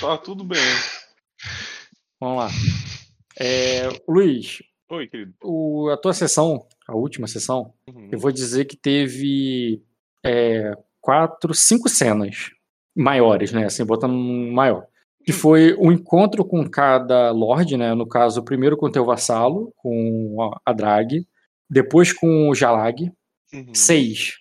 Tá tudo bem. Vamos lá. É, Luiz, Oi, querido. o- a tua sessão, a última sessão, Uhum. eu vou dizer que teve é, quatro, cinco cenas maiores, né? Assim, botando um maior. Que foi o encontro com cada lord, né? No caso, primeiro com o teu vassalo, com a- a Drag, depois com o Jalag, Uhum. Seis.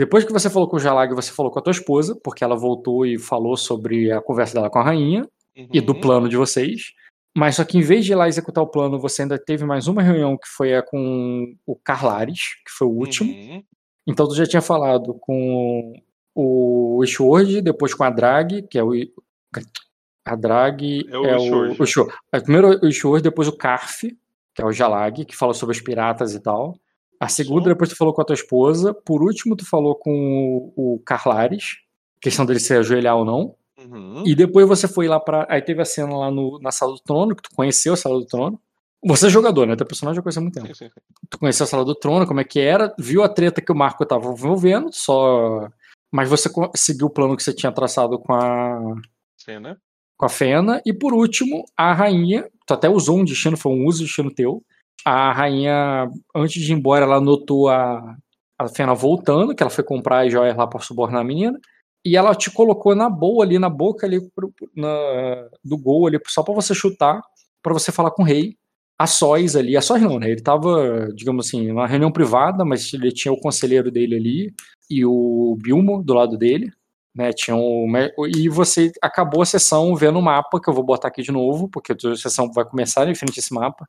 Depois que você falou com o Jalag, você falou com a tua esposa, porque ela voltou e falou sobre a conversa dela com a rainha e do Uhum. plano de vocês. Mas só que em vez de ir lá executar o plano, você ainda teve mais uma reunião que foi a com o Carlares, que foi o último. Uhum. Então tu já tinha falado com o Ishword, depois com a Drag, que é o. A Drag É o é o, o Primeiro o Ishword, depois o Karf, que é o Jalag, que fala sobre os piratas e tal. A segunda, Isso. depois tu falou com a tua esposa. Por último, tu falou com o, o Carlares, questão dele se ajoelhar ou não. Uhum. E depois você foi lá pra. Aí teve a cena lá no, na sala do trono, que tu conheceu a sala do trono. Você é jogador, né? Teu personagem eu conheci há muito tempo Sim, sim, sim. tu conheceu a sala do trono, como é que era, viu a treta que o Marco tava envolvendo, só. Mas você seguiu o plano que você tinha traçado com a, Sim, né? com a Fena. E por último, a rainha. Tu até usou um destino, foi um uso de destino teu. A rainha, antes de ir embora, ela notou a, a Fena voltando, que ela foi comprar as joias lá pra subornar a menina. E ela te colocou na boa ali, na boca ali pro- na- do gol ali, só pra você chutar, pra você falar com o rei a sós ali, a sós não, né? Ele tava, digamos assim, numa reunião privada, mas ele tinha o conselheiro dele ali e o Bilmo do lado dele, né? Tinha me- e você acabou a sessão vendo o mapa, que eu vou botar aqui de novo, porque a sessão vai começar em frente a esse mapa,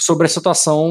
sobre a situação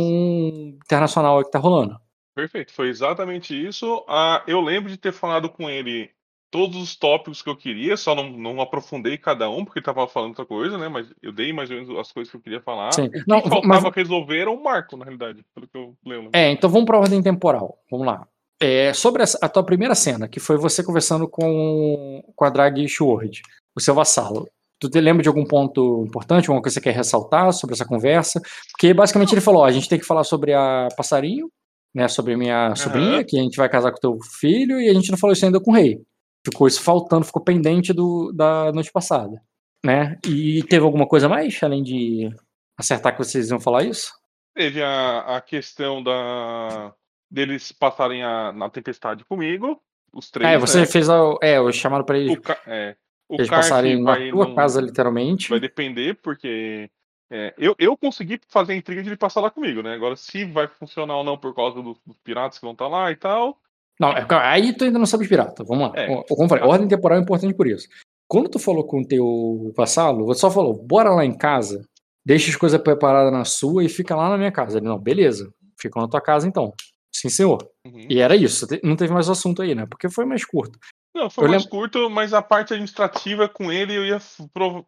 internacional que tá rolando. perfeito. Foi exatamente isso. Ah, eu lembro de ter falado com ele todos os tópicos que eu queria, só não, não aprofundei cada um, porque ele tava falando outra coisa, né? Mas eu dei mais ou menos as coisas que eu queria falar. Sim. O que Não, faltava mas- resolver era o Marco, na realidade, pelo que eu lembro. É, então vamos pra ordem temporal. Vamos lá. É, sobre essa- a tua primeira cena, que foi você conversando com, com a Drag Sword, o seu vassalo. Tu te lembra de algum ponto importante, alguma coisa que você quer ressaltar sobre essa conversa? Porque basicamente ele falou: ó, a gente tem que falar sobre a passarinho, né? Sobre minha sobrinha, que a gente vai casar com teu filho, e a gente não falou isso ainda com o rei. Ficou isso faltando, ficou pendente do, da noite passada. Né? E teve alguma coisa mais, além de acertar que vocês iam falar isso? Teve a, a questão da deles passarem a, na tempestade comigo, os três. É, você né? fez a, é, o chamado pra eles ca- é, o Eles passarem na tua casa, literalmente. vai depender, porque é, eu, eu consegui fazer a intriga de ele passar lá comigo, né? Agora, se vai funcionar ou não por causa dos, dos piratas que vão estar lá e tal. Não, é, aí tu ainda não sabe de pirata. Vamos lá. É. Como falei, ordem temporal é importante por isso. Quando tu falou com o teu vassalo, você só falou, bora lá em casa, deixa as coisas preparadas na sua e fica lá na minha casa. Ele, não, beleza, fica na tua casa então. Sim, senhor. Uhum. E era isso. Não teve mais assunto aí, né? Porque foi mais curto. Não, foi Eu mais lembro- curto, mas a parte administrativa com ele eu ia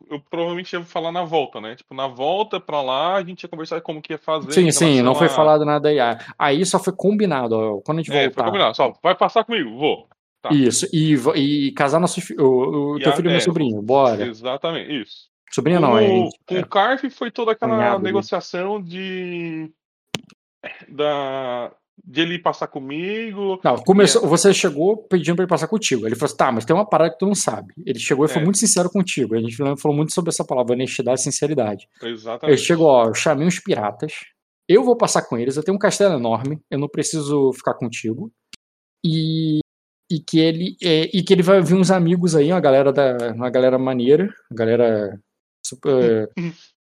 eu provavelmente ia falar na volta, né? Tipo, na volta pra lá a gente ia conversar como que ia fazer. Sim, sim, não foi a- falado nada aí. Aí só foi combinado. ó, Quando a gente É, foi voltar. combinado. Só, vai passar comigo, vou. Tá. Isso. E, e casar nosso fi- o, o teu a- filho e meu é, sobrinho. Bora. Exatamente, isso. Sobrinha com, não, é. o- com o Carf foi toda aquela Cunhado dele. negociação de. Da, de ele passar comigo. Não, começou, você chegou pedindo pra ele passar contigo. Ele falou assim: tá, mas tem uma parada que tu não sabe. Ele chegou e foi É. muito sincero contigo. A gente falou muito sobre essa palavra, honestidade e sinceridade. Ele Exatamente. chegou, ó, eu chamei uns piratas, eu vou passar com eles, eu tenho um castelo enorme, eu não preciso ficar contigo. E, e que ele é, e que ele vai vir uns amigos aí, uma galera da uma galera maneira, uma galera super,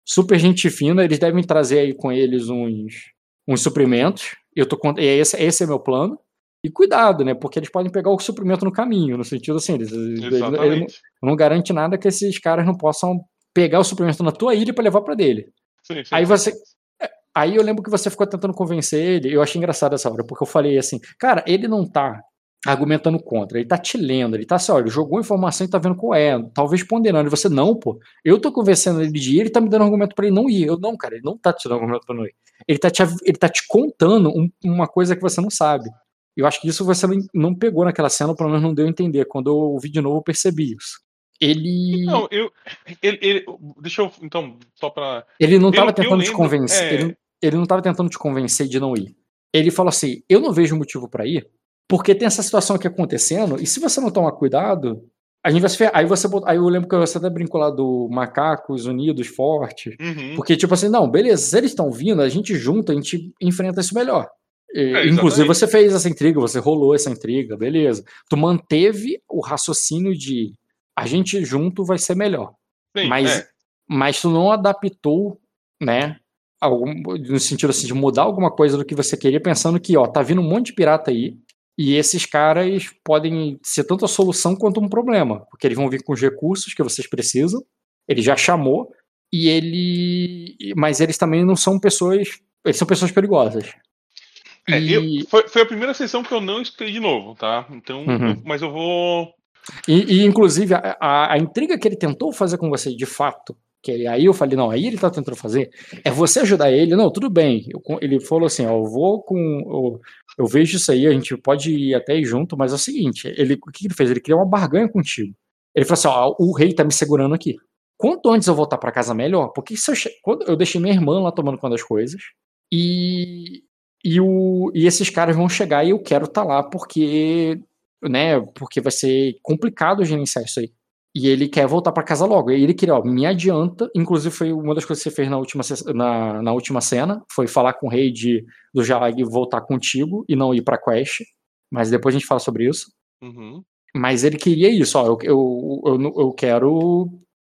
super gente fina, eles devem trazer aí com eles uns uns suprimentos. Eu tô e esse esse é meu plano. E cuidado, né? Porque eles podem pegar o suprimento no caminho, no sentido assim, eles, eles- ele não- não garante nada que esses caras não possam pegar o suprimento na tua ilha para levar para dele. Sim, sim, Aí você- Aí eu lembro que você ficou tentando convencer ele, eu achei engraçado essa hora, porque eu falei assim, cara, ele não tá argumentando contra, ele tá te lendo, ele tá assim, olha, jogou informação e tá vendo qual é, talvez ponderando, e você, não, pô, eu tô convencendo ele de ir, ele tá me dando argumento pra ele não ir, eu, não, cara, ele não tá te dando argumento pra não ir, ele tá te, ele tá te contando um- uma coisa que você não sabe, eu acho que isso você não, pegou naquela cena, ou pelo menos não deu a entender, quando eu ouvi de novo eu percebi isso. Ele, Não, eu. Ele, ele- deixa eu. Então, só pra. ele não tava eu tentando te lembro, convencer, é- ele, ele não tava tentando te convencer de não ir. Ele falou assim: eu não vejo motivo pra ir, porque tem essa situação aqui acontecendo, e se você não tomar cuidado, A gente vai se ferrar. Aí você. Aí eu lembro que você até brincou lá do Macacos Unidos Forte. Uhum. Porque, tipo assim, não, beleza, se eles estão vindo, a gente junta, a gente enfrenta isso melhor. É, inclusive, você fez essa intriga, você rolou essa intriga, beleza. Tu manteve o raciocínio de a gente junto vai ser melhor. Sim, mas, é. mas tu não adaptou, né? Algum, no sentido assim, de mudar alguma coisa do que você queria, pensando que, ó, tá vindo um monte de pirata aí, e esses caras podem ser tanto a solução quanto um problema, porque eles vão vir com os recursos que vocês precisam, ele já chamou, e ele. Mas eles também não são pessoas. Eles são pessoas perigosas. É, E- eu- foi, foi a primeira sessão que eu não escutei de novo, tá? Então, Uhum. eu- mas eu vou. E, e, inclusive, a, a- a intriga que ele tentou fazer com você, de fato, que ele- aí eu falei, não, aí ele tá tentando fazer, é você ajudar ele, não, tudo bem. Eu ele falou assim, ó, eu vou com. Eu, eu vejo isso aí, a gente pode ir até ir junto, mas é o seguinte, ele, o que ele fez? Ele criou uma barganha contigo. Ele falou assim, ó, o rei tá me segurando aqui. Quanto antes eu voltar pra casa, melhor. Porque se eu, quando eu deixei minha irmã lá tomando conta das coisas, e, e, o, e esses caras vão chegar e eu quero estar lá porque né? Porque vai ser complicado gerenciar isso aí. E ele quer voltar para casa logo. E ele queria, ó, me adianta. Inclusive, foi uma das coisas que você fez na última, na, na última cena. Foi falar com o rei de, do Jalag voltar contigo e não ir pra Quest. Mas depois a gente fala sobre isso. Uhum. Mas ele queria isso, ó. Eu, eu, eu, eu quero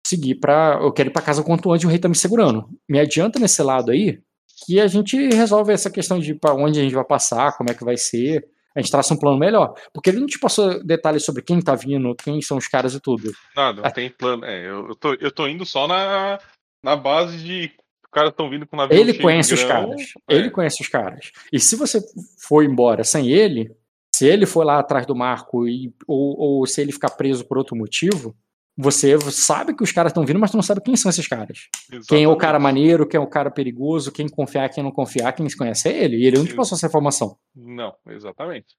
seguir pra. Eu quero ir pra casa quanto antes o rei tá me segurando. Me adianta nesse lado aí que a gente resolve essa questão de para onde a gente vai passar, como é que vai ser. A gente traça um plano melhor. Porque ele não te passou detalhes sobre quem tá vindo, quem são os caras e tudo. Nada, não Ah. tem plano. É, eu, tô, eu tô indo só na, na base de. Os caras estão vindo com navio Ele conhece os caras. é. Ele conhece os caras. E se você for embora sem ele, se ele for lá atrás do Marco e, ou, ou se ele ficar preso por outro motivo, você sabe que os caras estão vindo, mas tu não sabe quem são esses caras. Quem é o cara Exatamente. maneiro, quem é o cara perigoso, quem confiar, quem não confiar, quem se conhece é ele. E ele não te Isso. passou essa informação. Não, exatamente.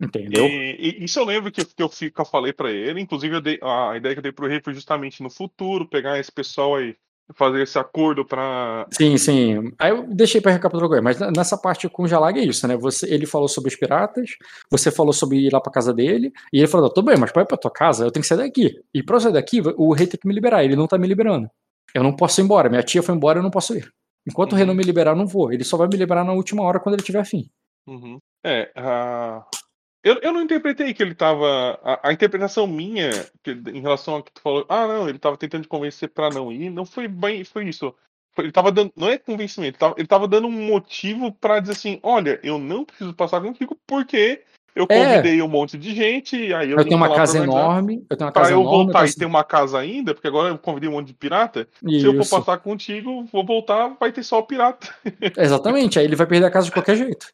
Entendeu? E, e isso eu lembro que, que, eu, que eu falei pra ele. Inclusive, dei- a ideia que eu dei pro rei foi justamente no futuro pegar esse pessoal aí, fazer esse acordo pra. Sim, sim. Aí eu deixei pra recapitular agora, mas nessa parte com o Jalag é isso, né? Você, ele falou sobre os piratas, você falou sobre ir lá pra casa dele, e ele falou: "Não, tudo bem, mas pra ir pra tua casa, eu tenho que sair daqui. E pra eu sair daqui, o rei tem que me liberar. Ele não tá me liberando. Eu não posso ir embora. Minha tia foi embora, eu não posso ir. Enquanto o rei Uhum. não me liberar, eu não vou. Ele só vai me liberar na última hora quando ele tiver fim. Uhum. É, a... eu, eu não interpretei que ele tava. A, a interpretação minha em relação ao que tu falou, ah, não, ele tava tentando te convencer pra não ir, não foi bem, foi isso. Foi- Ele tava dando, não é convencimento, ele tava, ele tava dando um motivo pra dizer assim: olha, eu não preciso passar contigo porque eu É. convidei um monte de gente, e aí eu, Eu tenho uma casa enorme, eu tenho uma casa eu enorme. voltar eu e ter uma casa ainda, porque agora eu convidei um monte de pirata. tenho- Se eu for Isso. passar contigo, vou voltar, vai ter só pirata. Exatamente, aí ele vai perder a casa de qualquer jeito.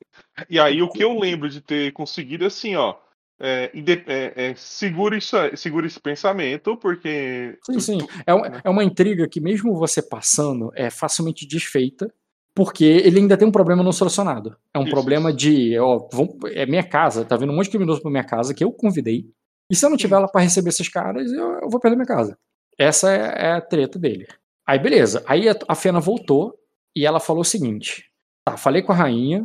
E aí o que eu lembro de ter conseguido é assim, ó. É, é, é, segura, isso, segura esse pensamento, porque. Sim, sim. É, um- é uma intriga que, mesmo você passando, é facilmente desfeita, porque ele ainda tem um problema não solucionado. É um Isso, problema de, ó, vão- é minha casa, tá vindo um monte de criminoso pra minha casa que eu convidei. E se eu não tiver lá pra receber esses caras, eu, eu vou perder minha casa. Essa é, é a treta dele. Aí, beleza. Aí a, a Fena voltou e ela falou o seguinte: tá, falei com a rainha,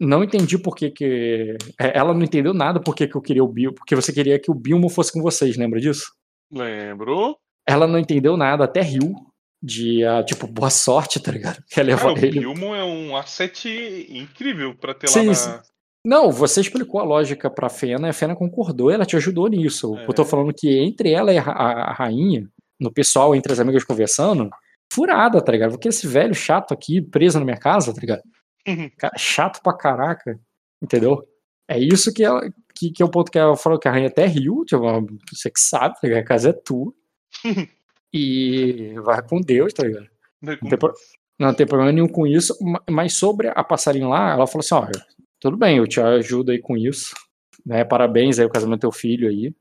não entendi por que que. é, Ela não entendeu nada por que que eu queria o Bilmo, porque você queria que o Bilmo fosse com vocês, lembra disso? Lembro. ela não entendeu nada, até riu de, ah, tipo, boa sorte, tá ligado? Quer Cara, levar o ele. Gilmon é um asset incrível pra ter Sim, lá sim. na. Não, você explicou a lógica pra Fena, e a Fena concordou, ela te ajudou nisso. É. Eu tô falando que entre ela e a, a- rainha, no pessoal, entre as amigas conversando, furada, tá ligado? Porque esse velho chato aqui, preso na minha casa, tá ligado? Cara, chato pra caraca, entendeu? É isso que, ela, que, que é o ponto que ela falou que a rainha até riu, tipo, você que sabe, tá ligado? A casa é tua. e vai com Deus, tá ligado? Não tem, pro- não tem problema nenhum com isso, ma- mas sobre a passarinho lá, ela falou assim: olha, tudo bem, eu te ajudo aí com isso, né? Parabéns aí o casamento do teu filho aí.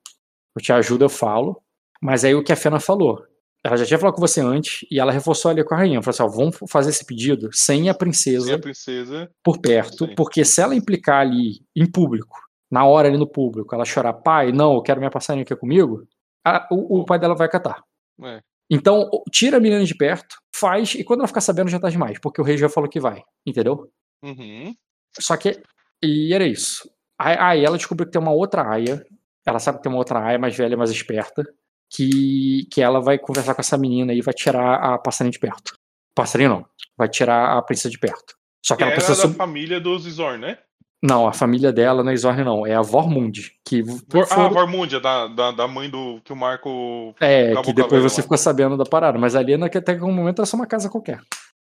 Eu te ajudo, eu falo. Mas aí o que a Fena falou, ela já tinha falado com você antes e ela reforçou ali com a rainha, falou assim: ó, vamos fazer esse pedido sem a princesa Sem a princesa. por perto, Sim. porque se ela implicar ali em público, na hora ali no público, ela chorar, pai, não, eu quero minha passarinha aqui comigo, a- o, o pai dela vai catar. É. Então, tira a menina de perto, faz, e quando ela ficar sabendo já tá demais, porque o rei já falou que vai, entendeu? Uhum. Só que, e era isso. Aí, aí ela descobriu que tem uma outra aia, ela sabe que tem uma outra aia mais velha, mais esperta, que, que ela vai conversar com essa menina e vai tirar a passarinha de perto. Passarinho não, vai tirar a princesa de perto. Só que, Que ela era precisa. da sub- família dos Zor, né? Não, a família dela não é Zorn, não. É a Vormund. Que Vor... Ah, foram- Vormundia, da, da, da mãe do que o Marco. É, que depois você lá. ficou sabendo da parada. Mas ali, até que um momento, era só uma casa qualquer.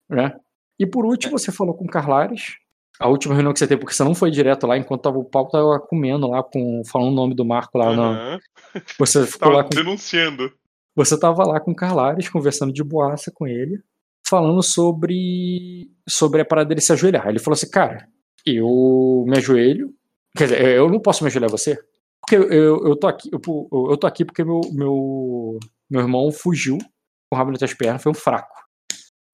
Né? E por último, você falou com o Carlares. A última reunião que você teve, porque você não foi direto lá, enquanto tava, o Paulo tava comendo lá, com, falando o nome do Marco lá. na- Aham. Você ficou lá com denunciando. Você tava lá com o Carlares, conversando de boaça com ele, falando sobre sobre a parada dele se ajoelhar. Ele falou assim, cara, eu me ajoelho, quer dizer, eu não posso me ajoelhar você, porque eu, eu, tô aqui, eu, eu tô aqui porque meu, meu, meu irmão fugiu com o rabo entre as pernas, foi um fraco.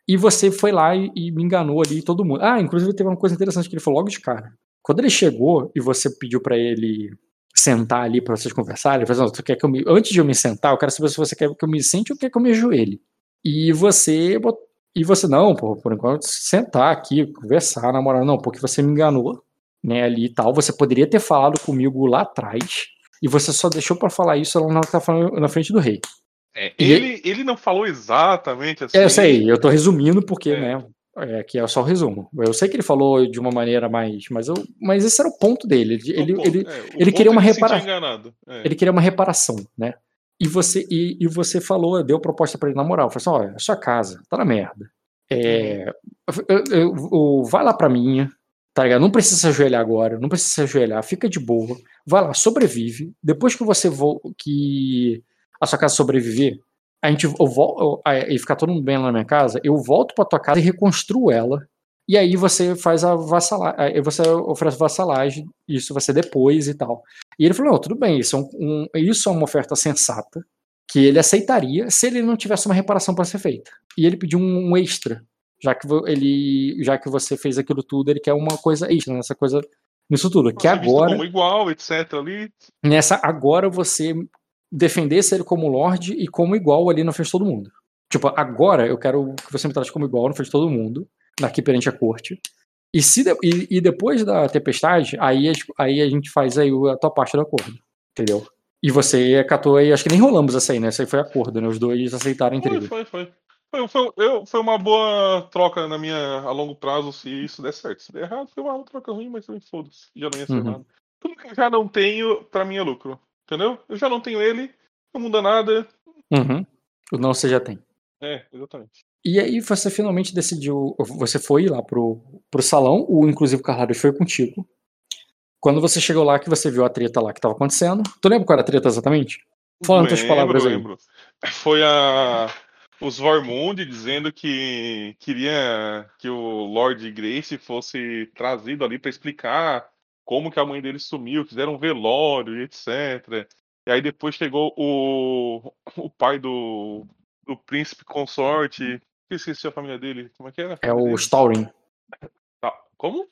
E você foi lá e, e me enganou ali todo mundo. Ah, inclusive teve uma coisa interessante que ele falou logo de cara. Quando ele chegou e você pediu pra ele sentar ali pra vocês conversarem, ele falou assim, "Não, tu quer que eu me... antes de eu me sentar, eu quero saber se você quer que eu me sente ou quer que eu me ajoelhe. E você bot- e você não, pô, por enquanto sentar aqui, conversar, namorar, não, porque você me enganou, né, ali e tal. Você poderia ter falado comigo lá atrás e você só deixou pra falar isso lá na, tá falando na frente do rei. É, E ele, ele não falou exatamente assim. É, eu sei, eu tô resumindo porque, É. né, é, aqui é só o resumo. Eu sei que ele falou de uma maneira mais, mas eu, mas esse era o ponto dele. Ele, ele, Pô, ele, é, ele ponto queria uma é ele sentir reparação. É. ele queria uma reparação, né? E você, e, e você falou, deu proposta pra ele na moral. Falou assim: olha, é sua casa, tá na merda. É, eu- eu- eu- vai lá pra minha, tá ligado? Não precisa se ajoelhar agora, não precisa se ajoelhar, fica de boa. Vai lá, sobrevive. Depois que você vo que a sua casa sobreviver, a gente eu vol- eu- e ficar todo mundo bem lá na minha casa, eu volto pra tua casa e reconstruo ela. E aí você faz a vassalagem, aí você oferece vassalagem, isso vai ser depois e tal. E ele falou: não, tudo bem, isso é, um- um- isso é uma oferta sensata que ele aceitaria se ele não tivesse uma reparação para ser feita. E ele pediu um, um extra, já que ele, já que você fez aquilo tudo, ele quer uma coisa extra nessa coisa, nisso tudo. Que agora, como igual, etc. ali. nessa agora você defendesse ele como lorde e como igual ali na frente de todo mundo. Tipo, agora eu quero que você me trate como igual na frente de todo mundo, aqui perante a corte. E, se de- e, e depois da tempestade, aí, a- aí a gente faz aí a tua parte do acordo. Entendeu? E você acatou aí, acho que nem rolamos essa aí, né? Essa aí foi acordo, né? Os dois aceitaram entre Foi, eles. foi, foi. Foi, foi, eu- foi uma boa troca na minha, a longo prazo, se isso der certo. Se der errado, foi uma troca ruim, mas também foda-se. Já não ia ser Uhum. nada. Tudo que eu já não tenho, pra mim é lucro. Entendeu? Eu já não tenho ele, não muda nada. Uhum. O não você já tem. É, exatamente. E aí você finalmente decidiu, você foi lá pro, pro salão, o inclusive o Carlos foi contigo. Quando você chegou lá, que você viu a treta lá que tava acontecendo. Tu lembra qual era a treta exatamente? Fala em tuas palavras aí. lembro. Foi a os Vormund dizendo que queria que o Lord Grace fosse trazido ali pra explicar como que a mãe dele sumiu, fizeram um velório e etc. E aí depois chegou o, o pai do, do príncipe consorte, que esqueci a família dele, como é que era? É o? Staurin. Tá, Como?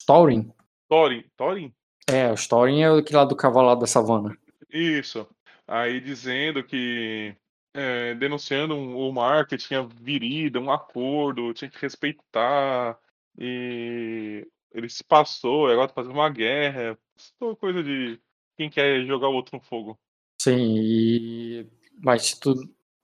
Staurin? Thorin, Thorin? É, o Staurin é aquele lá do cavalo da savana. Isso. Aí dizendo que. é, denunciando o Mark que tinha virido, um acordo, tinha que respeitar. E ele se passou, agora tá fazendo uma guerra. É coisa de quem quer jogar o outro no fogo. Sim, e. Mas tu,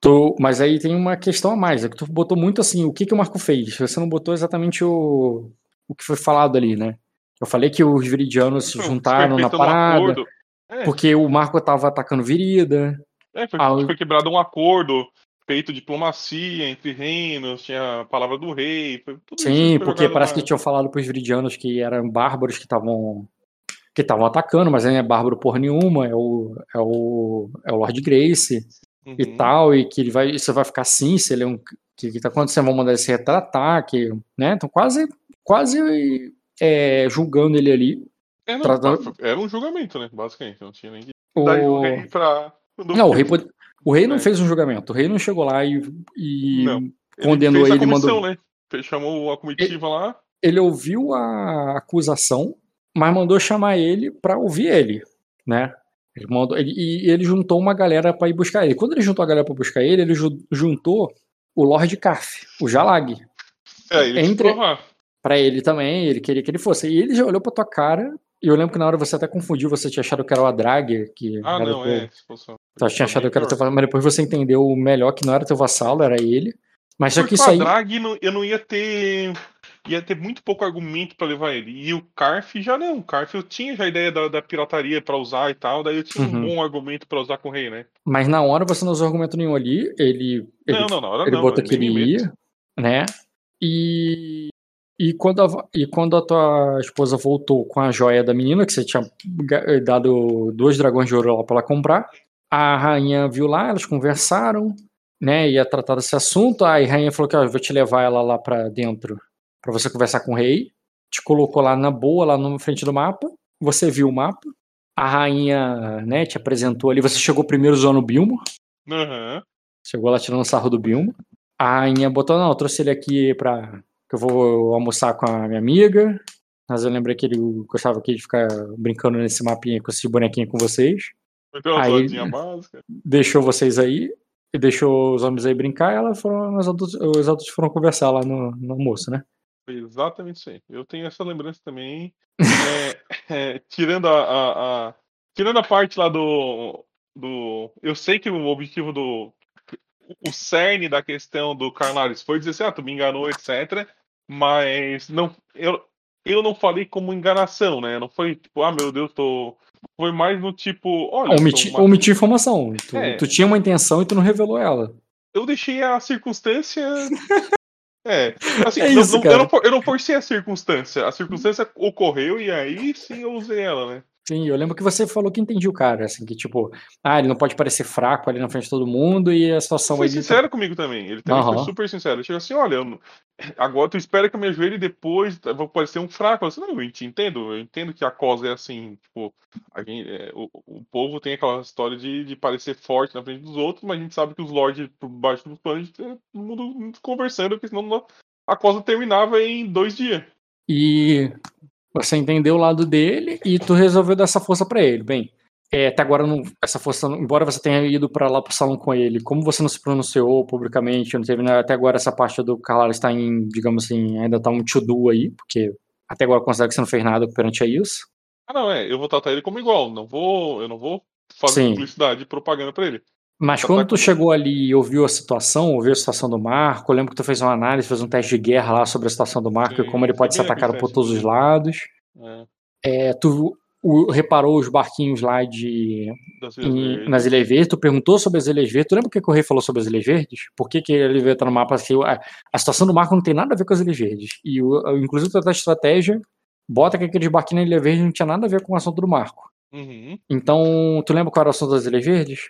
tu. Mas aí tem uma questão a mais, é que tu botou muito assim, o que, que o Marco fez? Você não botou exatamente o, o que foi falado ali, né? Eu falei que os viridianos se juntaram na um parada, acordo. É, porque o Marco tava atacando virida. é, foi, ah, foi quebrado um acordo feito diplomacia entre reinos, tinha a palavra do rei. Foi tudo isso Sim, porque parece na- que tinham falado pros viridianos que eram bárbaros que estavam que estavam atacando, mas não é bárbaro porra nenhuma, é o é o é o Lord Grace e Uhum. tal, e que ele vai isso vai ficar assim, se ele é um que, que tá acontecendo, vão mandar ele se retratar, que, né? Então quase quase é, julgando ele ali. É, não, tratando- Era um julgamento, né? Basicamente. Não tinha nem que O... dar o rei pra. Não, o rei pod- o rei não É. fez um julgamento, o rei não chegou lá e, e Não. condenou ele, comissão, mandou- né? Ele chamou a comitiva lá. ele ouviu a acusação, mas mandou chamar ele pra ouvir ele, né? Ele mandou, ele, e ele juntou uma galera pra ir buscar ele. Quando ele juntou a galera pra buscar ele, ele ju- juntou o Lord Kaf, o Jalag, É, ele Entre- provar. Pra ele também. Ele queria que ele fosse. E ele já olhou pra tua cara eu lembro que na hora você até confundiu, você tinha achado que era o Adrag, que Ah, não, teu- é. fosse- Tu tinha achado que era teu vassalo, mas depois você entendeu melhor que não era teu vassalo, era ele. Mas só que o isso aí. Drag não- eu não ia ter. Ia ter muito pouco argumento pra levar ele. E o Carf já não. O Carf eu tinha já a ideia da, da pirataria pra usar e tal. Daí eu tinha Uhum. um bom argumento pra usar com o rei, né? Mas na hora você não usou argumento nenhum ali. Ele, ele, não, não, na hora ele não. eu que ele ia, né? E, e, quando a, e quando a tua esposa voltou com a joia da menina, que você tinha dado dois dragões de ouro lá pra ela comprar, a rainha viu lá, elas conversaram, né? Ia tratar desse assunto. Aí a rainha falou que ó, eu vou te levar ela lá pra dentro pra você conversar com o rei. Te colocou lá na boa, lá na frente do mapa. Você viu o mapa. A rainha, né, te apresentou ali. Você chegou primeiro usando o Bilmo. Aham. Chegou lá tirando sarro do Bilmo. A rainha botou, não, eu trouxe ele aqui pra. que eu vou almoçar com a minha amiga. Mas eu lembrei que ele gostava aqui de ficar brincando nesse mapinha com esse bonequinho com vocês. Então, uma Aí- básica. Deixou vocês aí. E deixou os homens aí brincar. E ela foram, os, adultos, os adultos foram conversar lá no, no almoço, né? Foi exatamente isso aí. Eu tenho essa lembrança também. É, é, tirando a, a- a- Tirando a parte lá do. do eu sei que o objetivo do. O cerne da questão do Carnares foi dizer assim, ah, tu me enganou, etc. Mas não, eu, eu não falei como enganação, né? Não foi tipo, ah, meu Deus, tô. Foi mais no tipo, olha, Omitir, omitir informação. Tu, É. tu tinha uma intenção e tu não revelou ela. eu deixei a circunstância. É, assim, É não- isso, não- cara. eu, não, eu não forcei a circunstância. A circunstância ocorreu e aí sim eu usei ela, né? Sim, eu lembro que você falou que entendia o cara, assim, que tipo, ah, ele não pode parecer fraco ali na frente de todo mundo e a situação foi aí. de- sincero comigo também. Ele também Aham. foi super sincero. Ele chegou assim: olha, não- agora tu espera que eu me ajoelhe e depois eu vou parecer um fraco. Eu disse, não, eu te entendo. Eu entendo que a cosa é assim. Tipo, gente, é, o, o povo tem aquela história de, de parecer forte na frente dos outros, mas a gente sabe que os lords por baixo dos panos, é todo mundo conversando, porque senão não- a cosa terminava em dois dias. E você entendeu o lado dele e tu resolveu dar essa força pra ele. Bem, é, até agora não, essa força, embora você tenha ido pra lá pro salão com ele, como você não se pronunciou publicamente, não teve até agora essa parte do Carlos está em, digamos assim, ainda tá um to-do aí, porque até agora eu considero que você não fez nada perante a isso. Ah, não, é. Eu vou tratar ele como igual. Não vou, eu não vou fazer Sim. publicidade e propaganda pra ele. Mas Tá quando tá tu chegou ali e ouviu a situação, ouviu a situação do Marco, eu lembro que tu fez uma análise, fez um teste de guerra lá sobre a situação do Marco e Sim, como ele pode ser atacado por todos os lados. É, É, tu o- reparou os barquinhos lá de Ilhas em- nas Ilhas Verdes, tu perguntou sobre as Ilhas Verdes. Tu lembra o que que o rei falou sobre as Ilhas Verdes? Por que, que ele veio estar no mapa? Assim, a, a situação do Marco não tem nada a ver com as Ilhas Verdes. E o, inclusive a estratégia bota que aqueles barquinhos na Ilha Verde não tinha nada a ver com o assunto do Marco. Uhum. Então, tu lembra qual era o assunto das Ilhas Verdes?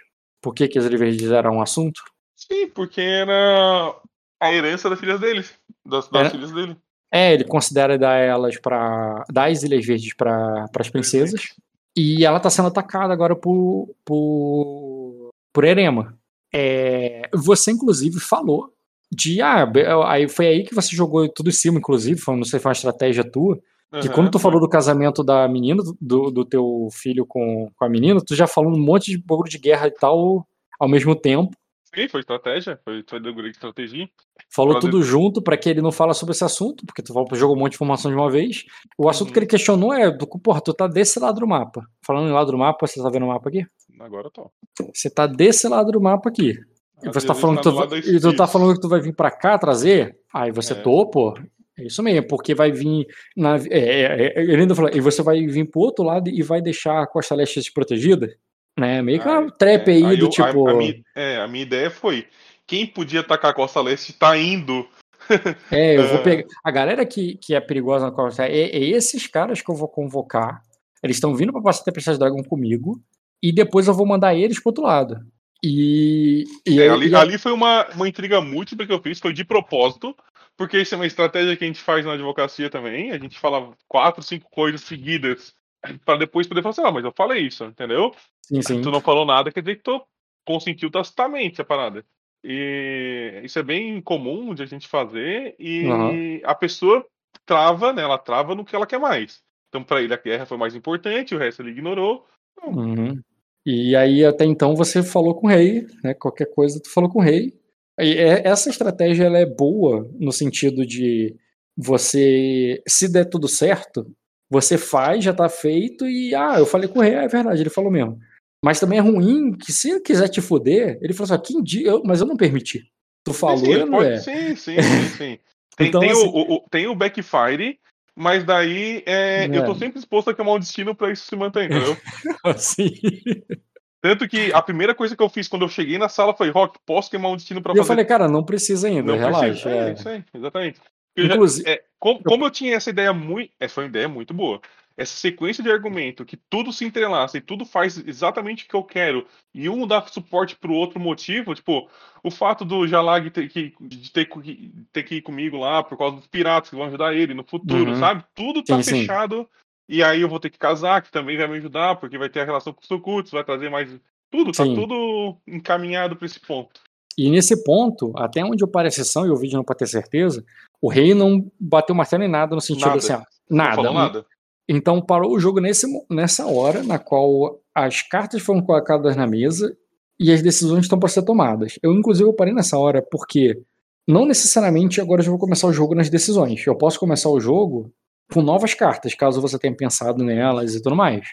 Por que, que as Ilhas Verdes eram um assunto? Sim, porque era a herança das filhas dele. Das, das É? filhas dele. É, ele considera dar elas para dar as Ilhas Verdes para as princesas. E ela tá sendo atacada agora por por, por Erema. É, você inclusive falou de ah, aí foi aí que você jogou tudo em cima, inclusive, foi, não sei, foi uma estratégia tua. Que Aham, quando tu falou do casamento da menina, do, do teu filho com, com a menina, tu já falou um monte de bagulho de guerra e tal ao mesmo tempo. Sim, foi estratégia. Foi, foi do de estratégia. Falou tudo junto pra que ele não fala sobre esse assunto, porque tu jogou um monte de informação de uma vez. O assunto Uhum. que ele questionou é, do, porra, tu tá desse lado do mapa. Falando em lado do mapa, você tá vendo o mapa aqui? Agora eu tô. Você tá desse lado do mapa aqui. E Às você tá falando tá que tu, e tu tá falando que tu vai vir pra cá trazer? Aí você É. pô. É isso mesmo, porque vai vir. Na, é, é, é, ele ainda falou, e você vai vir pro outro lado e vai deixar a costa leste desprotegida? Né? Meio que uma é, aí, aí do eu- a- tipo. A, minha, é, a minha ideia foi: quem podia atacar a Costa Leste tá indo. É, eu vou É. pegar. A galera que, que é perigosa na costa é, é esses caras que eu vou convocar. Eles estão vindo pra passar Tempestade Dragon comigo. E depois eu vou mandar eles pro outro lado. E. e, É, ali, e- ali foi uma, uma intriga múltipla que eu fiz, foi de propósito, porque isso é uma estratégia que a gente faz na advocacia também. A gente fala quatro, cinco coisas seguidas para depois poder falar assim, ah, mas eu falei isso, entendeu? Sim, sim. Tu não falou nada, quer dizer que tu consentiu tacitamente a parada. E isso é bem comum de a gente fazer e Aham. a pessoa trava, né? Ela trava no que ela quer mais. Então, para ele, a guerra foi mais importante, o resto ele ignorou. Uhum. E aí, até então, você falou com o rei, né? Qualquer coisa, tu falou com o rei. É- essa estratégia ela é boa no sentido de você, se der tudo certo, Você faz, já tá feito e, ah, eu falei com o rei, é verdade, ele falou mesmo. Mas também é ruim que se ele quiser te fuder, ele falou assim, quem dia, eu, mas eu não permiti. Tu falou, sim, não pode, é? sim, sim, sim, sim. Tem, Então, tem, assim- o, o- tem o backfire, mas daí é, eu tô É. sempre disposto a queimar o destino pra isso se manter, entendeu? Assim. Tanto que a primeira coisa que eu fiz quando eu cheguei na sala foi, Rock, posso queimar um destino pra E eu fazer falei, cara, não precisa ainda, Não relaxa. precisa. É, é. isso aí, exatamente. Eu já- Inclusive, é, como, como eu tinha essa ideia muito. Essa foi uma ideia muito boa. Essa sequência de argumento que tudo se entrelaça e tudo faz exatamente o que eu quero, e um dá suporte pro outro motivo, tipo, o fato do Jalag ter que, de ter, ter que ir comigo lá por causa dos piratas que vão ajudar ele no futuro, Uhum. sabe? Tudo tá Sim, sim. E aí eu vou ter que casar, que também vai me ajudar, porque vai ter a relação com os Sokuts, vai trazer mais. Tudo, tá Sim. tudo encaminhado pra esse ponto. E nesse ponto, até onde eu paro exceção, e o vídeo não pode ter certeza, o rei não bateu martelo em nada no sentido Nada. assim, ó, Não nada. falou nada. Então parou o jogo nesse, nessa hora na qual as cartas foram colocadas na mesa e as decisões estão para ser tomadas. Eu, inclusive, eu parei nessa hora porque não necessariamente agora eu já vou começar o jogo nas decisões. Eu posso começar o jogo com novas cartas, caso você tenha pensado nelas e tudo mais.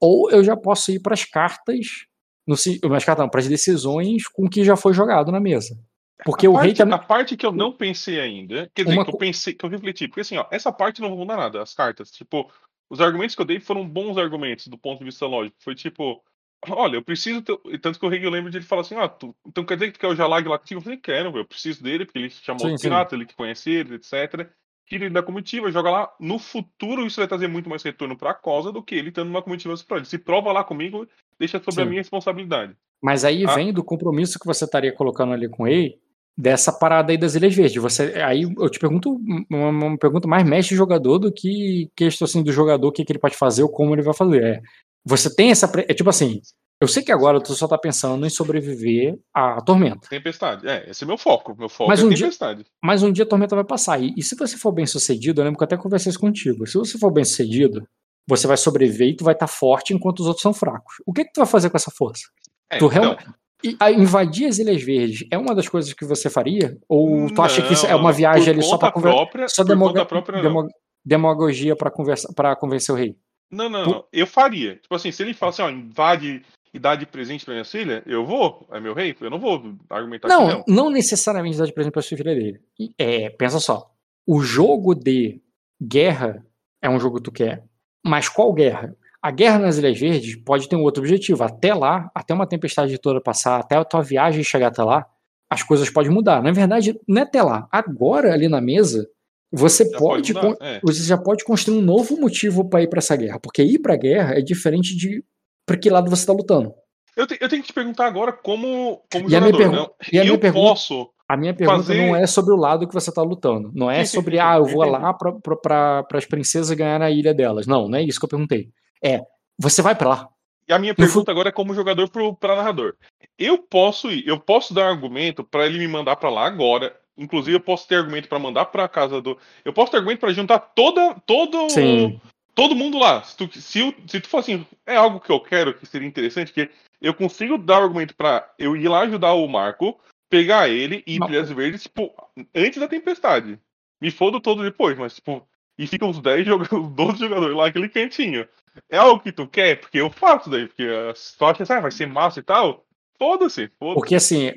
Ou eu já posso ir para as cartas, no, nas cartas não, para as decisões com o que já foi jogado na mesa. Porque a o parte, rei também. A parte que eu não pensei ainda, quer dizer, Uma que eu pensei, que eu refleti, porque assim, ó, essa parte não vai mudar nada, as cartas. Tipo, os argumentos que eu dei foram bons argumentos do ponto de vista lógico. Foi tipo, olha, eu preciso. ter- Tanto que o rei eu lembro de ele falar assim, ah, tu, então quer dizer que tu quer o Jalag lá contigo? Eu falei, quero, eu preciso dele, porque ele chamou Sim, o sim. pirata, ele que conhece ele, etc. Tira ele da comitiva, joga lá. No futuro, isso vai trazer muito mais retorno pra Cosa do que ele estando numa comitiva ele. Se prova lá comigo, deixa sobre a Sim. minha responsabilidade. Mas aí Ah. vem do compromisso que você estaria colocando ali com ele, dessa parada aí das Ilhas Verdes. Você, aí eu te pergunto uma, uma pergunta mais mestre jogador do que questão assim do jogador, o que, que ele pode fazer ou como ele vai fazer. É, você tem essa. É tipo assim, eu sei que agora tu só tá pensando em sobreviver à tormenta. Tempestade. É, esse é meu foco. Meu foco Mas é um dia- tempestade. Mas um dia a tormenta vai passar. E, e se você for bem sucedido, eu lembro que eu até conversei isso contigo. Se você for bem sucedido, você vai sobreviver e tu vai estar forte enquanto os outros são fracos. O que, que tu vai fazer com essa força? É, Tu então, realmente- E invadir as Ilhas Verdes é uma das coisas que você faria? Ou tu acha que isso é Não, uma não. viagem ali só pra conversar? Só demoga- própria, não. demo- demagogia pra conversa, para convencer o rei? Não, não, Por- não. Eu faria. Tipo assim, se ele fala assim, ó, invade e dá de presente pra minha filha, eu vou. É meu rei? Eu não vou argumentar Não, não. não necessariamente dar de presente pra sua filha dele. É, pensa só. O jogo de guerra é um jogo que tu quer. Mas qual guerra? A guerra nas Ilhas Verdes pode ter um outro objetivo. Até lá, até uma tempestade toda passar, até a tua viagem chegar até lá, as coisas podem mudar. Na verdade, não é até lá. Agora, ali na mesa, você Já pode, mudar, con- é. você já pode construir um novo motivo para ir para essa guerra. Porque ir pra guerra é diferente de para que lado você tá lutando. Eu, te- eu tenho que te perguntar agora como, como E a minha jogador. não. e a minha eu pergunta- posso. A minha pergunta Fazer- não é sobre o lado que você tá lutando. Não é sobre, ah, eu vou lá para as princesas ganhar a ilha delas. Não, não é isso que eu perguntei. É, você vai pra lá. E a minha pergunta agora é como jogador pro, pra narrador. Eu posso ir, eu posso dar argumento pra ele me mandar pra lá agora. Inclusive, eu posso ter argumento pra mandar pra casa do. Eu posso ter argumento pra juntar toda, todo, Sim. Todo mundo lá. Se tu, se, eu- se tu for assim, é algo que eu quero, que seria interessante, que eu consigo dar argumento pra eu ir lá ajudar o Marco, pegar ele e ir Ilhas Verdes, tipo, antes da tempestade. Me fodo todo depois, mas, tipo, e ficam os 10 jogadores, os 12 jogadores lá naquele cantinho. É algo que tu quer? Porque eu faço daí, porque a história ah, vai ser massa e tal. Foda-se, foda-se. Porque assim,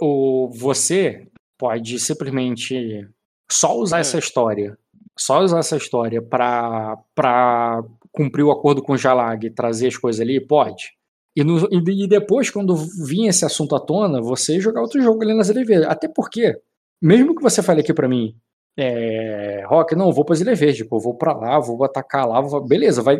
o, você pode simplesmente só usar É. essa história, só usar essa história pra, pra cumprir o acordo com o Jalag e trazer as coisas ali, pode. E, no- e- e depois, quando vir esse assunto à tona, você jogar outro jogo ali nas Ilhas Verdes. Até porque, mesmo que você fale aqui pra mim, é, Rock, não, vou para Ilha Verde, pô, eu vou pra lá, vou atacar lá, vou- beleza, vai,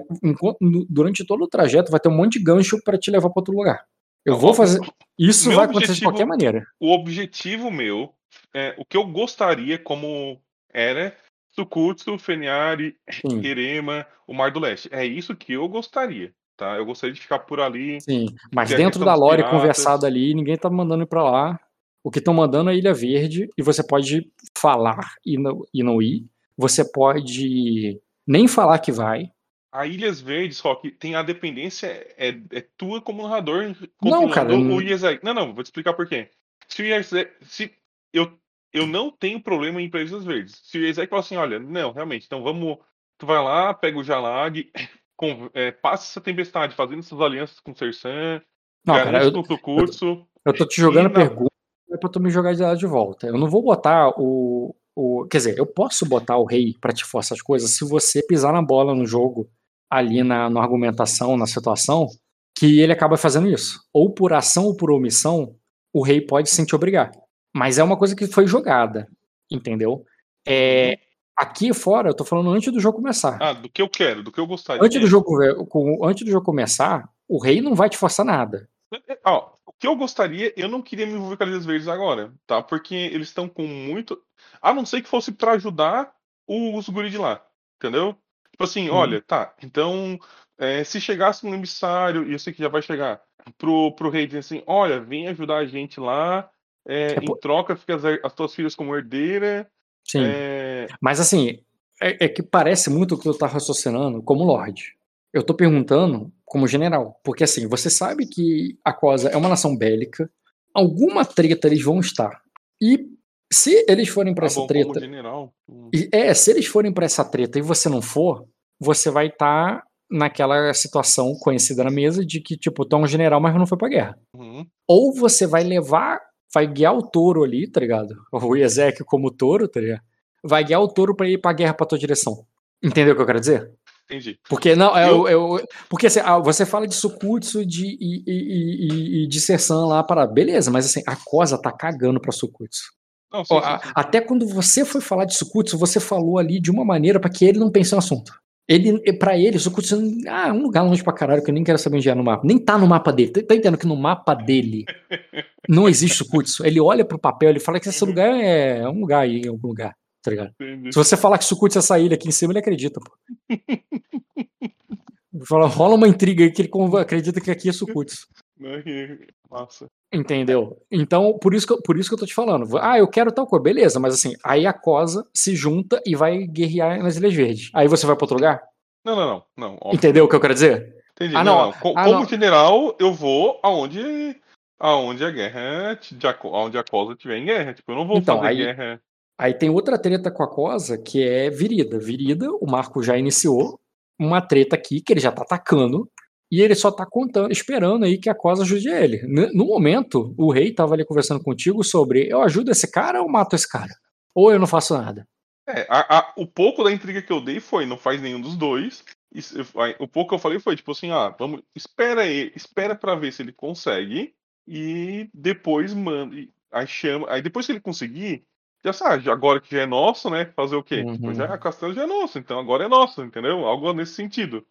durante todo o trajeto vai ter um monte de gancho pra te levar pra outro lugar. Eu vou fazer. Isso vai acontecer de objetivo- qualquer maneira. O objetivo meu, é, o que eu gostaria como era Sukutsu, Feniari, Sim, Erema, o Mar do Leste. É isso que eu gostaria, tá? Eu gostaria de ficar por ali. sim. Mas dentro da lore piratas- conversado ali, ninguém tá mandando ir pra lá. O que estão mandando é Ilha Verde, e você pode falar e não, e não ir. Você pode nem falar que vai. A Ilhas Verdes, Rock, tem a dependência, é, é tua como narrador Não, cara, não- o Iezek. Não, não, vou te explicar por quê. Se se eu, eu não tenho problema em Ilhas Verdes. Se o Iezek falar assim, olha, não, realmente, então vamos tu vai lá, pega o Jalag, com, é, passa essa tempestade, fazendo essas alianças com o Sersan, Não, cara, eu, o curso. eu tô te jogando na- pergunta é pra tu me jogar de lá de volta. Eu não vou botar o, o. Quer dizer, eu posso botar o rei pra te forçar as coisas se você pisar na bola no jogo, ali na, na argumentação, na situação, que ele acaba fazendo isso. Ou por ação ou por omissão, o rei pode sim te obrigar. Mas é uma coisa que foi jogada, entendeu? É, aqui fora, eu tô falando antes do jogo começar. Ah, do que eu quero, do que eu gostaria. Antes do jogo, com- antes do jogo começar, o rei não vai te forçar nada. Ó, o que eu gostaria, eu não queria me envolver com a Ilhas Verdes agora, tá? Porque eles estão com muito. A não ser que fosse pra ajudar os guri de lá, entendeu? Tipo assim, Uhum. olha, tá, então, é, se chegasse um emissário, e eu sei que já vai chegar, pro, pro rei dizer assim: olha, vem ajudar a gente lá, é, É em troca fica as, as tuas filhas como herdeira. Sim. é, Mas assim, é, é que parece muito o que eu tá raciocinando como Lorde. Eu tô perguntando como general. Porque assim, você sabe que a Cosa é uma nação bélica, alguma treta eles vão estar. E se eles forem pra tá essa bom, treta. como general. hum, E, é, se eles forem pra essa treta e você não for, você vai estar naquela situação conhecida na mesa de que, tipo, tu é um general, mas não foi pra guerra. uhum. Ou você vai levar, vai guiar o touro ali, tá ligado? O Ezequiel como touro, tá ligado? Vai guiar o touro pra ir pra guerra pra tua direção. Entendeu o que eu quero dizer? Entendi. Porque não, é, Eu- é o- porque assim, ah, você fala de Sukutsu de, e, e, e- e- de Sersan lá para beleza, mas assim, a Cosa tá cagando pra Sukutsu. Não, sim, sim, sim. Até quando você foi falar de Sukutsu, você falou ali de uma maneira pra que ele não pense no assunto. Ele, para ele, Sukutsu ah, é um lugar longe pra caralho que eu nem quero saber onde é no mapa. Nem tá no mapa dele. Tá, tá entendendo que no mapa dele não existe Sukutsu? Ele olha pro papel, ele fala que esse Uhum. lugar é, é um lugar aí, em algum lugar, tá ligado? Entendi. Se você falar que Sukutsu é essa ilha aqui em cima, ele acredita, pô. Fala, rola uma intriga aí que ele acredita que aqui é Sukutsu. Que- Nossa. Entendeu? Então, por isso, que eu, por isso que eu tô te falando. Ah, eu quero tal coisa. Beleza, mas assim, aí a Cosa se junta e vai guerrear nas Ilhas Verdes. Aí você vai pra outro lugar? Não, não, não. não óbvio. Entendeu o que eu quero dizer? Entendi. Ah, não, não, não. Co- ah, Como não. general, eu vou aonde, aonde a guerra, aonde a cosa estiver em guerra. Tipo, eu não vou Então, fazer aí- guerra. Aí tem outra treta com a Cosa, que é Virida. Virida, o Marco já iniciou uma treta aqui que ele já tá atacando. E ele só tá contando, esperando aí que a Cosa ajude ele. No momento, o rei tava ali conversando contigo sobre eu ajudo esse cara ou mato esse cara? Ou eu não faço nada. É, a- a- o pouco da intriga que eu dei foi, não faz nenhum dos dois. O pouco que eu falei foi, tipo assim, ah, vamos, espera aí, espera pra ver se ele consegue. E depois manda. Aí chama. Aí depois que ele conseguir, já sabe, já- agora que já é nosso, né? Fazer o quê? Tipo, Uhum. já, a castelo já é nosso, então agora é nosso, entendeu? Algo nesse sentido.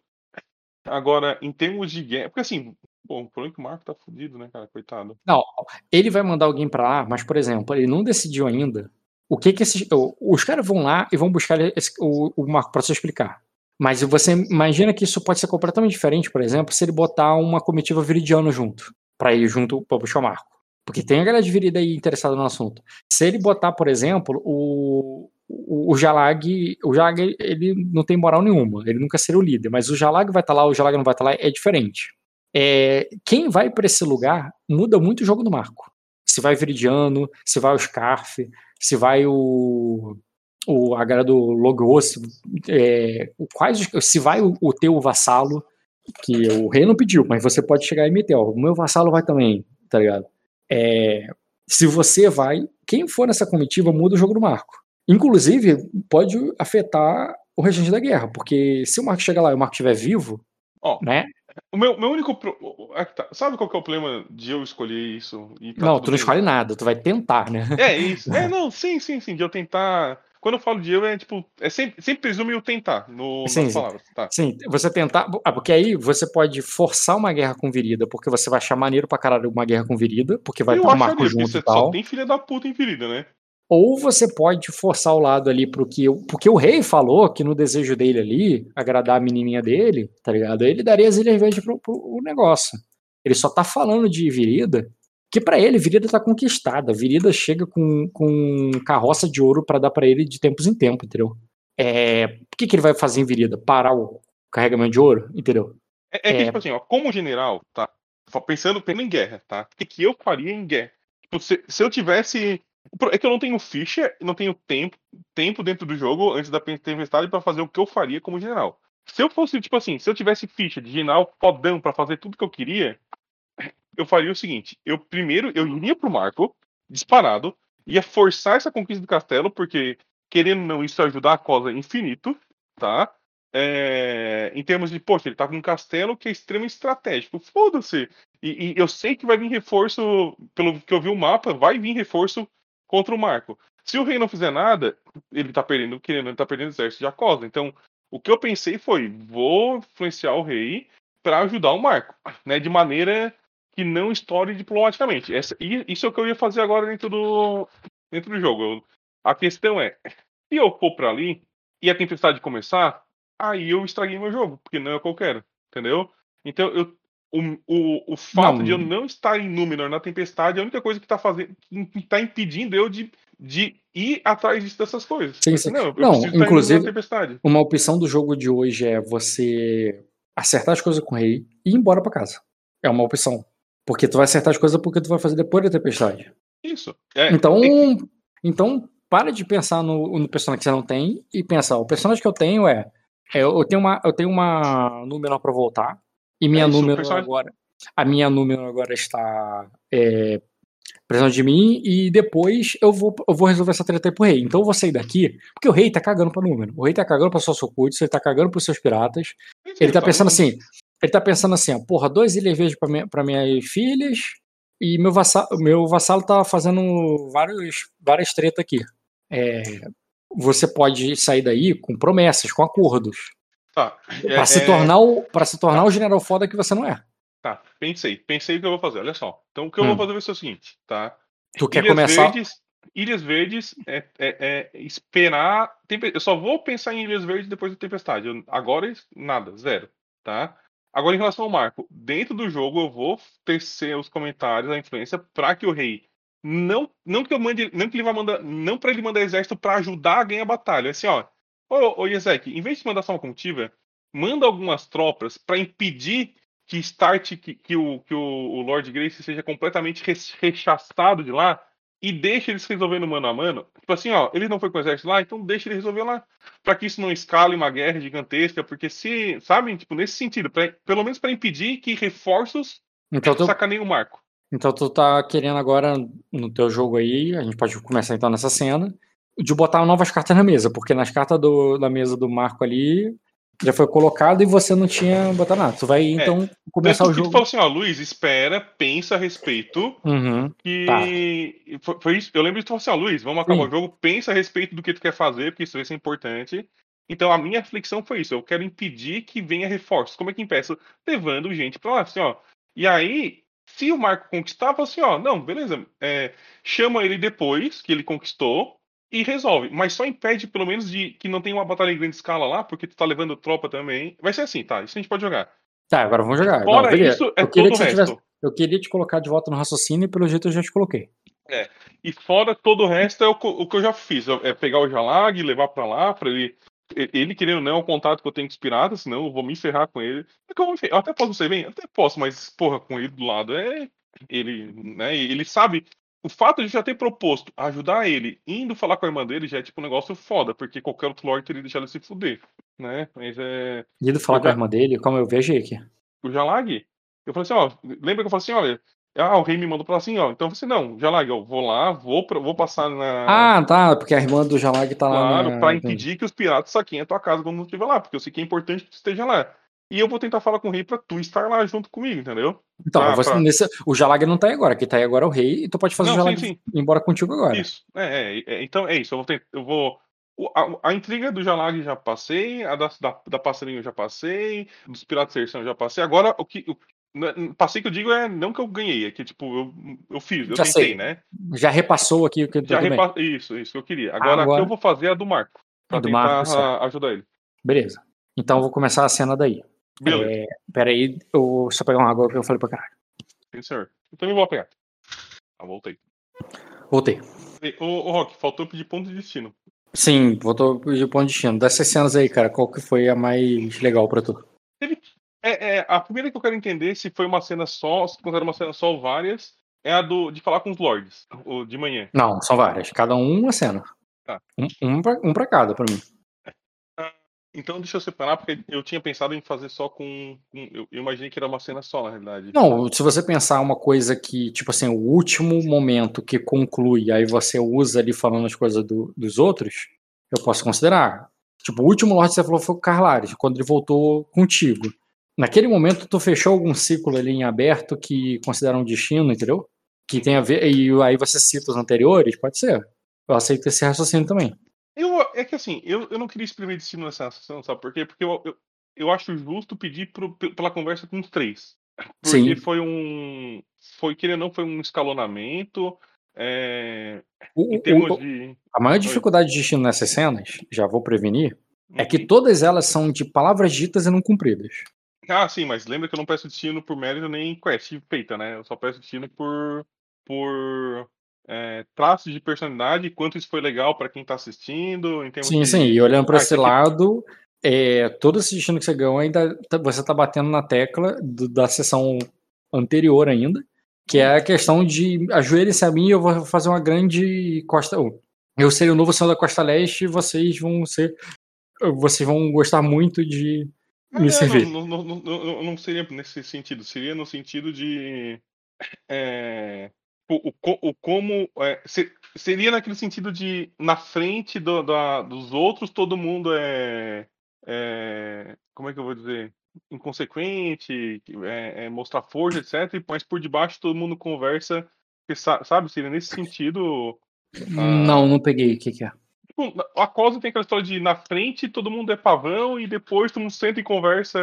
Agora, em termos de guerra. Porque assim, bom, o problema é que o Marco tá fudido, né, cara? Coitado. Não, ele vai mandar alguém pra lá, mas, por exemplo, ele não decidiu ainda o que que esses. Os caras vão lá e vão buscar esse- o, Marco pra se explicar. Mas você imagina que isso pode ser completamente diferente, por exemplo, se ele botar uma comitiva viridiana junto, pra ir junto pra buscar o Marco. Porque tem a galera de virida aí interessada no assunto. Se ele botar, por exemplo, o, o, o Jalag, o Jalag, ele não tem moral nenhuma, ele nunca seria o líder, mas o Jalag vai estar lá, o Jalag não vai estar lá, é diferente. É, quem vai para esse lugar muda muito o jogo do Marco. Se vai Viridiano, se vai o Scarf, se vai o, o a galera do Logos, é, o- quais, se vai o, o teu vassalo, que o rei não pediu, mas você pode chegar e meter, ó, o meu vassalo vai também, tá ligado? É, se você vai, quem for nessa comitiva muda o jogo do Marco. Inclusive, pode afetar o restante da guerra, porque se o Marco chegar lá e o Marco estiver vivo, Ó, né? o meu, meu único. Pro... é tá- Sabe qual que é o problema de eu escolher isso? tá não, tu não bem? escolhe nada, tu vai tentar, né? É isso. É, não, sim, sim, sim. De eu tentar. Quando eu falo de eu, é tipo. É sempre, sempre presume eu tentar no, Sim, nas sim. palavras. Tá. Sim, você tentar. Ah, porque aí você pode forçar uma guerra com virida, porque você vai achar maneiro pra caralho uma guerra com virida, porque vai eu estar o acharia, Marco junto você e tal. só tem filha da puta em ferida, né? Ou você pode forçar o lado ali pro que. o- Porque o rei falou que no desejo dele ali, agradar a menininha dele, tá ligado? Ele daria as Ilhas Verdes pro, pro negócio. Ele só tá falando de Virida, que pra ele, Virida tá conquistada. Virida chega com, com carroça de ouro pra dar pra ele de tempos em tempo, entendeu? É, o que, que ele vai fazer em Virida? Parar o carregamento de ouro, entendeu? É, é que, É. tipo assim, ó, como general, tá? Só Pensando, pensando em guerra, tá? O que, que eu faria em guerra? Tipo, se, se eu tivesse É que eu não tenho ficha, não tenho tempo, tempo dentro do jogo antes da tempestade para fazer o que eu faria como general. Se eu fosse, tipo assim, se eu tivesse ficha de general fodão para fazer tudo que eu queria, eu faria o seguinte: eu primeiro eu iria pro Marco, disparado, ia forçar essa conquista do castelo, porque querendo ou não, isso ajudar a cosa infinito, tá? É, em termos de, poxa, ele tá com um castelo que é extremamente estratégico. Foda-se. E, e, eu sei que vai vir reforço, pelo que eu vi o mapa, vai vir reforço contra o Marco. Se o rei não fizer nada, ele tá perdendo, querendo, ele tá perdendo o exército de Acosa. Então, o que eu pensei foi, vou influenciar o rei para ajudar o Marco, né, de maneira que não estoure diplomaticamente. Essa, isso é o que eu ia fazer agora dentro do, dentro do jogo. A questão é, se eu for para ali e a tempestade começar, aí eu estraguei meu jogo, porque não é o que eu quero, entendeu? Então, eu, o, o, o fato não. de eu não estar em Númenor na tempestade é a única coisa que está fazendo, que está impedindo eu de, de ir atrás dessas coisas. Sim, sim. Não, não inclusive, uma opção do jogo de hoje é você acertar as coisas com o rei e ir embora para casa. É uma opção. Porque tu vai acertar as coisas porque tu vai fazer depois da tempestade. Isso. É, então, é então, para de pensar no, no, personagem que você não tem e pensar, o personagem que eu tenho é, é eu tenho uma eu tenho uma número para voltar e minha é isso, número agora a minha número agora está é, precisando de mim e depois eu vou, eu vou resolver essa treta aí pro rei. Então eu vou sair daqui, porque o rei tá cagando pra número. O rei tá cagando pra suas ocultos, ele tá cagando pros seus piratas. Ele tá pensando assim, ele tá pensando assim, ó, porra, dois ilhas verdes pra, minha, pra minhas filhas e meu vassalo, meu vassalo tá fazendo vários, várias tretas aqui. É, você pode sair daí com promessas, com acordos. Tá. É, pra, se é... tornar o, pra se tornar tá. o general foda que você não é. Tá, pensei. Pensei o que eu vou fazer. Olha só. Então, o que eu vou hum. fazer vai ser o seguinte, tá? Tu quer Ilhas começar? Verdes, Ilhas Verdes é, é, é, esperar. Eu só vou pensar em Ilhas Verdes depois da tempestade. Eu, agora, nada, zero, tá? Agora, em relação ao Marco, dentro do jogo eu vou tecer os comentários, a influência, para que o rei não, não que eu mande, não que ele vai mandar, não para ele mandar exército para ajudar a ganhar a batalha. Assim, ó, ô, ô Yezek, em vez de mandar só uma comitiva, manda algumas tropas para impedir que start que, que, o, que o, o Lord Grace seja completamente rechaçado de lá e deixa eles resolvendo mano a mano. Tipo assim, ó, ele não foi com o exército lá, então deixa ele resolver lá. para que isso não escale uma guerra gigantesca, porque se, sabe, tipo, nesse sentido, pra, pelo menos para impedir que reforços então, tu, sacaneiem o marco. Então tu tá querendo agora, no teu jogo aí, a gente pode começar então nessa cena, de botar novas cartas na mesa, porque nas cartas do, da mesa do Marco ali, já foi colocado e você não tinha botado nada. Tu vai é, então é, começar o jogo. Tu falou assim, ó, Luiz, espera, pensa a respeito. Uhum, que tá. foi, isso. Eu lembro de tu falou assim, ó, Luiz, vamos acabar Sim. o jogo, pensa a respeito do que tu quer fazer, porque isso vai ser importante. Então a minha reflexão foi isso. Eu quero impedir que venha reforços. Como é que impeço? Levando gente pra lá, assim, ó. E aí, se o Marco conquistava, assim, ó, não, beleza. É, chama ele depois que ele conquistou e resolve. Mas só impede, pelo menos, de que não tenha uma batalha em grande escala lá, porque tu tá levando tropa também. Vai ser assim, tá? Isso a gente pode jogar. Tá, agora vamos jogar. Fora não, isso, é eu todo o resto. Tivesse... Eu queria te colocar de volta no raciocínio e pelo jeito eu já te coloquei. É. E fora todo o resto é o, o que eu já fiz. É pegar o Jalag, levar para lá, para ele. Ele querendo não é um contato que eu tenho com os piratas, senão eu vou me ferrar com ele. É eu, eu até posso ser bem, até posso, mas porra, com ele do lado é. Ele, né? Ele sabe o fato de já ter proposto ajudar ele indo falar com a irmã dele já é tipo um negócio foda, porque qualquer outro Lorde teria deixado ele se fuder, né? Mas é. Indo falar eu, com a irmã dele, como eu vejo aqui. O Jalag, eu falei assim, ó, lembra que eu falei assim, olha, ah, o rei me mandou falar assim, ó, então você não, Jalag, eu vou lá, vou, pra, vou passar na. Ah, tá, porque a irmã do Jalag tá lá. Claro, na... pra impedir que os piratas saquem a tua casa quando não estiver lá, porque eu sei que é importante que tu esteja lá. E eu vou tentar falar com o rei pra tu estar lá junto comigo, entendeu? Então, ah, você, pra... nesse, o Jalag não tá aí agora, que tá aí agora é o rei, e tu pode fazer não, o Jalag sim, sim. embora contigo agora. Isso, é, é, é, então é isso, eu vou tentar, eu vou. A, a, intriga do Jalag já passei, a da, da, da passarinho já passei, dos Piratas Serção já passei. Agora, o que. O, passei que eu digo é não que eu ganhei, é que tipo, eu, eu fiz, eu já tentei, sei. né? Já repassou aqui o que eu Já repa... Isso, isso que eu queria. Agora, agora... eu vou fazer é a do Marco. Pra do tentar Marco, ajudar ele. Beleza. Então eu vou começar a cena daí. Beleza. É, peraí, eu só pegar uma água que eu falei pra caralho. Sim, senhor. Eu também vou pegar. Ah, voltei. Voltei. Ô, ô Rock, faltou pedir ponto de destino. Sim, voltou pedir ponto de destino. Dessas cenas aí, cara, qual que foi a mais legal pra tu? Teve, é, é, a primeira que eu quero entender se foi uma cena só, se considera uma cena só ou várias, é a do, de falar com os lords, o de manhã. Não, são várias. Cada um uma cena. Tá. Um, um, pra, um pra cada, pra mim. Então deixa eu separar, porque eu tinha pensado em fazer só com. com eu, imaginei que era uma cena só, na realidade. Não, se você pensar uma coisa que, tipo assim, o último momento que conclui, aí você usa ali falando as coisas do, dos outros, eu posso considerar. Tipo, o último Lorde que você falou foi o Carlares, quando ele voltou contigo. Naquele momento, tu fechou algum ciclo ali em aberto que considera um destino, entendeu? Que tem a ver. E aí você cita os anteriores, pode ser. Eu aceito esse raciocínio também. Eu, é que assim, eu, eu não queria exprimir destino nessa sessão, sabe por quê? Porque eu, eu, eu acho justo pedir pro, pela conversa com os três. Porque Sim. foi um. Foi, querendo ou não, foi um escalonamento. É, O- em termos o- de. a maior dificuldade de destino nessas cenas, já vou prevenir, é que Uhum. todas elas são de palavras ditas e não cumpridas. Ah, sim, mas lembra que eu não peço destino por mérito nem quest feita, né? Eu só peço destino por. por. É, traços de personalidade, quanto isso foi legal pra quem tá assistindo, em termos Sim, de. sim. E olhando para Ah, esse aqui- lado, é, todo esse destino que você ganhou ainda tá- você tá batendo na tecla do- da sessão anterior ainda, que é a questão de ajoelhe-se a mim e eu vou fazer uma grande costa. Eu serei o novo senhor da Costa Leste e vocês vão ser. Vocês vão gostar muito de me Ah, servir. Não, não, não, não, não seria nesse sentido, seria no sentido de. é, o, o, co- o como. é, se- seria naquele sentido de, na frente do- da- dos outros, todo mundo é, é, Como é que eu vou dizer? Inconsequente, é, é mostrar força, etc. Mas por debaixo todo mundo conversa, sabe? Seria nesse sentido. Não, não peguei o que, que é. Tipo, a Cosa tem aquela história de na frente todo mundo é pavão e depois todo mundo senta e conversa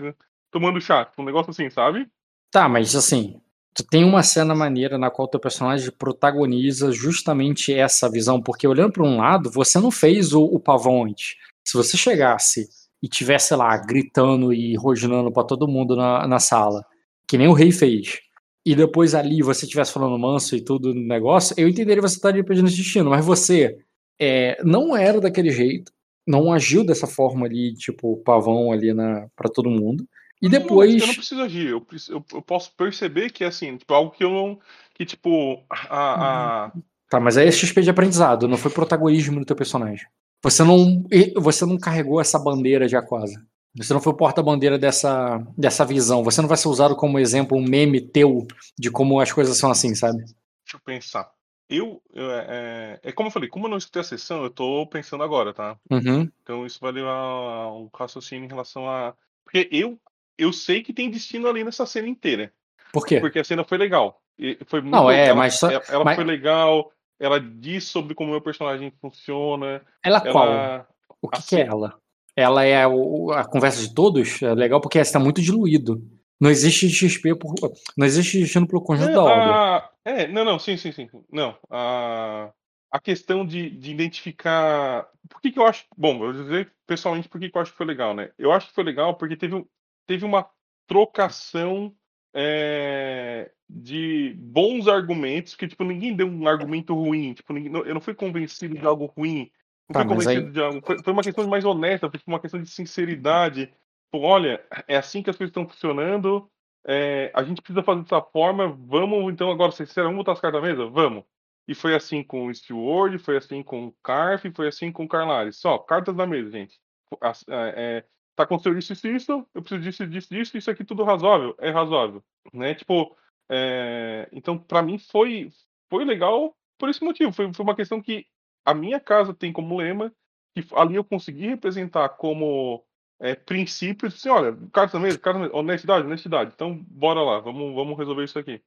eh, tomando chá. Um negócio assim, sabe? Tá, mas assim, tu tem uma cena maneira na qual teu personagem protagoniza justamente essa visão, porque olhando para um lado, você não fez o, o pavão antes. Se você chegasse e tivesse lá gritando e rosnando para todo mundo na, na sala, que nem o rei fez, e depois ali você estivesse falando manso e tudo no negócio, eu entenderia você estaria pedindo esse destino, mas você é, não era daquele jeito, não agiu dessa forma ali, tipo, pavão ali para todo mundo. E Não, não, depois. mas eu não preciso agir. Eu, eu, eu posso perceber que é assim, tipo, algo que eu não. Que, tipo, a. a- Tá, mas aí é XP de aprendizado, não foi protagonismo do teu personagem. Você não, você não carregou essa bandeira de Aquasa. Você não foi o porta-bandeira dessa, dessa visão. Você não vai ser usado como exemplo, um meme teu de como as coisas são assim, sabe? deixa eu pensar. Eu. eu, é, é como eu falei, como eu não escutei a sessão, eu tô pensando agora, tá? Uhum. Então isso vai levar um raciocínio em relação a. Porque eu, eu sei que tem destino ali nessa cena inteira. Por quê? Porque a cena foi legal. Foi muito, Não, é, ela, mas só- ela, mas- foi legal. Ela diz sobre como o meu personagem funciona. Ela qual? Ela. O que, assim- que é ela? Ela é o- a conversa de todos? É legal porque está muito diluído. Não existe XP por. Não existe destino pelo conjunto da Não, obra. a- é, não, não, sim, sim, sim. Não. A, a questão de, de identificar. Por que, que eu acho. Bom, eu vou dizer pessoalmente por que, que eu acho que foi legal, né? Eu acho que foi legal porque teve, um- teve uma trocação é, de bons argumentos, que, tipo, ninguém deu um argumento ruim. Tipo, ninguém- eu não fui convencido de algo ruim. Não Tá, fui convencido aí- de algo. Foi, foi uma questão mais honesta, foi tipo, uma questão de sinceridade. Tipo, olha, é assim que as coisas estão funcionando. é, a gente precisa fazer dessa forma. Vamos, então, agora, sincero, vamos botar as cartas na mesa? Vamos. E foi assim com o Steward, foi assim com o Carf, foi assim com o Carlares. Só, cartas na mesa, gente. É, tá acontecendo isso, isso, isso, eu preciso disso, disso, disso, isso aqui tudo razoável. É razoável. Né? Tipo, é, então, pra mim foi, foi legal por esse motivo. Foi, foi uma questão que a minha casa tem como lema, que ali eu consegui representar como é, princípios, assim, olha, mesa, cartas na mesa, honestidade, honestidade. Então, bora lá, vamos, vamos resolver isso aqui.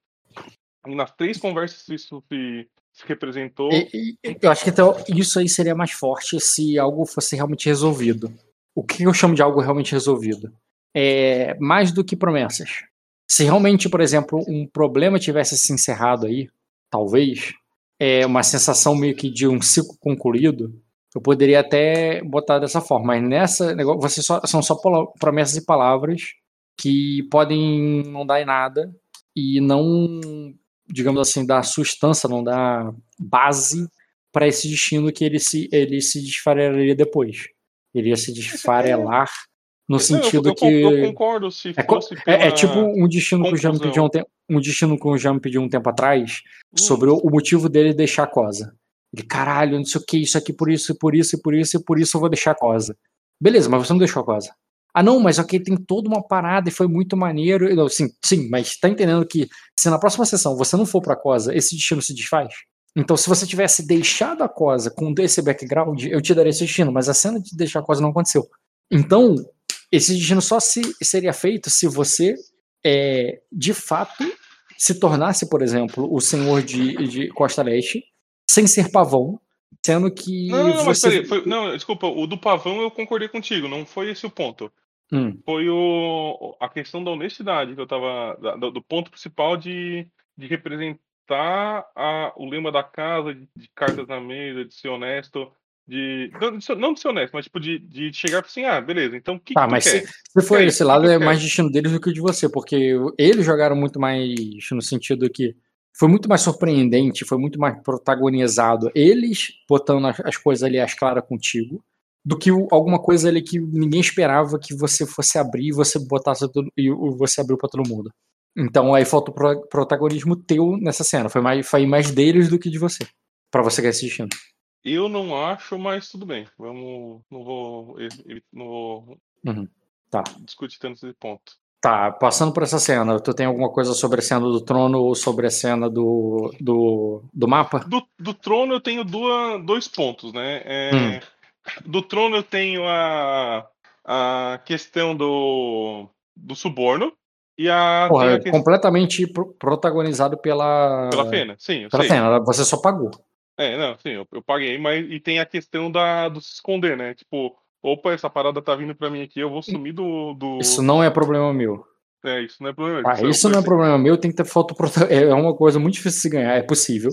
E nas três conversas isso se, se representou. E- e- Eu acho que então, isso aí seria mais forte se algo fosse realmente resolvido. O que eu chamo de algo realmente resolvido? É mais do que promessas. Se realmente, por exemplo, um problema tivesse se encerrado aí, talvez, é uma sensação meio que de um ciclo concluído, eu poderia até botar dessa forma. Mas nessa negócio, você só, são só promessas e palavras que podem não dar em nada e não, digamos assim, dar sustância, não dar base para esse destino que ele se, ele se desfarelaria depois. Ele ia se desfarelar No sentido eu, eu, que. eu concordo se É, é- é tipo um destino que o Jam conclusão. pediu um, tempo, um destino que o Jam pediu um tempo atrás Hum, sobre o, o motivo dele deixar a cosa. Ele, caralho, não sei o que, isso aqui por isso, e por isso, e por isso, e por isso eu vou deixar a cosa. Beleza, mas você não deixou a cosa. Ah, não, mas ok, tem toda uma parada e foi muito maneiro. Não, sim, sim, mas tá entendendo que se na próxima sessão você não for pra cosa, esse destino se desfaz? Então, se você tivesse deixado a cosa com esse background, eu te daria esse destino, mas a cena de deixar a cosa não aconteceu. Então, esse destino só se, seria feito se você, é, de fato, se tornasse, por exemplo, o senhor de, de Costa Leste, sem ser pavão, sendo que Não, não, não, mas você. peraí. Foi, não, desculpa, o do pavão eu concordei contigo, não foi esse o ponto. Hum, Foi o, a questão da honestidade que eu tava. do, do ponto principal de, de representar a, o lema da casa, de, de cartas na mesa, de ser honesto. De, não, de ser, não de ser honesto, mas tipo, de, de chegar assim, ah, beleza, então o que, Tá, que mas se, se for esse lado, que é mais destino deles do que o de você, porque eles jogaram muito mais no sentido que foi muito mais surpreendente, foi muito mais protagonizado. Eles botando as, as coisas ali às claras contigo, do que alguma coisa ali que ninguém esperava que você fosse abrir e você botasse tudo, e você abriu pra todo mundo. Então aí falta o pro- protagonismo teu nessa cena. Foi mais, foi mais deles do que de você. Pra você ganhar esse destino. Eu não acho, mas tudo bem. Vamos. Não vou, não vou Uhum. Tá. discutir tanto esse ponto. Tá, passando por essa cena, tu tem alguma coisa sobre a cena do trono ou sobre a cena do, do, do mapa? Do, do trono eu tenho duas, dois pontos, né? É, Hum. Do trono eu tenho a, a questão do, do suborno e a, Porra, a é completamente pro- protagonizado pela, pela Fena. Sim, pela sei. Fena, você só pagou. É, não, sim, eu, eu paguei, mas e tem a questão da, do se esconder, né? Tipo, opa, essa parada tá vindo pra mim aqui, eu vou sumir do. do... Isso não é problema meu. É, isso não é problema. Ah, eu isso não é problema meu, tem que ter foto prota- É uma coisa muito difícil de se ganhar, é possível.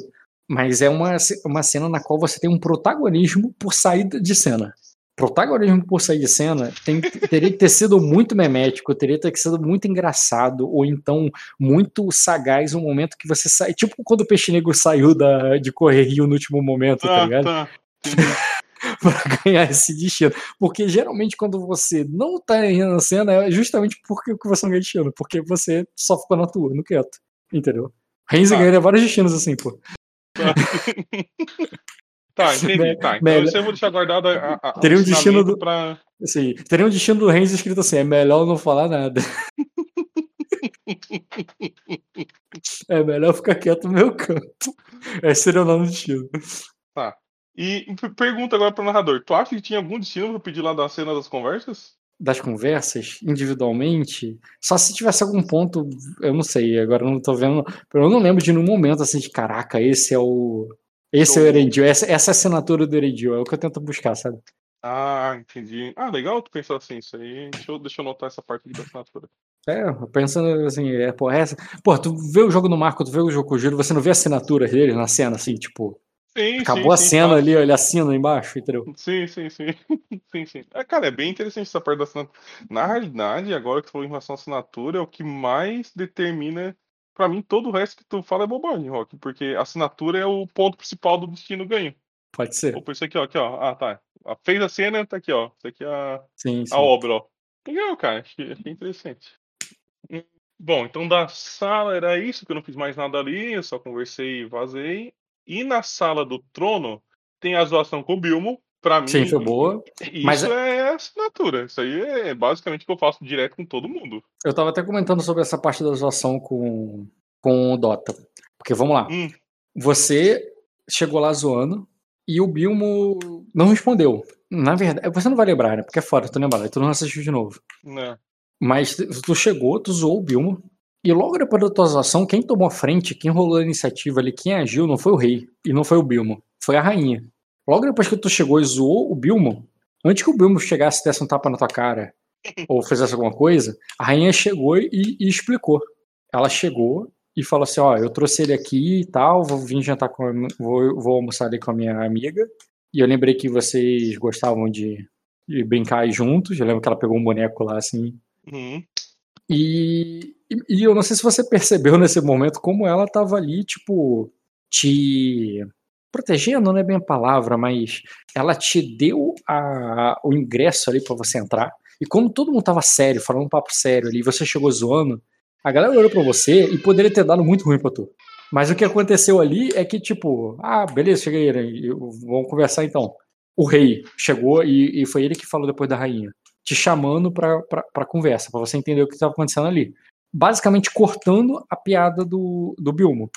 Mas é uma, uma cena na qual você tem um protagonismo por saída de cena. Protagonismo por sair de cena tem, teria que ter sido muito memético, teria que ter sido muito engraçado, ou então muito sagaz um momento que você sai. Tipo quando o Peixe Negro saiu da, de Correr Rio no último momento, tá Ah, ligado? tá. para ganhar esse destino. Porque geralmente quando você não tá na cena é justamente porque que você não ganha destino, porque você só ficou na tua, no quieto. Entendeu? Renzi Tá. ganharia vários destinos assim, pô. Tá, entendi. Tá, então isso eu vou deixar guardado a, a, Teria um destino do- pra. Assim, teria um destino do Renzi escrito assim: é melhor não falar nada. é melhor ficar quieto no meu canto. Esse seria o nome do destino. E p- pergunta agora pro narrador: tu acha que tinha algum destino pra pedir lá da cena das conversas? Das conversas, individualmente, só se tivesse algum ponto, eu não sei, agora eu não tô vendo. Eu não lembro de nenhum momento assim de caraca, esse é o. Esse é o Show. Erendio, essa, essa é a assinatura do Erendio, é o que eu tento buscar, sabe? Ah, entendi. Ah, legal tu pensar assim, isso aí. Deixa eu, deixa eu anotar essa parte da assinatura. É, pensando assim, é, porra, essa. Porra, tu vê o jogo no Marco, tu vê o jogo com o Giro, você não vê a assinatura dele na cena, assim, tipo, Sim, acabou a sim, sim, cena fácil. ali, ele assina embaixo, entendeu? Sim, sim, sim. sim, sim. É, cara, é bem interessante essa parte da assinatura. Na realidade, agora que tu falou em relação à assinatura, é o que mais determina. Pra mim, todo o resto que tu fala é bobagem, Rock, porque a assinatura é o ponto principal do destino ganho. Pode ser. Opa, isso aqui, ó, aqui, ó. Ah, tá. Fez a cena, tá aqui, ó. Isso aqui é a, Sim, sim. a obra, ó. Legal, cara. Achei, achei interessante. Hum, Bom, então da sala era isso, que eu não fiz mais nada ali, eu só conversei e vazei. E na sala do trono tem a zoação com o Bilmo. Pra mim, Sim, foi boa. isso Mas- é assinatura. Isso aí é basicamente o que eu faço direto com todo mundo. Eu tava até comentando sobre essa parte da zoação com, com o Dota. Porque vamos lá. Hum, Você chegou lá zoando e o Bilmo não respondeu. Na verdade, você não vai lembrar, né? Porque é fora, tu lembra, tu não assistiu de novo. né. Mas tu chegou, tu zoou o Bilmo. E logo depois da tua zoação, quem tomou a frente, quem rolou a iniciativa ali, quem agiu, não foi o rei. E não foi o Bilmo. Foi a rainha. Logo depois que tu chegou e zoou o Bilmo, antes que o Bilmo chegasse e desse um tapa na tua cara, ou fizesse alguma coisa, a rainha chegou e, e explicou. Ela chegou e falou assim: Ó, eu trouxe ele aqui e tal, vou vir jantar com. Vou, vou almoçar ali com a minha amiga. E eu lembrei que vocês gostavam de, de brincar aí juntos. Eu lembro que ela pegou um boneco lá assim. Uhum. E, e, e eu não sei se você percebeu nesse momento como ela tava ali, tipo, te protegendo, não é bem a palavra, mas ela te deu a, o ingresso ali para você entrar. E como todo mundo tava sério, falando um papo sério ali, você chegou zoando, a galera olhou pra você e poderia ter dado muito ruim pra tu. Mas o que aconteceu ali é que, tipo, ah, beleza, cheguei, né? vamos conversar então. O rei chegou e, e, foi ele que falou depois da rainha, te chamando pra, pra, pra conversa, pra você entender o que estava acontecendo ali. Basicamente cortando a piada do, do Bilmo.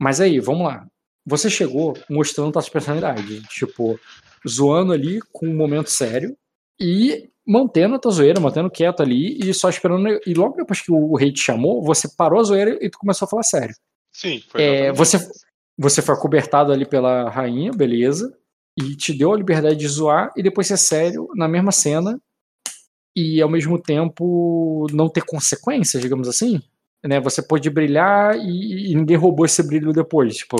Mas aí, vamos lá. Você chegou mostrando a sua personalidade, tipo, zoando ali com um momento sério e mantendo a tua zoeira, mantendo quieto ali e só esperando. E logo depois que o rei te chamou, você parou a zoeira e tu começou a falar sério. Sim, foi é, você, você foi acobertado ali pela rainha, beleza, e te deu a liberdade de zoar e depois ser sério na mesma cena e ao mesmo tempo não ter consequências, digamos assim. Né, você pode brilhar e, e ninguém roubou esse brilho depois. Tipo,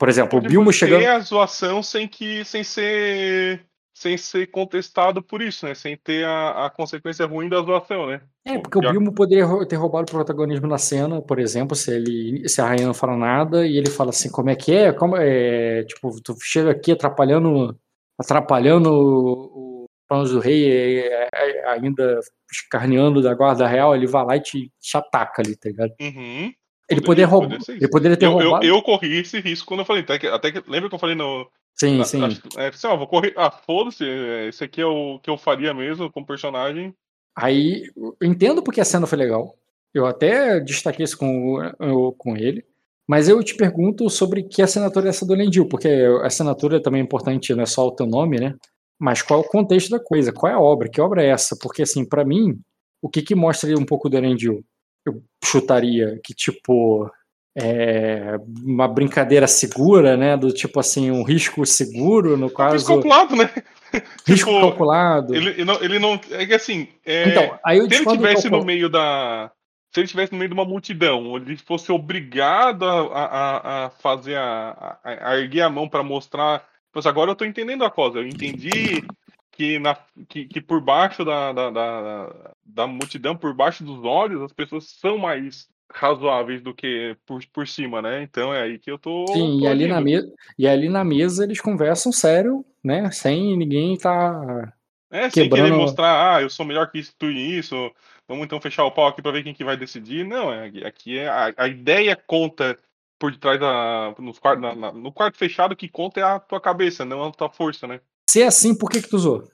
por exemplo, o Bilmo chegando. a zoação sem que sem ser sem ser contestado por isso, né? Sem ter a, a consequência ruim da zoação, né? É, porque o Bilmo poderia ter roubado o protagonismo na cena, por exemplo, se ele se a rainha não fala nada e ele fala assim, como é que é? Como é, tipo, tu chega aqui atrapalhando atrapalhando o planos do rei, é, é, ainda escarneando da guarda real, ele vai lá e te, te ataca ali, tá ligado? Uhum. Ele poderia roubar. Ele poderia ter eu, roubado. Eu, eu, corri esse risco quando eu falei. Até que, até que lembra que eu falei no, Sim, na, sim. é, assim, ó, vou correr. Ah, foda-se, é, esse aqui é o que eu faria mesmo com o personagem. Aí, eu entendo porque a cena foi legal. Eu até destaquei isso com, eu, com ele. Mas eu te pergunto sobre que assinatura é essa do Lendil, porque a assinatura também é importante, não é só o teu nome, né? Mas qual é o contexto da coisa? Qual é a obra? Que obra é essa? Porque, assim, para lmim, o que que mostra um pouco do Elendil? Eu chutaria que, tipo, é, uma brincadeira segura, né? Do tipo assim, um risco seguro, no caso. Risco calculado, né? Risco tipo, calculado. Ele, ele, não, ele não. É que assim. É, então, aí eu se ele tivesse no meio da. Se ele estivesse no meio de uma multidão, ele fosse obrigado a, a, a fazer a, a, a erguer a mão para mostrar. Mas agora eu tô entendendo a coisa. Eu entendi que, na, que, que por baixo da, da, da, da multidão, por baixo dos olhos, as pessoas são mais razoáveis do que por, por cima, né? Então é aí que eu tô. Sim, tô e, ali na mesa, e ali na mesa eles conversam sério, né? Sem ninguém tá. É, sem quebrando... querer mostrar, ah, eu sou melhor que isso, tu e isso, vamos então fechar o pau aqui pra ver quem que vai decidir. Não, é, aqui é a, a ideia conta por detrás da. Nos quarto, na, na, no quarto fechado que conta é a tua cabeça, não a tua força, né? Se é assim, por que, que tu usou?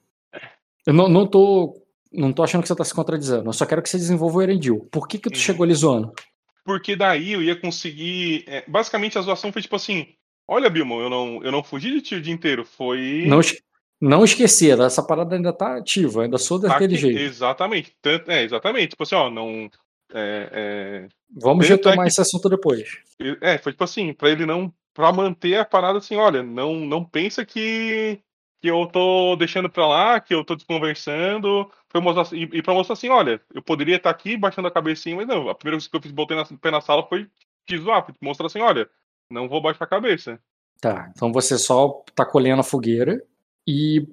Eu não, não tô não tô achando que você tá se contradizendo. Eu só quero que você desenvolva o Erendil. Por que que tu uhum. chegou ali zoando? Porque daí eu ia conseguir. É, basicamente a zoação foi tipo assim: olha, Bilmo, eu não, eu não fugi de ti o dia inteiro. Foi. Não, não esquecer, essa parada ainda tá ativa, ainda sou daquele tá jeito. Exatamente. Tanto, é, exatamente. Tipo assim, ó, não. É, é... Vamos retomar que... esse assunto depois. É, foi tipo assim, pra ele não. Pra manter a parada assim, olha, não, não pensa que que eu tô deixando pra lá, que eu tô desconversando, foi mostrar, e, e pra mostrar assim, olha, eu poderia estar aqui baixando a cabecinha, mas não, a primeira coisa que eu fiz, botei na, pé na sala foi te zoar, mostrar assim, olha, não vou baixar a cabeça. Tá, então você só tá colhendo a fogueira e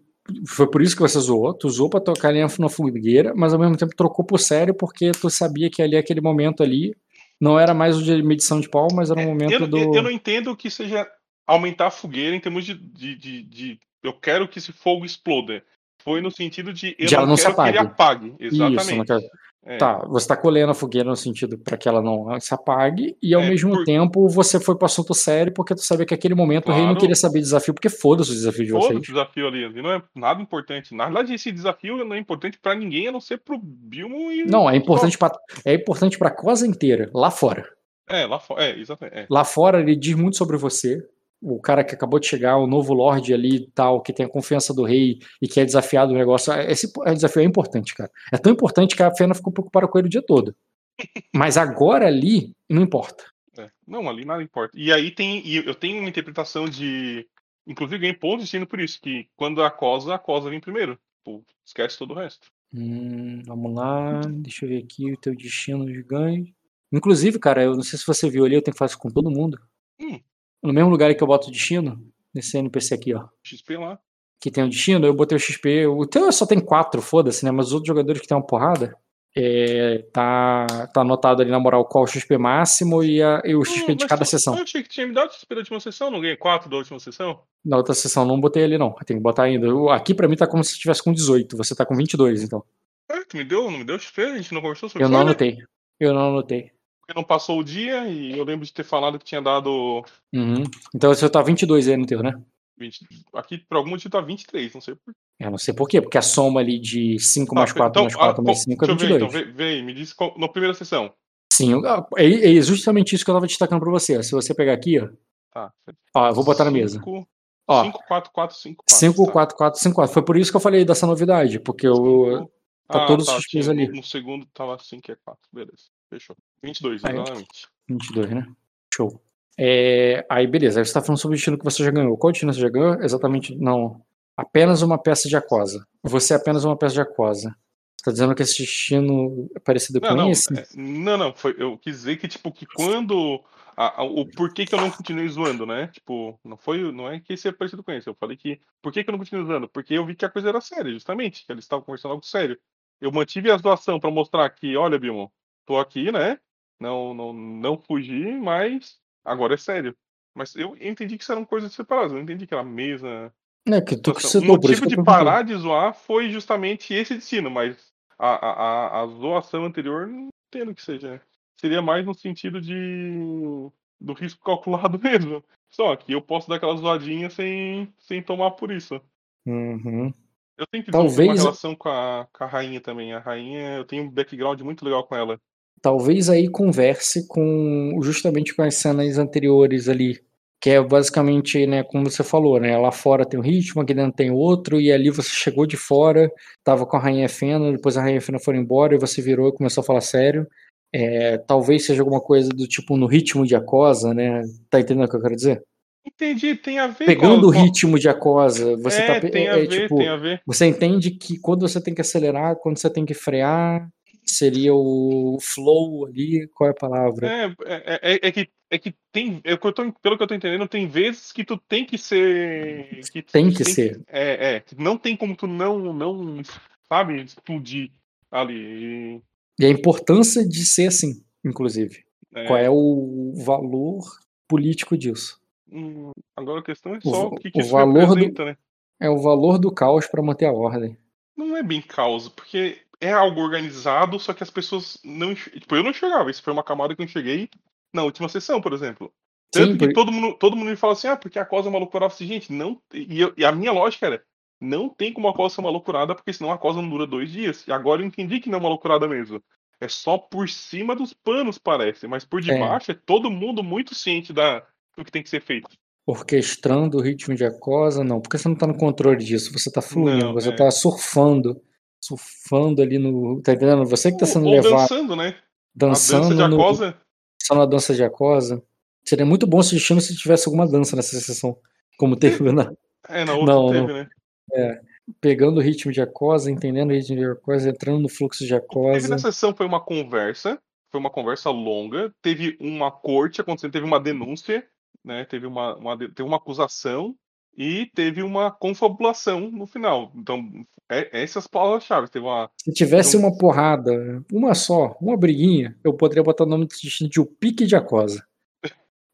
foi por isso que você zoou, tu zoou pra tocar lenha na fogueira, mas ao mesmo tempo trocou por sério porque tu sabia que ali, aquele momento ali, não era mais o de medição de pau, mas era um é, momento eu, do... Eu, eu não entendo que seja aumentar a fogueira em termos de, de, de, de eu quero que esse fogo exploda. Foi no sentido de eu de não, não quero que ele apague. Exatamente. Isso, é. Tá, você está colhendo a fogueira no sentido para que ela não se apague, e ao é, mesmo por... tempo você foi para assunto sério porque tu sabia que aquele momento claro. o rei não queria saber desafio, porque foda-se o desafio de vocês. Foda-se o desafio ali, não é nada importante. Na verdade, esse desafio não é importante para ninguém, a não ser pro Bilmo e. Não, é importante para é importante para a cosa inteira, lá fora. É, lá fora, é, exatamente. É. Lá fora ele diz muito sobre você, o cara que acabou de chegar, o novo Lorde ali tal, que tem a confiança do rei e que é desafiado no negócio, esse desafio é importante, cara. É tão importante que a Fena ficou preocupada com ele o dia todo. Mas agora ali, não importa. É, não, ali nada importa. E aí tem. E eu tenho uma interpretação de. Inclusive ganhei pontos dizendo por isso, que quando a cosa, a cosa vem primeiro. Pô, esquece todo o resto. Hum, vamos lá, deixa eu ver aqui o teu destino gigante. Inclusive, cara, eu não sei se você viu ali, eu tenho que fazer isso com todo mundo. Hum no mesmo lugar que eu boto o destino, nesse NPC aqui, ó. XP lá. Que tem o destino, eu botei o XP. O teu só tem quatro, foda-se, né? Mas os outros jogadores que tem uma porrada, é, tá, tá anotado ali na moral qual o XP máximo e, a, e o XP de cada sessão. Eu achei que tinha me dado XP da última sessão, não ganhei 4 da última sessão? Na outra sessão não botei ali, não. Tem que botar ainda. Eu, aqui pra mim tá como se estivesse com 18, você tá com 22, então. É, Tu me deu? Não me deu XP? A gente não conversou sobre Eu isso? não anotei. Eu não anotei. Porque não passou o dia e eu lembro de ter falado que tinha dado. Uhum. Então você tá 22 aí no teu, né? 20... Aqui por algum motivo tá 23, não sei por Eu não sei por quê, porque a soma ali de 5 Tá, mais 4 então, mais 4 ah, mais qual- 5 é Deixa eu ver 22. então, vê, vê aí, me diz qual, na primeira sessão. Sim, ah, é, é justamente isso que eu tava destacando pra você. Se você pegar aqui, ó, Tá. ó eu vou botar na mesa. 5, Ó, 5, 4, 4, 5, 5, 4, 4, 5, 4. Foi por isso que eu falei dessa novidade, porque eu, tá todos os tinha- X's ali. No, no segundo tava 5 e 4, beleza. Fechou. 22, Aí. exatamente. 22, né? Show. É, aí, beleza. Aí você tá falando sobre o destino que você já ganhou. Qual destino você já ganhou? Exatamente, não. Apenas uma peça de aquosa. Você é apenas uma peça de aquosa. Você tá dizendo que esse destino é parecido Não, com não, esse? é, não, não, foi, eu quis dizer que, tipo, que quando. a- a- o porquê que eu não continuei zoando, né? Tipo, não foi. Não é que esse é parecido com esse. Eu falei que. Por que, que eu não continuei zoando? Porque eu vi que a coisa era séria, justamente. Que eles estavam conversando algo sério. Eu mantive a zoação pra mostrar que, olha, Bilmo, tô aqui, né? Não, não, não fugi, mas agora é sério. Mas eu entendi que isso eram coisas separadas. Eu não entendi que era a mesma. É que tu que citou, o motivo de parar de zoar foi justamente esse destino, mas a, a, a, zoação anterior não entendo que seja. né? Seria mais no sentido de do risco calculado mesmo. Só que eu posso dar aquela zoadinha sem, sem tomar por isso. Uhum. Eu tenho que Talvez- uma relação com a, com a rainha também. A rainha, eu tenho um background muito legal com ela. Talvez aí converse com justamente com as cenas anteriores ali. Que é basicamente, né, como você falou, né? Lá fora tem um ritmo, aqui dentro tem outro, e ali você chegou de fora, tava com a Rainha Fena, depois a Rainha Fena foi embora e você virou e começou a falar sério. É, talvez seja alguma coisa do tipo no ritmo de Acosa, né? Tá entendendo o que eu quero dizer? Entendi, tem a ver Pegando o com a- ritmo de Acosa, você é, tá. tem é, a ver, tipo, tem a ver. Você entende que quando você tem que acelerar, quando você tem que frear, seria o flow ali, qual é a palavra? É, é, é, é que, é que tem. É, o que eu tô- pelo que eu tô entendendo, tem vezes que tu tem que ser. Que Tem que ser. É, é. que Não tem como tu não, não sabe, explodir ali. E a importância de ser assim, inclusive. É, Qual é o valor político disso? hum, agora a questão é O só va- o que, que o valor do- né? É o valor do caos para manter a ordem. Não é bem causa, porque é algo organizado, só que as pessoas não. Tipo, eu não enxergava. Isso foi uma camada que eu enxerguei na última sessão, por exemplo. Tanto Sim, que por- todo mundo, todo mundo me fala assim, ah, porque a cosa é uma loucurada. Falei, Gente, não. E, eu- e a minha lógica era, não tem como a cosa ser uma loucurada, porque senão a cosa não dura dois dias. E agora eu entendi que não é uma loucurada mesmo. É só por cima dos panos, parece. Mas por debaixo é, todo mundo muito ciente da, do que tem que ser feito. Orquestrando o ritmo de Acosa, não, porque você não tá no controle disso, você tá fluindo, Não, você é. tá surfando, surfando ali no. Tá entendendo? Você que tá sendo Ou levado, dançando, né? dançando, a dança de no, acosa. dançando a dança de Acosa. Seria muito bom se destino se tivesse alguma dança nessa sessão, como teve na, É, na outra Não, teve, não. né? pegando o ritmo de Acosa, entendendo o ritmo de Acosa, entrando no fluxo de O que teve Acosa. na sessão foi uma conversa, foi uma conversa longa, teve uma corte acontecendo, teve uma denúncia, né? Teve uma, uma, teve uma acusação e teve uma confabulação no final. Então, é, essas palavras-chave. Teve uma. Se tivesse Não- uma porrada, uma só, uma briguinha, eu poderia botar o nome desse destino de o pique de Acosa.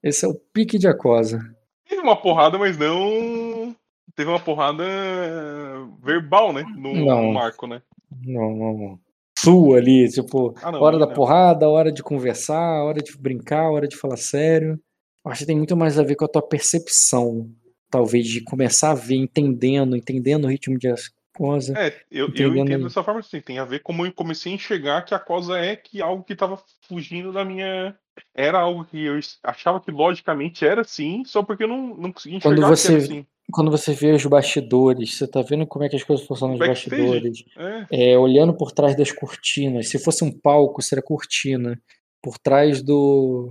Esse é o pique de Acosa. Teve uma porrada, mas não. Teve uma porrada verbal, né? No, Não. no marco, né? Não, não. Sua ali, tipo, Ah, não, hora aí da não. porrada, hora de conversar, hora de brincar, hora de falar sério. Acho que tem muito mais a ver com a tua percepção, talvez, de começar a ver, entendendo, entendendo o ritmo de Acosa. É, eu, eu Entendendo entendo aí. dessa forma assim. Tem a ver como eu comecei a enxergar que a cosa é que algo que estava fugindo da minha. Era algo que eu achava que logicamente era assim, só porque eu não, não conseguia Quando enxergar você- que era assim. Quando você vê os bastidores, você tá vendo como é que as coisas funcionam nos Backstage. bastidores. É, é, olhando por trás das cortinas. Se fosse um palco, seria cortina. Por trás do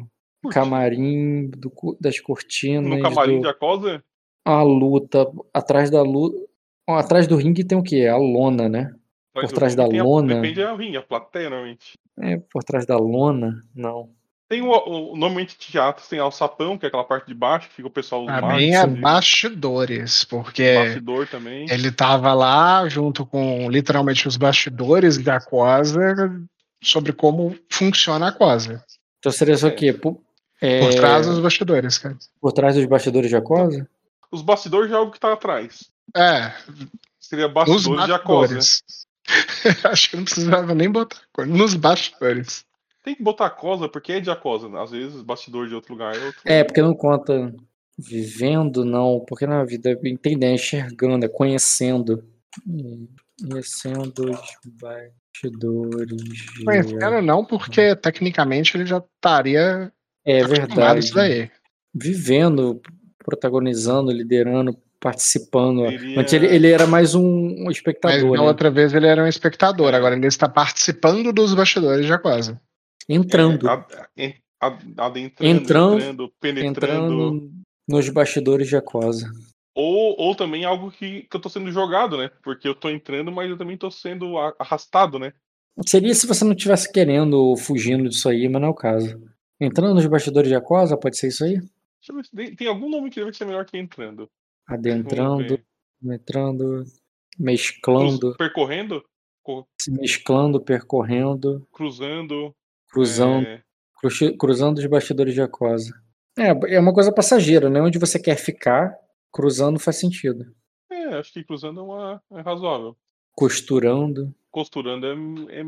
camarim, do das cortinas, no camarim do- de Acosa, a luta. Atrás da luta. Atrás do ringue tem o quê? A lona, né? Por trás da tem a- lona? Depende da ringue, a plateia, normalmente. É, por trás da lona, não. Tem o, o- normalmente teatro tem alçapão, que é aquela parte de baixo, que fica o pessoal embaixo, mim é bastidores, porque bastidor também. ele tava lá junto com literalmente os bastidores da Aquosa sobre como funciona a Aquosa. Então seria só o É. quê? Por, é, Por trás dos bastidores, cara. por trás dos bastidores de Acosa? Os bastidores já é algo que tá atrás. É, Seria os bastidores de Acosa. bastidores. Acho que não precisava nem botar coisa. Nos bastidores. Tem que botar cosa, porque é de acosa. Às vezes, bastidor de outro lugar é outro. É, porque não conta vivendo, não. Porque na vida é entendendo, é enxergando, é conhecendo. Conhecendo os bastidores. Conhecendo não, porque tecnicamente ele já estaria É verdade. isso daí. Vivendo, protagonizando, liderando, participando. Seria- Antes ele, ele era mais um, Mas espectador, na né? outra vez ele era um espectador, agora ele está participando dos bastidores de Aquasa. entrando. É, ad- adentrando, Entrando- entrando, penetrando. entrando nos bastidores de Aquosa. Ou, ou também algo que, que eu tô sendo jogado, né? Porque eu tô entrando, mas eu também tô sendo arrastado, né? Seria se você não estivesse querendo ou fugindo disso aí, mas não é o caso. Entrando nos bastidores de Aquosa, pode ser isso aí? Tem, algum nome que deve ser melhor que entrando. Adentrando, entrando, mesclando, percorrendo, se mesclando, percorrendo, cruzando. cruzando, é, cruzando os bastidores de Aquosa. É, é uma coisa passageira, né? Onde você quer ficar, cruzando faz sentido. é, acho que cruzando é, uma, é razoável. Costurando. Costurando é, é-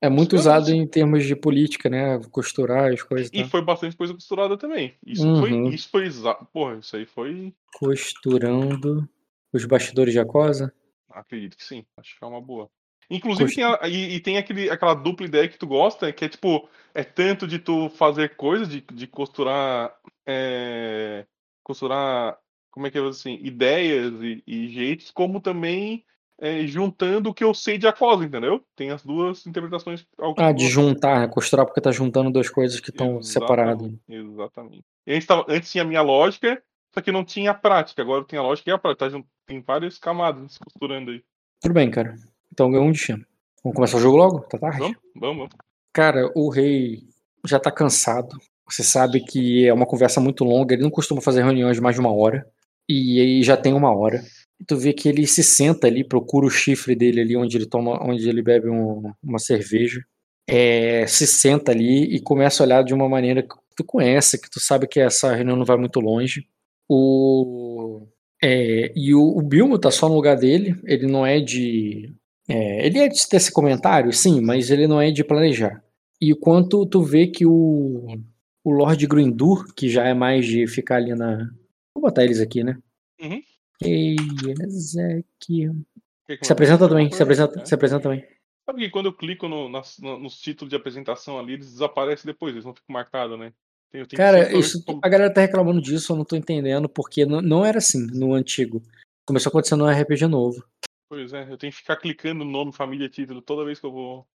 É muito usado em termos de política, né? Costurar as coisas. e tal. foi bastante coisa costurada também. Isso Uhum. foi. Isso foi. Porra, isso aí foi. Costurando os bastidores de Aquosa. Acredito que sim. Acho que é uma boa. Inclusive, Costu- tem a- e, e tem aquele, aquela dupla ideia que tu gosta, que é tipo, é tanto de tu fazer coisas, de, de costurar. é, costurar. Como é que eu vou dizer assim? Ideias e, e jeitos, como também é, juntando o que eu sei de Aquosa, entendeu? Tem as duas interpretações. Ah, de juntar, né? Costurar porque tá juntando duas coisas que estão separadas. Exatamente, tava- antes tinha a minha lógica, só que não tinha a prática. Agora tem a lógica e a prática. Tá Tem várias camadas costurando aí. Tudo bem, cara. Então ganhou um destino. Vamos começar o jogo logo? Tá tarde? Vamos? Vamos, vamos. Cara, o rei já tá cansado. Você sabe que é uma conversa muito longa. Ele não costuma fazer reuniões de mais de uma hora. E aí já tem uma hora. Tu vê que ele se senta ali, procura o chifre dele ali onde ele toma, onde ele bebe um- uma cerveja. É, se senta ali e começa a olhar de uma maneira que tu conhece, que tu sabe que essa reunião não vai muito longe. O é, e o, o Bilmo tá só no lugar dele. Ele não é de é, ele é de ter esse comentário, sim, mas ele não é de planejar. E quanto tu vê que o, o Lord Grindur, que já é mais de ficar ali na. Vou botar eles aqui, né? Uhum. Ei, que Se apresenta também, Por se apresenta, se apresenta também. Sabe que quando eu clico no, nas- no- nos títulos de apresentação ali, eles desaparecem depois, eles não ficam marcados, né? Tem- eu tenho que Cara, sempre isso, como- a galera tá reclamando disso, eu não tô entendendo, porque não, não era assim no antigo. Começou a acontecer no RPG novo. Pois é, eu tenho que ficar clicando nome, família, título toda vez que eu vou.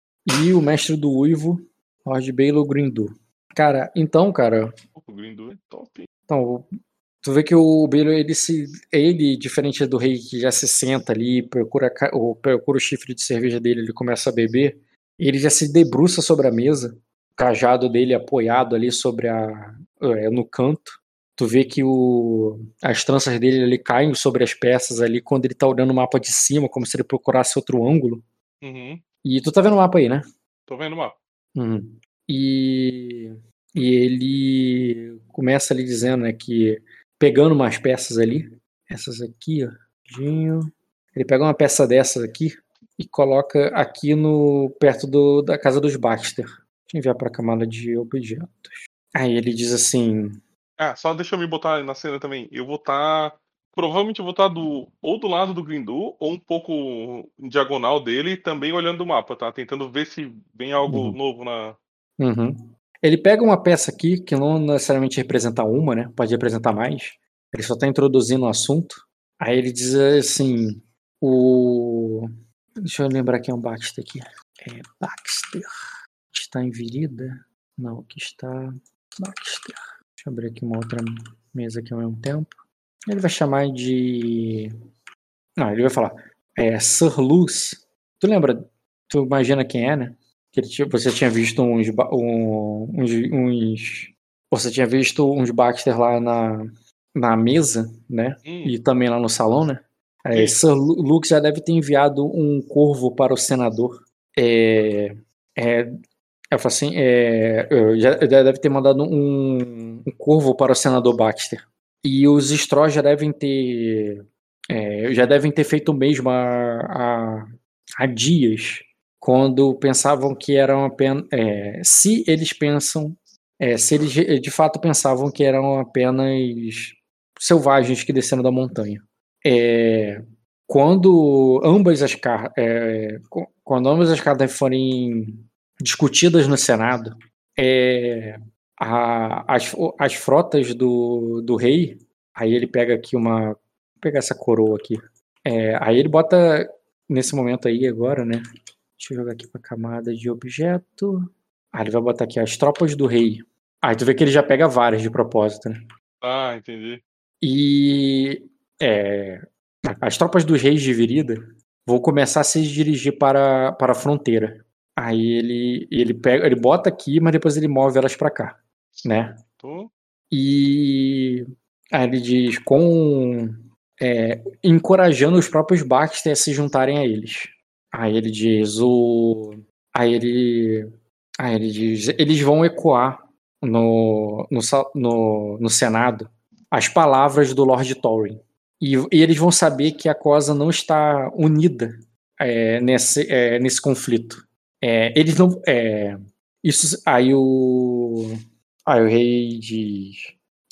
E o mestre do Uivo, Lord Bailo Grindur. Cara, então, cara, O Grindu é top. Então, tu vê que o Baylor, ele se. Ele, diferente do rei que já se senta ali, procura, ou procura o chifre de cerveja dele, ele começa a beber, ele já se debruça sobre a mesa, o cajado dele apoiado ali sobre a. é, no canto. Tu vê que o, as tranças dele ali caem sobre as peças ali quando ele tá olhando o mapa de cima, como se ele procurasse outro ângulo. Uhum. E tu tá vendo o mapa aí, né? Tô vendo o mapa. Uhum. E, e ele começa ali dizendo né, que pegando umas peças ali, essas aqui, ó, ele pega uma peça dessas aqui e coloca aqui no perto do, da casa dos Baxter. Deixa eu enviar para a camada de objetos. Aí ele diz assim: Ah, só deixa eu me botar na cena também. Eu vou estar. Provavelmente eu vou estar do, ou do lado do Grindu, ou um pouco em diagonal dele, também olhando o mapa, tá? Tentando ver se vem algo Uhum. novo na. Uhum. Ele pega uma peça aqui, que não necessariamente representa uma, né? Pode representar mais. Ele só está introduzindo o assunto. Aí ele diz assim: o. Deixa eu lembrar quem é o Baxter aqui. É Baxter. Está em Virida? Não, aqui está Baxter. Deixa eu abrir aqui uma outra mesa aqui ao mesmo tempo. Ele vai chamar de. Não, ele vai falar. É Sir Luz. Tu lembra? Tu imagina quem é, né? Que você tinha visto uns, um- uns, uns- você tinha visto uns Baxter lá na, na mesa, né? Hum, E também lá no salão, né? É. Sir Lu- Luke já deve ter enviado um corvo para o senador. É, é, eu falo assim, é, já, deve ter mandado um, um corvo para o senador Baxter. E os Straw já devem ter é, já devem ter feito o mesmo há dias, quando pensavam que eram apenas. É, se eles pensam. É, se eles de fato pensavam que eram apenas selvagens que desceram da montanha. É, quando ambas as é, quando ambas as cartas forem discutidas no Senado, é, a, as, as frotas do, do rei, aí ele pega aqui uma, vou pegar essa coroa aqui, é, aí ele bota nesse momento aí agora, né? Deixa eu jogar aqui para camada de objeto. Ah, ele vai botar aqui as tropas do rei. Aí tu vê que ele já pega várias de propósito, né? Ah, entendi. E é, as tropas dos reis de Virida vão começar a se dirigir para, para a fronteira. Aí ele, ele pega, ele bota aqui, mas depois ele move elas para cá, né? Tô. E aí ele diz com é, encorajando os próprios Baxter a se juntarem a eles. Aí ele diz o, aí ele, aí ele diz, eles vão ecoar no, no, no, no Senado as palavras do Lord Thorin. E, e, eles vão saber que a Cosa não está unida é, nesse, é, nesse conflito. É, eles não. É, isso aí o. Aí o rei diz.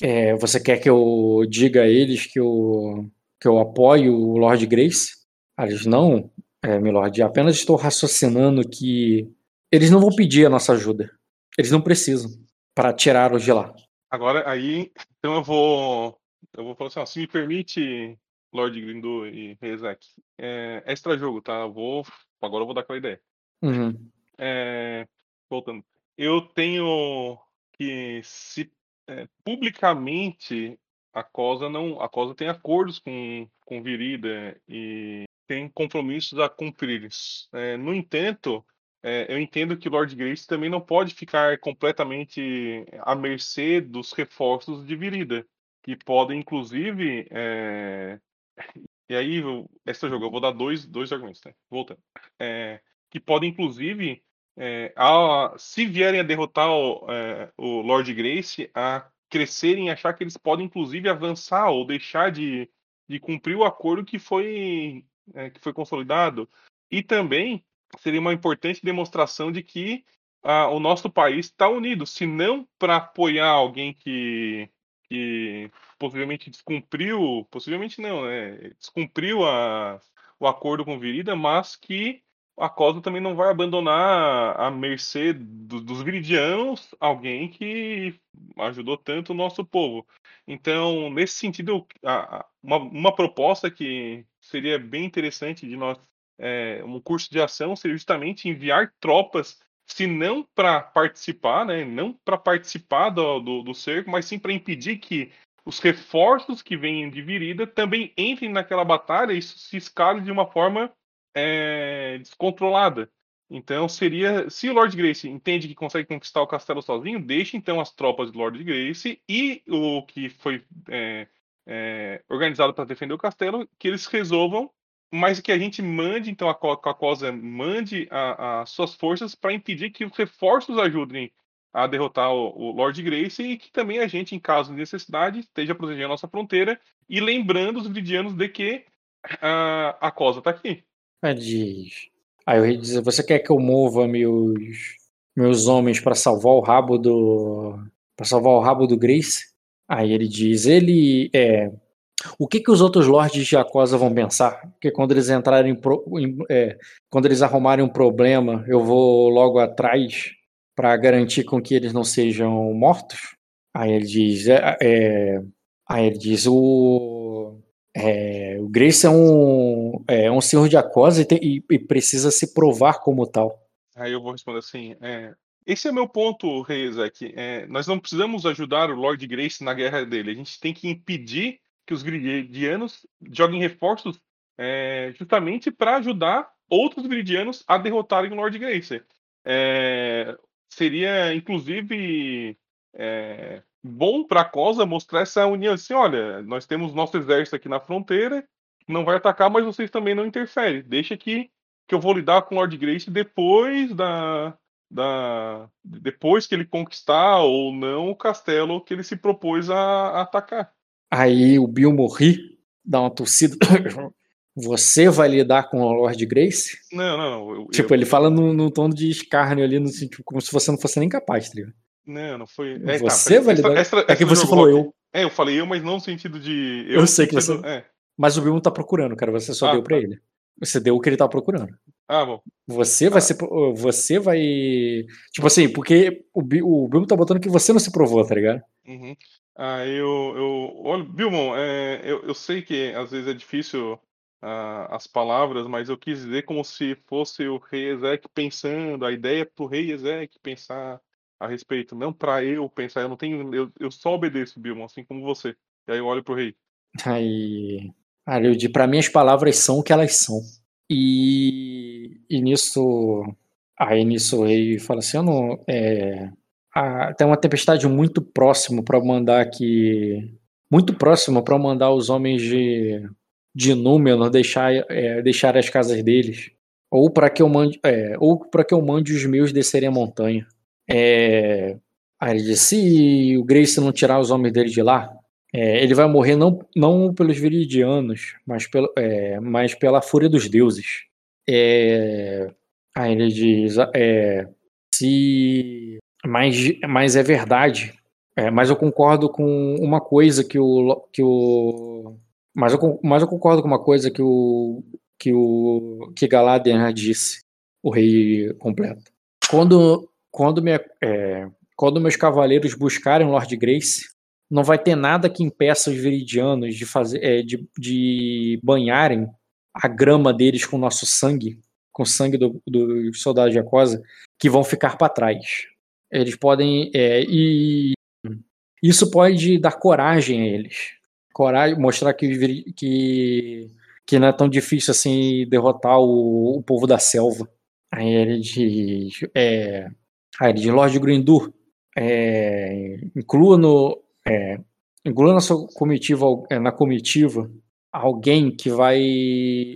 É, você quer que eu diga a eles que eu, que eu apoio o Lord Grace? Aí eles não, é, Milord. Apenas estou raciocinando que eles não vão pedir a nossa ajuda. Eles não precisam para tirar-os de lá. Agora aí, então eu vou eu vou falar assim, ó, se me permite, Lord Grindu e Rezak, é, extra jogo, tá? Eu vou, agora eu vou dar aquela ideia. Uhum. É, voltando, eu tenho que se é, publicamente a Cosa não, a Cosa tem acordos com com Virida e tem compromissos a cumprir. É, no entanto, é, eu entendo que Lord Grace também não pode ficar completamente à mercê dos reforços de Virida que podem, inclusive. É... E aí, esse jogo, eu vou dar dois, dois argumentos, né? Voltando. É... Que podem, inclusive, é... se vierem a derrotar o, é, o Lord Grace, a crescerem achar que eles podem, inclusive, avançar ou deixar de, de cumprir o acordo que foi, é, que foi consolidado. E também seria uma importante demonstração de que ah, o nosso país está unido, se não para apoiar alguém que que possivelmente descumpriu, possivelmente não, né? Descumpriu a, o acordo com Virida, mas que a COSA também não vai abandonar a mercê do, dos viridianos alguém que ajudou tanto o nosso povo. Então, nesse sentido, a, a, uma, uma proposta que seria bem interessante de nós, é, um curso de ação, seria justamente enviar tropas se não para participar, né, não para participar do, do, do, cerco, mas sim para impedir que os reforços que vêm de Virida também entrem naquela batalha e se escale de uma forma é, descontrolada. Então seria, se o Lord Grace entende que consegue conquistar o castelo sozinho, deixe então as tropas do Lord Grace e o que foi é, é, organizado para defender o castelo, que eles resolvam mas que a gente mande, então, a, COSA mande as suas forças para impedir que os reforços ajudem a derrotar o, o, Lord Grace e que também a gente, em caso de necessidade, esteja protegendo a nossa fronteira e lembrando os vidianos de que a, a COSA está aqui. É. Aí eu ia dizer, você quer que eu mova meus, meus homens para salvar o rabo do. para salvar o rabo do Grace? Aí ele diz, ele é o que, que os outros lords de Acosa vão pensar? Porque quando eles entrarem pro, em, é, quando eles arrumarem um problema, eu vou logo atrás para garantir com que eles não sejam mortos? Aí ele diz, é, é, aí ele diz o é, o Grace é um, é um senhor de Acosa e, e, e, precisa se provar como tal. Aí eu vou responder assim, é, esse é meu ponto, Reis, é nós não precisamos ajudar o Lord Grace na guerra dele, a gente tem que impedir que os gridianos joguem reforços é, justamente para ajudar outros gridianos a derrotarem o Lord Grace. É, seria, inclusive, é, bom para a Cosa mostrar essa união. Assim, olha, nós temos nosso exército aqui na fronteira, não vai atacar, mas vocês também não interferem. Deixa que, que eu vou lidar com o Lord Grace depois da, da depois que ele conquistar ou não o castelo que ele se propôs a, a atacar. Aí o Bill morri, dá uma tossida. Você vai lidar com o Lord Grace? Não, não, não. eu- Tipo, eu- ele fala num num tom de escárnio ali, no sentido, como se você não fosse nem capaz, tá? Não, não foi. É, Você tá, vai essa- lidar- essa- É que você falou rock. eu. É, eu falei eu, mas não no sentido de. Eu no sei que sentido- você- É. Mas o Bill não tá procurando, cara. Você só Ah, deu pra tá. ele. Você deu o que ele tá procurando. Ah, bom. Você vai ser. Você vai. Tipo assim, porque o, o Bill tá botando que você não se provou, tá ligado? Uhum. Ah, eu, eu. Olha, Bilmon, é, eu, eu sei que às vezes é difícil ah, as palavras, mas eu quis dizer como se fosse o rei Ezek pensando, a ideia pro rei Ezek pensar a respeito, não pra eu pensar. Eu não tenho. Eu, eu só obedeço, Bilmon, assim como você. E aí eu olho pro rei. Aí. Aí eu pra mim as palavras são o que elas são. E, e nisso. Aí nisso rei fala assim: eu não. É, ah, tem uma tempestade muito próximo pra mandar aqui. Muito próximo pra mandar os homens de, de Númenor deixar, é, deixar as casas deles. Ou para que eu mande. É, ou para que eu mande os meus descerem a montanha. É, aí ele disse: se o Grace não tirar os homens dele de lá, é, ele vai morrer não, não pelos viridianos, mas, pelo, é, mas pela fúria dos deuses. É, aí ele diz: é, se. Mas, mas é verdade. É, mas eu concordo com uma coisa que o. Que o mas, eu, mas eu concordo com uma coisa que o. Que o. Que Galadriel disse. O rei completo. Quando. Quando, minha, é, quando meus cavaleiros buscarem Lord Grace, não vai ter nada que impeça os viridianos de fazer é, de, de banharem a grama deles com nosso sangue, com o sangue do, do soldado de Acosa, que vão ficar para trás. Eles podem é, e isso pode dar coragem a eles, coragem, mostrar que que que não é tão difícil assim derrotar o, o povo da selva. Aí ele diz, é, aí ele diz, Lord Grindur, é, inclua no é, inclua na sua comitiva é, na comitiva alguém que vai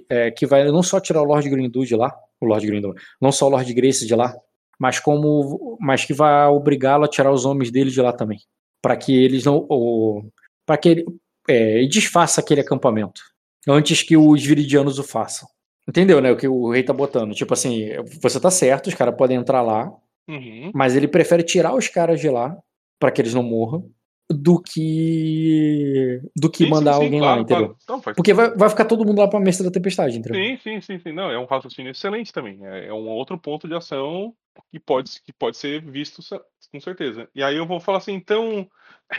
é, que vai não só tirar o Lord Grindu de lá, o Lord Grindu, não só o Lord Grace de lá, mas como mas que vai obrigá-lo a tirar os homens dele de lá também, para que eles não para que ele é, desfaça aquele acampamento antes que os viridianos o façam. Entendeu, né? O que o rei tá botando. Tipo assim, você tá certo, os caras podem entrar lá, Uhum. mas ele prefere tirar os caras de lá para que eles não morram do que do que Sim, sim, mandar sim, alguém claro, lá, entendeu? claro. Não, faz Porque vai, vai ficar todo mundo lá pra mestre da tempestade, entendeu? Sim, sim, sim, sim. Não, é um raciocínio excelente também. É, é um outro ponto de ação que pode, que pode ser visto com certeza. E aí eu vou falar assim, então,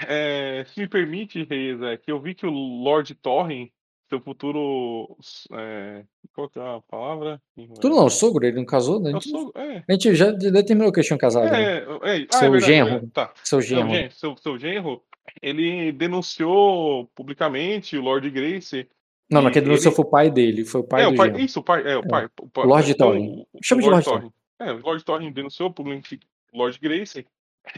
é, se me permite, é, que eu vi que o Lord Torren, seu futuro. É, qual que é a palavra? Tu não, o sogro, ele não casou, né? A Eu gente, sou. É, a gente já determinou que eles tinham casado, é, é, ah, é Seu genro. é. Tá. Seu Seu genro. seu, seu genro, ele denunciou publicamente o Lord Grace. Não, não, quem denunciou ele- foi o pai dele, foi o pai é, do o pai, genro. isso, o pai, é, o pai. O pai Lord então, o Chama de Lord Torren. É, o Lord Torren denunciou publicamente o Lord Grace.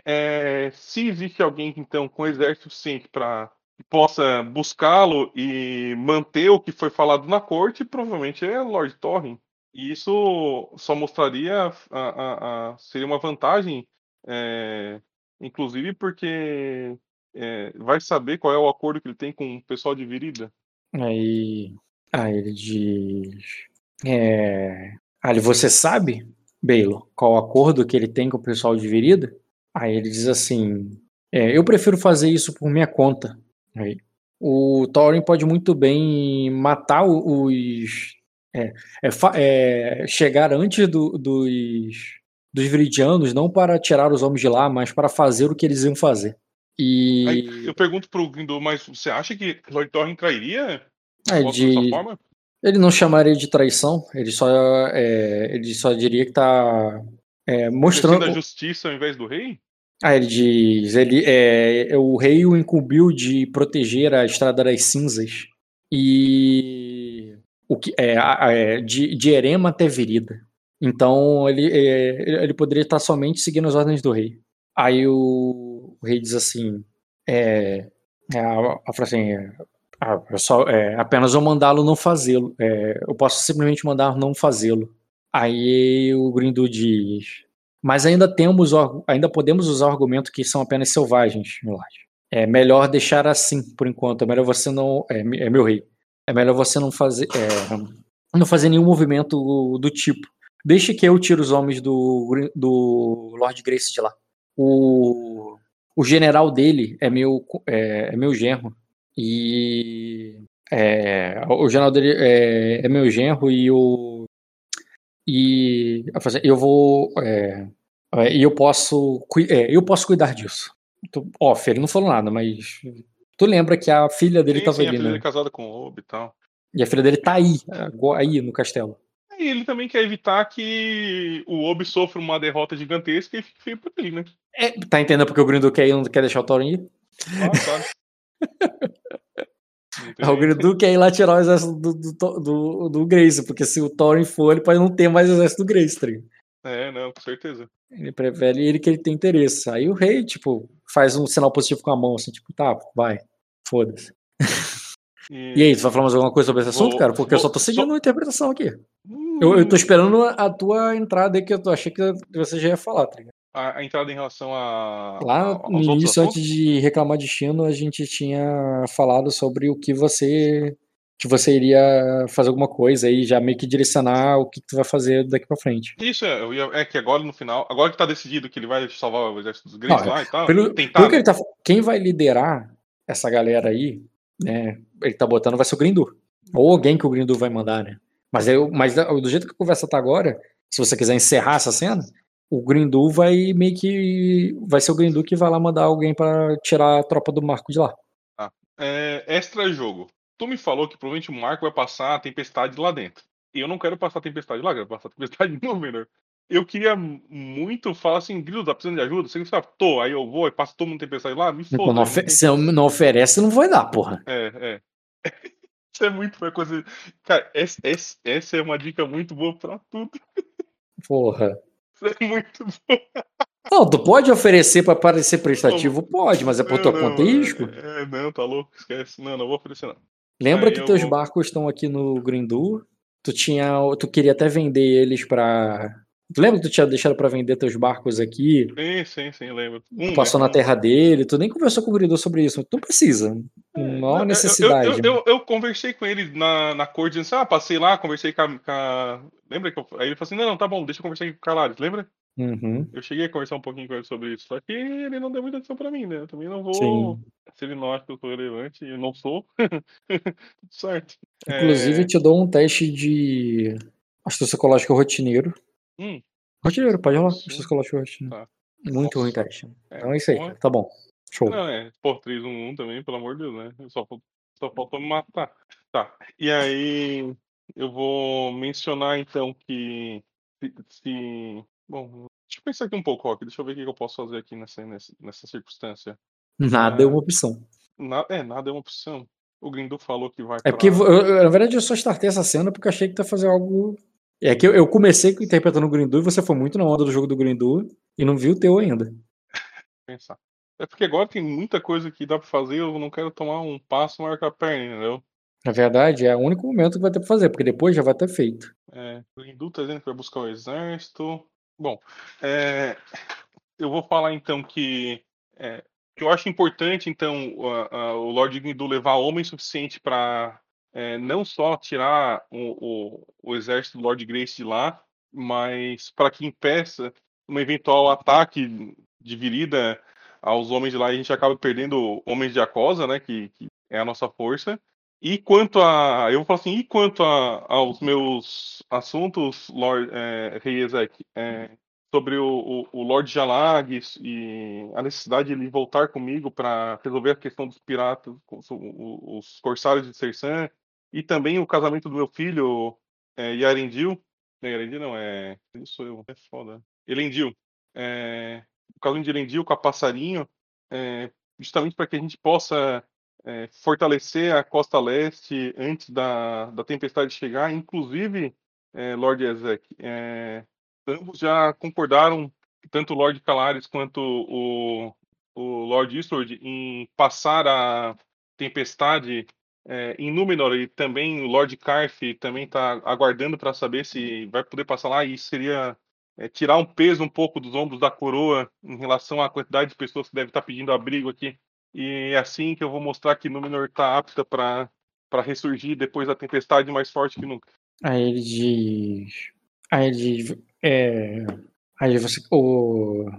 É, se existe alguém, então, com exército suficiente para possa buscá-lo e manter o que foi falado na corte, provavelmente é Lord Torren. E isso só mostraria, a, a- a- seria uma vantagem, é, inclusive porque é, vai saber qual é o acordo que ele tem com o pessoal de Virida. Aí, aí ele diz. É, aí você sabe, Baylor, qual o acordo que ele tem com o pessoal de Virida? Aí ele diz assim: é, Eu prefiro fazer isso por minha conta. Aí, o Thorin pode muito bem matar os. é, é é, chegar antes do- dos, dos Viridianos, não para tirar os homens de lá, mas para fazer o que eles iam fazer. E. Aí eu pergunto pro Grindu, mas você acha que Lord Torren trairia? Dessa de- forma? Ele não chamaria de traição, ele só, é, ele só diria que tá é, mostrando. Mostrando a justiça ao invés do rei? Ah, ele diz, ele é, o rei o incumbiu de proteger a Estrada das Cinzas e o que é, é, de, de Erema até Virida. Então ele, é, ele poderia estar somente seguindo as ordens do rei. Aí o, o rei diz assim, é, é, a, a, frase assim, é, ah, só, é, apenas eu mandá-lo não fazê-lo. É, eu posso simplesmente mandar não fazê-lo. Aí o Grindu diz, mas ainda temos, ainda podemos usar o argumento que são apenas selvagens. É melhor deixar assim por enquanto. É melhor você não, é, é meu rei. é melhor você não fazer, é, não fazer nenhum movimento do tipo. Deixa que eu tire os homens do, do Lord Grace de lá. O, o general dele é meu, é, é meu genro. E é, o general dele é, é, meu genro e o. E eu vou. É, é, e eu posso. É, eu posso cuidar disso. Off, ele não falou nada, mas. Tu lembra que a filha dele sim, tava sim, ali, a filha né? dele é casada com o Obi e tal. E a filha dele tá aí, aí no castelo. E ele também quer evitar que o Obi sofra uma derrota gigantesca e fique feio por ele, né? É, tá entendendo porque o Grindu quer ir não quer deixar o Thorin ir? Ah, claro. o Grindu quer ir lá tirar o exército do, do, do, do Grace, porque se o Thorin for, ele pode não ter mais o exército do Grace, tá É, não, com certeza. Ele prefere ele que ele tem interesse. Aí o rei, tipo, faz um sinal positivo com a mão, assim, tipo, tá, vai, foda-se. E... e... aí, tu vai falar mais alguma coisa sobre esse assunto, vou, cara? Porque vou, eu só tô seguindo só... a interpretação aqui. Hum... Eu, eu tô esperando a tua entrada aí, que eu tô, achei que você já ia falar, tá ligado? A, a entrada em relação a. Lá no início, antes de reclamar de Chino, a gente tinha falado sobre o que você. que você iria fazer alguma coisa e já meio que direcionar o que, que tu vai fazer daqui pra frente. Isso, é, é que agora no final, agora que tá decidido que ele vai salvar o exército dos Greys lá e tal, pelo, tentar. Pelo que ele tá, quem vai liderar essa galera aí, né? Ele tá botando vai ser o Grindu. Ou alguém que o Grindu vai mandar, né? Mas, eu, mas do jeito que a conversa tá agora, se você quiser encerrar essa cena, o Grindu vai meio que. Vai ser o Grindu que vai lá mandar alguém para tirar a tropa do Marco de lá. Ah, é, extra jogo. Tu me falou que provavelmente o Marco vai passar a tempestade lá dentro. E eu não quero passar a tempestade lá, eu quero passar a tempestade no menor. Eu queria muito falar assim, Grilo, tá precisando de ajuda? Você sabe, tô, aí eu vou e passo todo mundo tempestade lá, me foda. Não ofe se não oferece, não vai dar, porra. É, é. Isso é muito uma coisa. Cara, essa, essa, essa é uma dica muito boa pra tudo. Porra. É muito bom. Não, tu pode oferecer para parecer prestativo? Não, pode, mas é por tua não, conta e risco? É, é, não, tá louco, esquece. Não, não vou oferecer não. Lembra Aí que teus vou... barcos estão aqui no Grindu? Tu tinha, tu queria até vender eles para lembra que tu tinha deixado para vender teus barcos aqui? Sim, sim, sim, lembro. Um, passou é, na terra dele, tu nem conversou com o Gridor sobre isso. Tu não precisa. Não há necessidade. Eu, eu, eu, eu, conversei com ele na, na corte, disse, ah, passei lá, conversei com a. Com a... Lembra que eu... Aí ele falou assim: não, não, tá bom, deixa eu conversar com o Calares, lembra? Uhum. Eu cheguei a conversar um pouquinho com ele sobre isso, só que ele não deu muita atenção pra mim, né? Eu também não vou. Sim. Se ele não acha que eu sou relevante, eu não sou. Tudo certo. Inclusive, é... te dou um teste de astúcia psicológica rotineiro. Hum. Rotineiro, pode rolar. Astúcia psicológica rotineiro. Tá. Muito Nossa. ruim teste. É, então é isso aí, tá bom. Show. Não, é, pô, 3-1-1 também, pelo amor de Deus, né? Só, só faltou me matar. Tá. E aí, eu vou mencionar então que se, se Bom, deixa eu pensar aqui um pouco, Rock. Deixa eu ver o que eu posso fazer aqui nessa, nessa, circunstância. Nada é, é uma opção. Na, é, nada é uma opção. O Grindu falou que vai. É porque, eu, na verdade, eu só startei essa cena porque achei que ia fazer algo. É que eu, eu comecei interpretando o Grindu e você foi muito na onda do jogo do Grindu e não viu o teu ainda. Pensar. É porque agora tem muita coisa que dá pra fazer, eu não quero tomar um passo maior que a perna, entendeu? Na verdade, é o único momento que vai ter pra fazer, porque depois já vai ter feito. É, o Grindu tá dizendo que vai buscar o exército. Bom, é, eu vou falar então que, é, eu acho importante então a, a, o Lord Grindu levar homem suficiente para é, não só tirar o, o, o, exército do Lord Grace de lá, mas para que impeça um eventual ataque de virida aos homens de lá a gente acaba perdendo homens de Acosa, né, que, que é a nossa força. E quanto a. Eu vou falar assim, e quanto a, aos meus assuntos, Lord, é, Rei Ezek, é, sobre o, o, o Lord Jalag e a necessidade de ele voltar comigo para resolver a questão dos piratas, os, os corsários de Sersan, e também o casamento do meu filho, é, Yarendil. Não, Yarendil não, é. Isso eu, é foda. Elendil. É, o casamento de Elendil com a Passarinho, é, justamente para que a gente possa é, fortalecer a costa leste antes da, da tempestade chegar, inclusive, é, Lord Ezek, é, ambos já concordaram, tanto o Lord Calares quanto o, o Lord Eastward, em passar a tempestade é, em Númenor, e também o Lord Carf também está aguardando para saber se vai poder passar lá, e seria é, tirar um peso um pouco dos ombros da coroa em relação à quantidade de pessoas que devem estar tá pedindo abrigo aqui e é assim que eu vou mostrar que Númenor está apta para ressurgir depois da tempestade mais forte que nunca. Aí ele diz. Aí ele diz. É, aí você. O,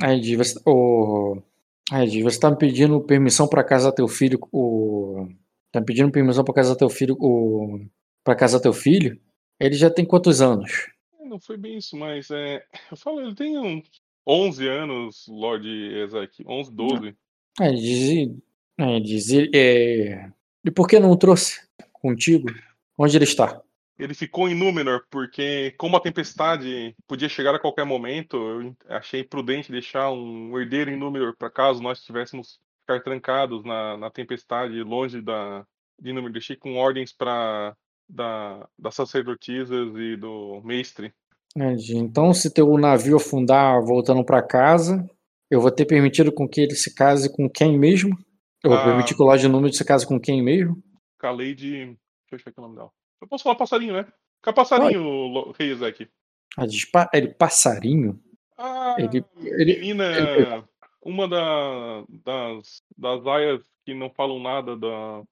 aí diz. O, aí diz, você tá me pedindo permissão para casar teu filho. O, tá pedindo permissão para casar teu filho. O, para casar teu filho? Ele já tem quantos anos? Não foi bem isso, mas é, eu falo, ele tem uns 11 anos, Lord Ezek, 11, 12. Aí ele diz. Ele diz. É, e por que não o trouxe contigo? Onde ele está? Ele ficou em Númenor, porque como a tempestade podia chegar a qualquer momento, eu achei prudente deixar um herdeiro em Númenor para caso nós tivéssemos ficar trancados na, na tempestade, longe da, de. Deixei com ordens para da, das sacerdotisas e do mestre. Então, se teu navio afundar voltando para casa, eu vou ter permitido com que ele se case com quem mesmo? Eu vou Ah. permitir que o Lorde Númenor se case com quem mesmo? Calei de. Deixa eu ver o nome dela. Eu posso falar passarinho, né? Fica passarinho, Lo- Rei Ezek. Ah, diz, ele passarinho? Ah, Ele- ele- menina, ele- uma da, das, das aias que não falam nada da,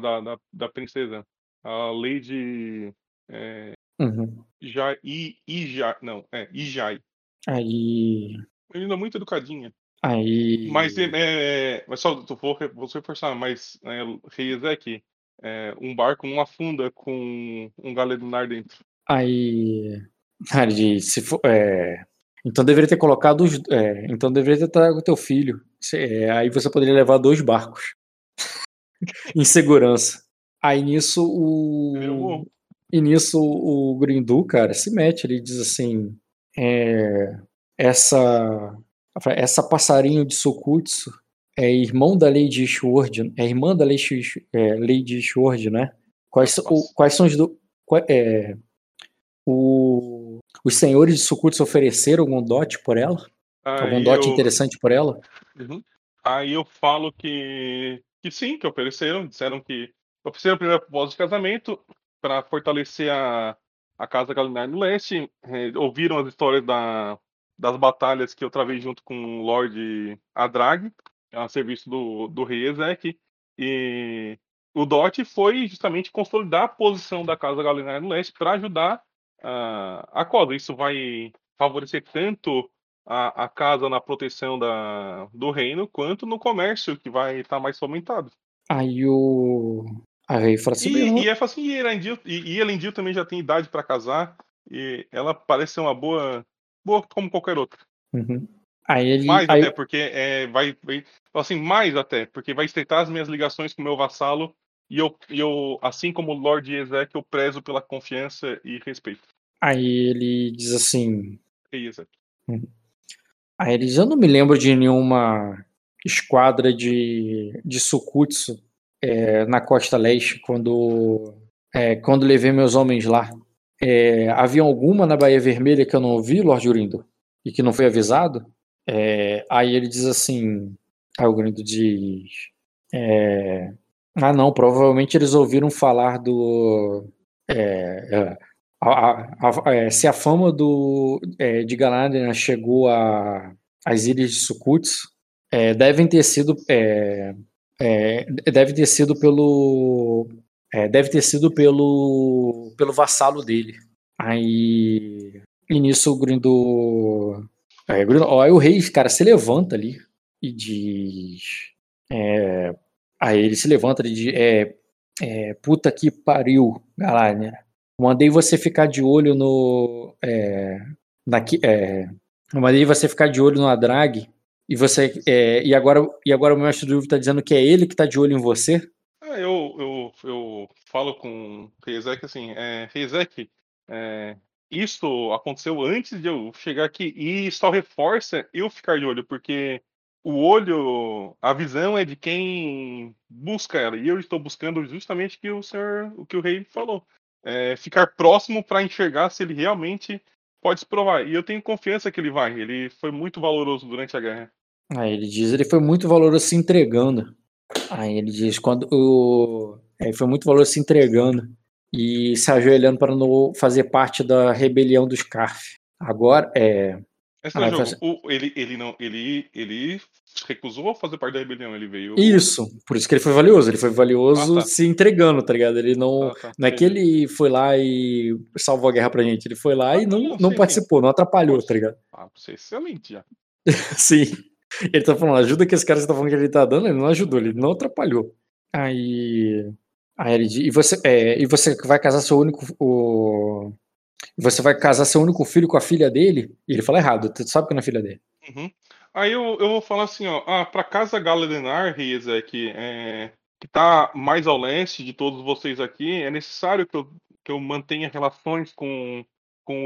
da, da, da princesa. A Lady é, Uhum. Jai, I, Ijai, não, é, Ijai. Aí. Menina muito educadinha. Aí. Mas, é, é, mas só vou, vou reforçar, mas é, Rei Ezek, é, um barco não afunda com um galeronar dentro. Aí. Diz, se for, é, então deveria ter colocado os. é, então deveria ter trago o teu filho. É, aí você poderia levar dois barcos. em segurança. Aí nisso o. E nisso o Grindu, cara, se mete, ele diz assim: é, essa essa passarinho de Sokutsu é irmão da Lady Ishward, é irmã da Lady, é, Lady Ishward, né? Quais, são- o- quais são os do, qua- é, o, os senhores de Sokutsu ofereceram algum dote por ela? algum Aí dote eu- interessante por ela? Uhum. Aí eu falo que, que sim, que ofereceram. Disseram que ofereceram a primeira proposta de casamento para fortalecer a, a Casa Galinar no Leste. eh, ouviram as histórias da, das batalhas que eu travei junto com o Lord Adrag, a serviço do, do rei Ezek. E o dote foi justamente consolidar a posição da Casa Galinar no Leste para ajudar a a Cosa. Isso vai favorecer tanto a, a casa na proteção da, do reino, quanto no comércio, que vai estar mais fomentado. Aí o. A rei fala assim: "Bem, E, e é assim, e Elendil, e, e Elendil também já tem idade para casar, e ela parece ser uma boa, boa como qualquer outra. Uhum. Aí ele. Mais aí- até, porque é, vai, vai. Assim, mais até, porque vai estreitar as minhas ligações com o meu vassalo, e eu, eu assim como o Lord Ezek, eu prezo pela confiança e respeito. aí ele diz assim: Rei Ezek. Aí eles, eu não me lembro de nenhuma esquadra de, de Sukutsu é, na costa leste quando, é, quando levei meus homens lá. É, havia alguma na Baía Vermelha que eu não ouvi, Lord Urindo? E que não foi avisado? É, aí ele diz assim. Aí o Urindo diz. é, ah, não, provavelmente eles ouviram falar do. é, é, a- a- a- é, se a fama do, é, de Galadriel chegou às ilhas de Sukutsu, é, devem ter sido deve ter sido pelo deve ter sido pelo pelo vassalo dele. Aí e nisso o Grindo, é, ó, aí o rei, cara, se levanta ali e diz é, aí ele se levanta e diz é, é, puta que pariu, Galadriel. Mandei você ficar de olho no. É, naqui, é, mandei você ficar de olho no Adrag. E você. é, e, agora, e agora o mestre do está dizendo que é ele que tá de olho em você? Ah, eu, eu, eu falo com o Rezek assim, é, Rezek, é, isso aconteceu antes de eu chegar aqui e só reforça eu ficar de olho, porque o olho, a visão é de quem busca ela, e eu estou buscando justamente que o senhor, o que o rei falou, é, ficar próximo para enxergar se ele realmente pode se provar. E eu tenho confiança que ele vai, ele foi muito valoroso durante a guerra. Aí ele diz, ele foi muito valoroso se entregando. Aí ele diz, quando o. Aí foi muito valoroso se entregando e se ajoelhando para não fazer parte da rebelião dos Scarf. Agora, é. Esse é Ah, o jogo. O- ele, ele não. Ele, ele recusou fazer parte da rebelião. Ele veio. Isso, por isso que ele foi valioso. Ele foi valioso Ah, tá. se entregando, tá ligado? Ele não. Ah, tá, Não é que ele foi lá e salvou a guerra pra gente. Ele foi lá Ah, e não, não, não participou, não atrapalhou, Poxa. tá ligado? Ah, você é excelente já. Sim. Ele tá falando, ajuda que esse cara que você tá falando que ele tá dando, ele não ajudou, ele não atrapalhou. Aí. Aí ele diz, e você, é, e você vai casar seu único. O, você vai casar seu único filho com a filha dele? E ele fala errado, tu sabe que não é filha dele. Uhum. Aí eu, eu vou falar assim, ó, ah, pra casa Galadenar, Riezek, é, que tá mais ao leste de todos vocês aqui, é necessário que eu, que eu mantenha relações com, com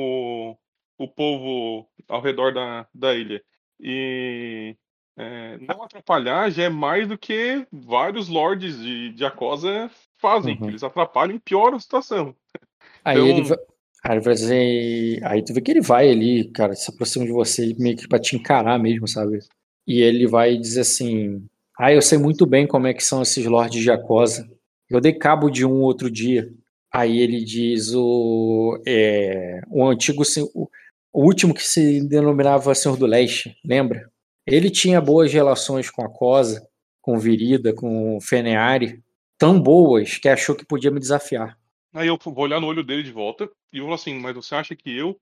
o, o povo ao redor da, da ilha. E é, não atrapalhar já é mais do que vários lords de, de Acosa fazem, Uhum. eles atrapalham e pioram a situação. Aí Então- ele. Aí ele dizer. Aí tu vê que ele vai ali, cara, se aproxima de você meio que pra te encarar mesmo, sabe? E ele vai dizer assim: Ah, eu sei muito bem como é que são esses lords de Acosa. Eu dei cabo de um outro dia. Aí ele diz o. É, o antigo. O, o último que se denominava Senhor do Leste, lembra? Ele tinha boas relações com Acosa, com Virida, com Feneari, tão boas que achou que podia me desafiar. Aí eu vou olhar no olho dele de volta e eu vou assim, mas você acha que eu,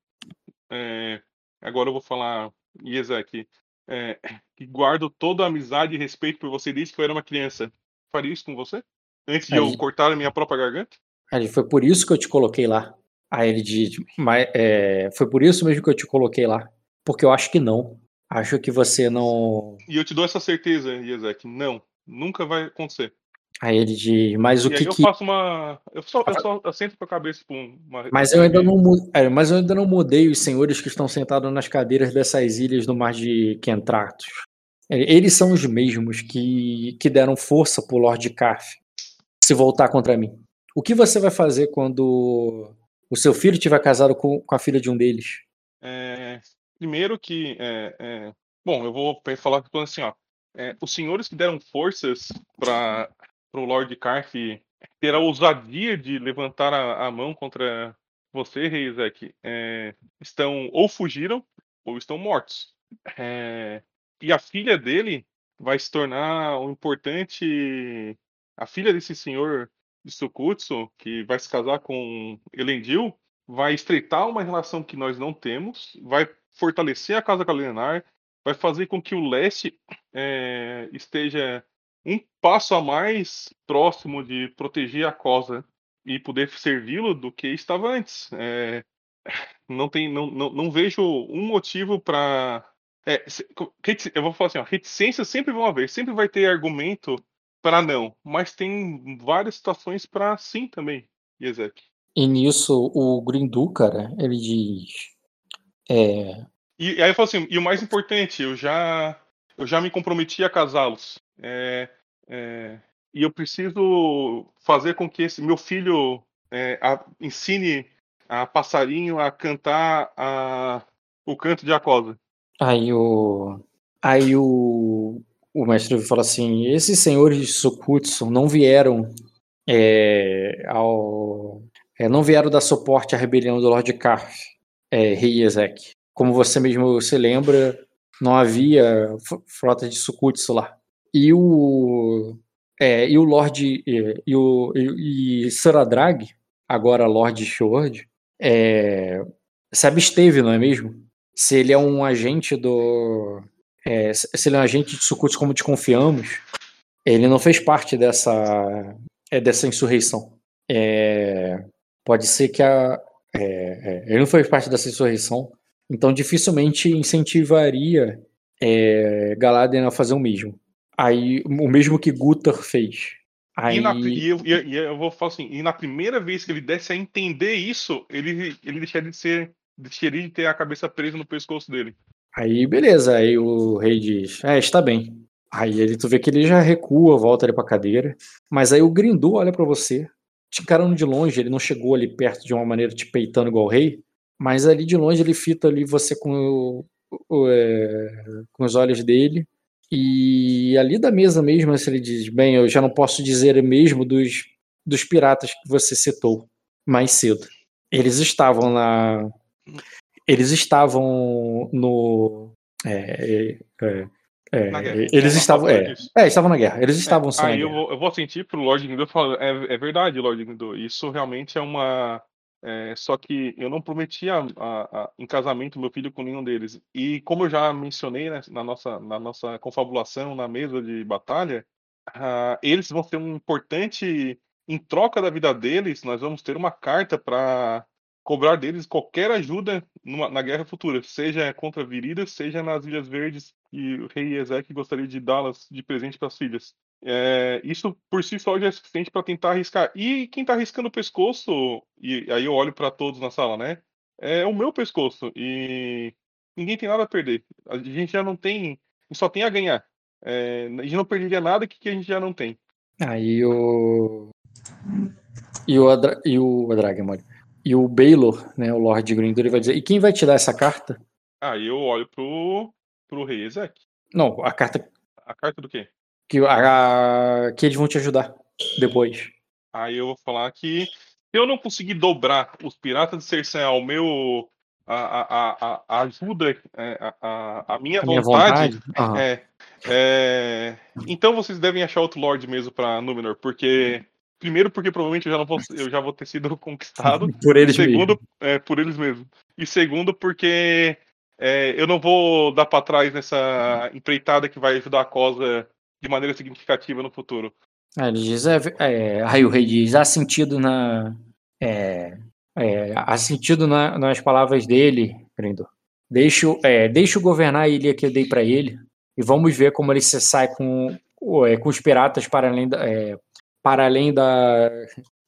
é, agora eu vou falar Iezek, é, que guardo toda a amizade e respeito por você desde que eu era uma criança, faria isso com você? Antes de eu Aí- cortar a minha própria garganta? Aí ele, foi por isso que eu te coloquei lá. Aí ele diz, mas é, foi por isso mesmo que eu te coloquei lá. Porque eu acho que não. Acho que você não. E eu te dou essa certeza, Iezek, não, nunca vai acontecer. Aí ele diz, mas o e que eu que. faço uma. Eu só, eu só assento com a cabeça pra uma. Mas eu ainda não, é, mas eu ainda não mudei os senhores que estão sentados nas cadeiras dessas ilhas no mar de Kentratos. É, Eles são os mesmos que, que deram força pro Lord Carf se voltar contra mim. O que você vai fazer quando o seu filho estiver casado com, com a filha de um deles? É, primeiro que. é, é, bom, eu vou falar falando assim, ó. é, os senhores que deram forças para o Lord Carf ter a ousadia de levantar a, a mão contra você, Rei Ezek, é, estão ou fugiram ou estão mortos. É, e a filha dele vai se tornar um importante. A filha desse senhor Sukutsu, que vai se casar com Elendil, vai estreitar uma relação que nós não temos, vai fortalecer a Casa Galenar, vai fazer com que o leste é, esteja um passo a mais próximo de proteger a Cosa e poder servi-lo do que estava antes. É, não, tem, não, não, não vejo um motivo para. eu vou falar assim: ó, reticências sempre vão haver, sempre vai ter argumento para não, mas tem várias situações para sim também, Iezek. E nisso, o Grindu, cara, ele diz. É, E, e aí eu falo assim, e o mais importante, eu já eu já me comprometi a casá-los. É, é, e eu preciso fazer com que esse meu filho é, a- ensine a passarinho a cantar a, o canto de Acosa. aí o. Aí o. O mestre fala assim: esses senhores de Sukutsu não vieram é, ao. é, não vieram dar suporte à rebelião do Lord Karf, é, Rei Ezek. Como você mesmo se lembra, não havia frota de Sukutsu lá. E o. É, e o Lord. E, e o e, e Saradrag, agora Lord Shord, é, se absteve, não é mesmo? Se ele é um agente do. é, se ele é um agente de Sukutsu como desconfiamos, ele não fez parte dessa, é, dessa insurreição. É, pode ser que a. é, é, ele não fez parte dessa insurreição, então dificilmente incentivaria é, Galadriel a fazer o mesmo. Aí, o mesmo que Guthar fez. Aí, E, na- e eu, e- eu vou falar assim, e na primeira vez que ele desse a entender isso, ele, ele deixaria de ser. deixaria de ter a cabeça presa no pescoço dele. Aí, beleza. Aí o rei diz: É, está bem. Aí ele, tu vê que ele já recua, volta ali pra cadeira. Mas aí o Grindu olha pra você, te encarando de longe. Ele não chegou ali perto de uma maneira te peitando igual o rei. Mas ali de longe ele fita ali você com, o- o, é, com os olhos dele. E ali da mesa mesmo, ele diz: Bem, eu já não posso dizer mesmo dos, dos piratas que você citou mais cedo. Eles estavam na. eles estavam no. É, é, é, eles estavam. É, é, estavam na guerra. Eles estavam é, Aí eu vou, eu vou sentir pro Lord Guindo falando. É, é verdade, Lord Guindo. Isso realmente é uma. É, só que eu não prometi a, a, a, em casamento meu filho com nenhum deles. E como eu já mencionei né, na, nossa, na nossa confabulação, na mesa de batalha, uh, eles vão ser um importante. Em troca da vida deles, nós vamos ter uma carta para cobrar deles qualquer ajuda numa, na guerra futura, seja contra Viridas, seja nas Ilhas Verdes, e o rei Ezek gostaria de dá-las de presente para as filhas. É, isso por si só já é suficiente para tentar arriscar. E quem está arriscando o pescoço, e aí eu olho para todos na sala, né? É o meu pescoço. E ninguém tem nada a perder. A gente já não tem. só tem a ganhar. É, a gente não perderia nada que, que a gente já não tem. Aí o. E o, Adra... e o Adragamore. E o Baylor, né, o Lord Grindor, ele vai dizer: e quem vai te dar essa carta? Aí eu olho pro, pro rei Ezek. Não, a carta. A carta do quê? Que, a, que eles vão te ajudar depois. Aí eu vou falar que se eu não conseguir dobrar os piratas de Cersei ao meu. A, a, a, ajuda, é, a, a, a minha a vontade. Minha vontade? É, é, então vocês devem achar outro Lorde mesmo pra Númenor, porque Primeiro, porque provavelmente eu já, não vou, eu já vou ter sido conquistado. por eles segundo, mesmo. É, por eles mesmos. E segundo, porque é, eu não vou dar para trás nessa empreitada que vai ajudar a Cosa de maneira significativa no futuro. É, ele diz, é, é, aí o rei diz, há sentido na. É, é, há sentido na, nas palavras dele, Grindor. Deixa, é, deixa eu governar a ilha que eu dei para ele e vamos ver como ele se sai com, é, com os piratas para além da, é, para além da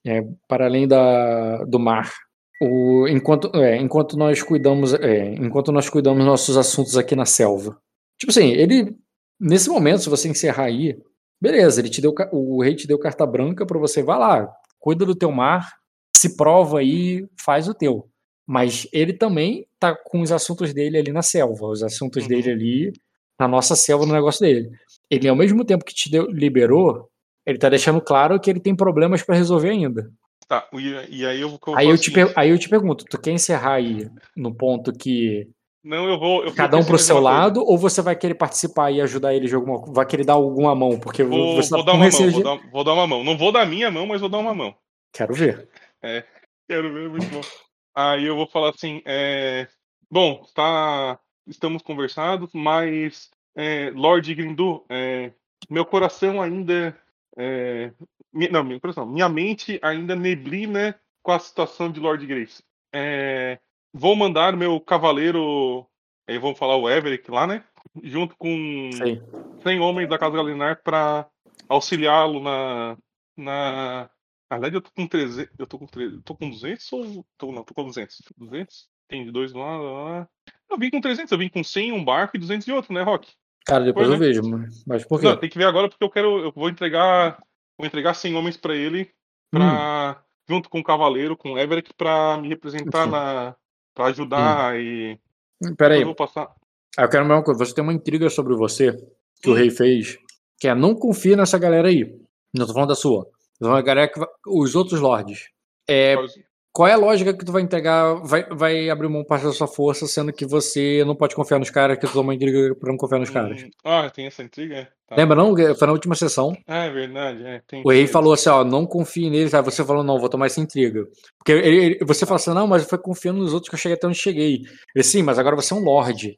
é, para além da, do mar. O, enquanto, enquanto nós cuidamos enquanto nós cuidamos nossos assuntos aqui na selva. Tipo assim, ele nesse momento, se você encerrar aí, beleza, ele te deu o rei te deu carta branca para você vai lá, cuida do teu mar, se prova aí, faz o teu. Mas ele também tá com os assuntos dele ali na selva, os assuntos uhum. dele ali na nossa selva, no negócio dele. Ele, ao mesmo tempo que te deu, liberou, ele tá deixando claro que ele tem problemas para resolver ainda. Tá, e, e aí eu vou. Aí eu, te aí eu te pergunto, tu quer encerrar aí no ponto que. Não, eu vou. Eu cada um pro seu lado, coisa. ou você vai querer participar e ajudar ele de alguma Vai querer dar alguma mão? Porque vou, você tá vou dar uma mão, vou dar, vou dar, uma mão. Não vou dar minha mão, mas vou dar uma mão. Quero ver. É, quero ver, muito bom. Aí eu vou falar assim, é, bom, tá, estamos conversados, mas é, Lord Grindu, é, meu coração ainda é, não, minha impressão. Minha mente ainda neblina com a situação de Lord Grace. É, vou mandar meu cavaleiro, aí vamos falar o Everett lá, né? Junto com Sim. 100 homens da Casa Galinar para auxiliá-lo na, na. Na verdade, eu tô com 300. Eu tô com, 300, tô com 200 ou. Tô, não, tô com 200. 200? Tem de dois lá, lá. Eu vim com 300, eu vim com 100 um barco e 200 de outro, né, Rock? Cara, depois eu né? vejo, mas por quê? Não, tem que ver agora porque eu quero. Eu vou entregar. Vou entregar 100 homens para ele. Pra, hum. Junto com o Cavaleiro, com o Everett, pra me representar Sim. na. Pra ajudar hum. e. Pera aí. Eu vou passar. Ah, eu quero uma coisa. Você tem uma intriga sobre você que hum. o rei fez. Que é não confia nessa galera aí. Não tô falando da sua. Tô falando da galera que. Os outros lords. É, qual é a lógica que tu vai entregar, vai, vai abrir mão parte da sua força, sendo que você não pode confiar nos caras, que tu toma intriga pra não confiar nos caras? Hum, ah, tem essa intriga? É. Tá. Lembra não? Foi na última sessão. Ah, é verdade. É, o rei falou assim, ó, não confie neles. Aí você falou, não, vou tomar essa intriga. Porque ele, ele, você falou assim, não, mas foi confiando nos outros que eu cheguei até onde cheguei. Ele, sim, mas agora você é um lord.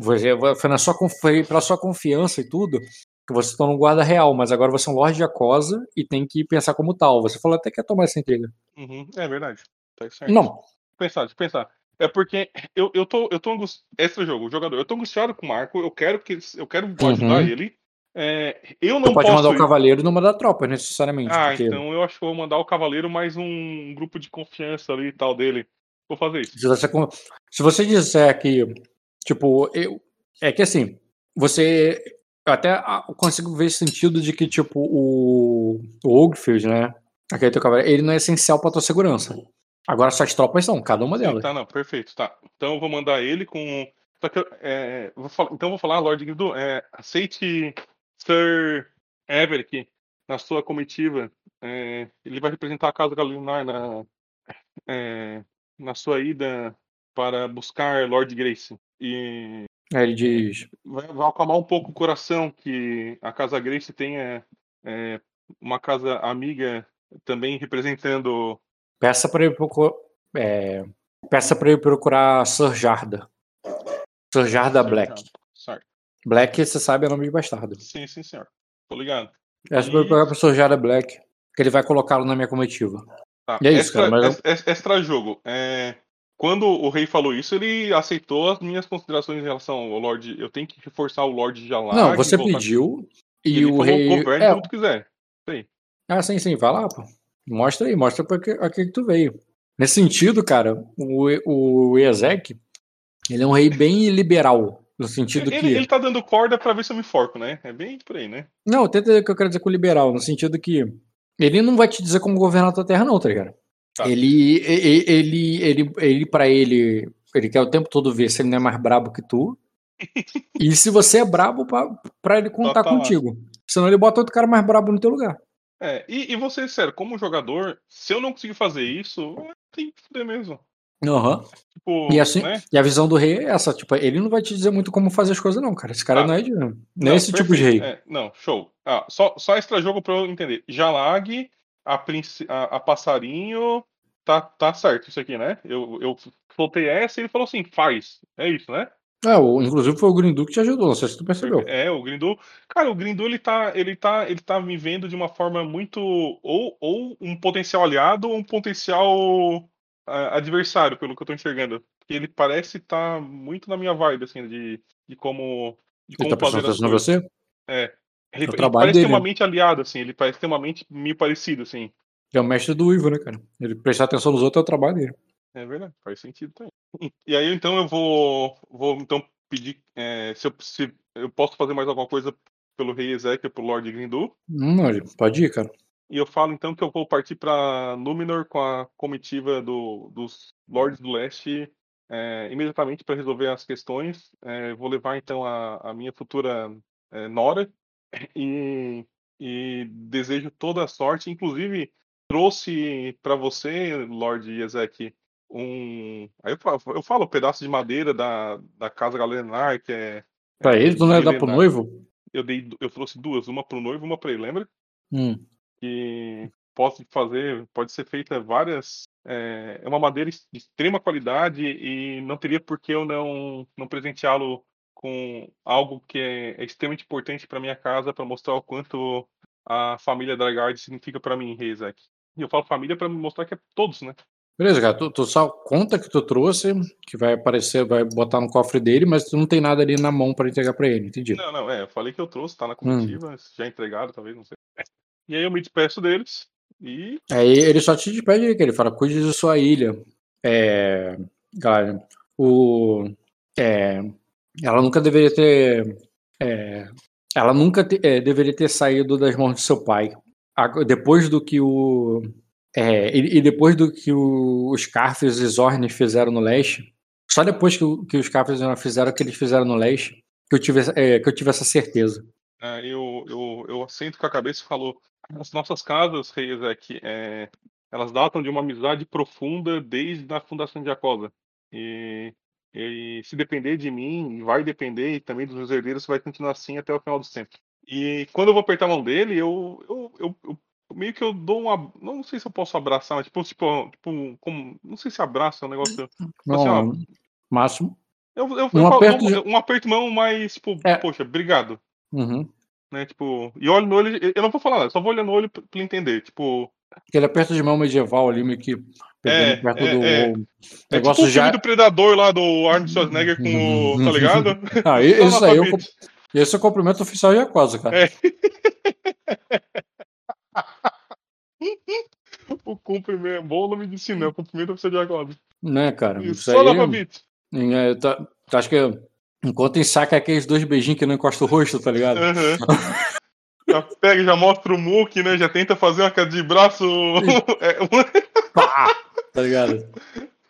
Você, foi na sua, foi pela sua confiança e tudo que você está no guarda real, mas agora você é um lord de Acosa e tem que pensar como tal. Você falou até que ia tomar essa intriga. Uhum, é verdade. Tá certo. Não. Pensar, pensar. É porque eu, eu tô, eu tô angustiado. Esse é o jogo, o jogador. Eu tô angustiado com o Marco, eu quero que eu quero ajudar uhum. ele. É, eu não tu pode mandar ir. o cavaleiro e não mandar tropa, necessariamente. Ah, porque... então eu acho que vou mandar o cavaleiro mais um grupo de confiança ali e tal dele. Vou fazer isso. Se você, se você disser que, tipo, eu. É que assim, você. Eu até consigo ver sentido de que, tipo, o, o Ogfield, né? Aquele teu cavaleiro, ele não é essencial pra tua segurança. Agora suas tropas são, cada uma delas. Tá, não, perfeito, tá. Então eu vou mandar ele com. Que, é, vou falar, então eu vou falar, Lord Guido, é, aceite Sir Everett na sua comitiva. É, ele vai representar a Casa Galinar na, é, na sua ida para buscar Lord Grace. E Aí ele diz: vai, vai acalmar um pouco o coração que a Casa Grace tenha é, uma casa amiga também representando. Peça pra ele procurar. É, peça pra ele procurar Sir Jarda. Sir Jarda Black. Certo. Black, você sabe, é nome de bastardo. Sim, sim, senhor. Tô ligado. Peça pra ele procurar pro Sir Jarda Black, que ele vai colocá-lo na minha comitiva. Tá. E é isso, extra, cara, mas ex- ex- extra jogo. É, quando o rei falou isso, ele aceitou as minhas considerações em relação ao Lorde. Eu tenho que reforçar o Lorde Jalag. Não, você pediu e Ele o falou, rei. governe É, como tu quiser. Ah, sim, sim, vai lá, pô. Mostra aí, mostra pra que, a que que tu veio. Nesse sentido, cara, o, o Ezek, ele é um rei bem liberal. No sentido Ele, que. ele tá dando corda pra ver se eu me forco, né? É bem por aí, né? Não, tenta o que eu quero dizer com liberal, no sentido que ele não vai te dizer como governar a tua terra, não, tá ligado? Tá. Ele, ele, ele, ele, ele, pra ele, ele quer o tempo todo ver se ele não é mais brabo que tu. e se você é brabo, pra, pra ele contar tá lá. contigo. Senão ele bota outro cara mais brabo no teu lugar. É, e, e você, sério, como jogador, se eu não conseguir fazer isso, tem que fuder mesmo. Aham. Tipo, E assim, né? E a visão do rei é essa, tipo, ele não vai te dizer muito como fazer as coisas, não, cara. Esse cara Tá. não é de. Não, é Não, esse tipo de rei. perfeito. É, não, show. Ah, só, só extra jogo pra eu entender. Jalag, a, princ- a, a passarinho, tá, tá certo isso aqui, né? Eu, eu soltei essa e ele falou assim, faz. É isso, né? É, o, inclusive foi o Grindu que te ajudou, não sei se tu percebeu. É, o Grindu. Cara, o Grindu ele tá, ele tá, ele tá me vendo de uma forma muito ou, ou um potencial aliado ou um potencial ah, adversário, pelo que eu tô enxergando. Porque ele parece estar muito na minha vibe assim de, de como de Ele como tá fazer prestando as atenção em coisas. você? É. Ele, É o ele trabalho parece ter dele. uma mente aliada assim, ele parece ter uma mente meio parecida assim. Ele é o mestre do Ivo, né, cara? Ele prestar atenção nos outros é o trabalho dele. É verdade, faz sentido também. E aí então eu vou vou então pedir é, se, eu, se eu posso fazer mais alguma coisa pelo Rei Ezequiel, pelo Lord Grindu. Não, pode ir, cara. E eu falo então que eu vou partir para Númenor com a comitiva do, dos Lords do Leste é, imediatamente para resolver as questões. É, vou levar então a, a minha futura é, Nora e, e desejo toda a sorte. Inclusive, trouxe para você, Lord Ezek, um. Aí eu falo, eu falo pedaço de madeira da, da Casa Galenar, que é. Pra ele, tu não ia dar pro noivo? Eu, dei, eu trouxe duas, uma pro noivo e uma para ele, lembra? Hum. que pode fazer, pode ser feita várias. É, é uma madeira de extrema qualidade e não teria por que eu não, não presenteá-lo com algo que é, é extremamente importante para minha casa, para mostrar o quanto a família Dragard significa para mim, Reisek. E eu falo família para mostrar que é todos, né? Beleza, cara. Tu, tu só conta que tu trouxe, que vai aparecer, vai botar no cofre dele, mas tu não tem nada ali na mão pra entregar pra ele, entendi. Não, não, é, eu falei que eu trouxe, Hum. tá na comitiva, já entregaram, talvez, não sei. E aí eu me despeço deles e Aí ele só te despede, que ele fala, cuide de sua ilha. É, galera, o, é, ela nunca deveria ter, é, ela nunca te- é, deveria ter saído das mãos de seu pai. A- Depois do que o, é, e, e depois do que o, os Scarfes e Zorn fizeram no leste, só depois que, que os Scarfes e Zorn fizeram o que eles fizeram no leste, que eu tive, é, que eu tive essa certeza. Ah, eu, eu, eu assento com a cabeça e falo: as nossas casas, Reis, é é, elas datam de uma amizade profunda desde a fundação de Jacosa. E, e se depender de mim, vai depender, e também dos meus herdeiros, vai continuar assim até o final dos tempos. E quando eu vou apertar a mão dele, eu, eu, eu, eu- meio que eu dou uma. Não sei se eu posso abraçar, mas tipo, tipo, tipo como, não sei se abraço é um negócio. Assim, ó, Não, máximo. Eu, eu, eu Um falo- aperto de- um aperto mão, mas, tipo, É. poxa, obrigado Uhum. né? Tipo, e olho no olho, eu não vou falar nada, só vou olhar no olho pra pra entender. Tipo, Aquele aperto de mão medieval ali, meio que pegando É, perto é, do é. é tipo negócio o filme já. do Predador lá do Arnold Schwarzenegger com o. tá ligado? Ah, isso aí, eu, esse é o cumprimento oficial de Aquosa, cara. É. O cumprimento, bom nome de cinema, cumprimento oficial de agora. Né, cara? Isso, Isso só aí. Fabit. é, tá, tá, acho que enquanto ensaca aqueles dois beijinhos que não encosta o rosto, tá ligado? Aham. Já pega, já mostra o Mook, né? Já tenta fazer uma cara de braço. É, Pá! Tá ligado?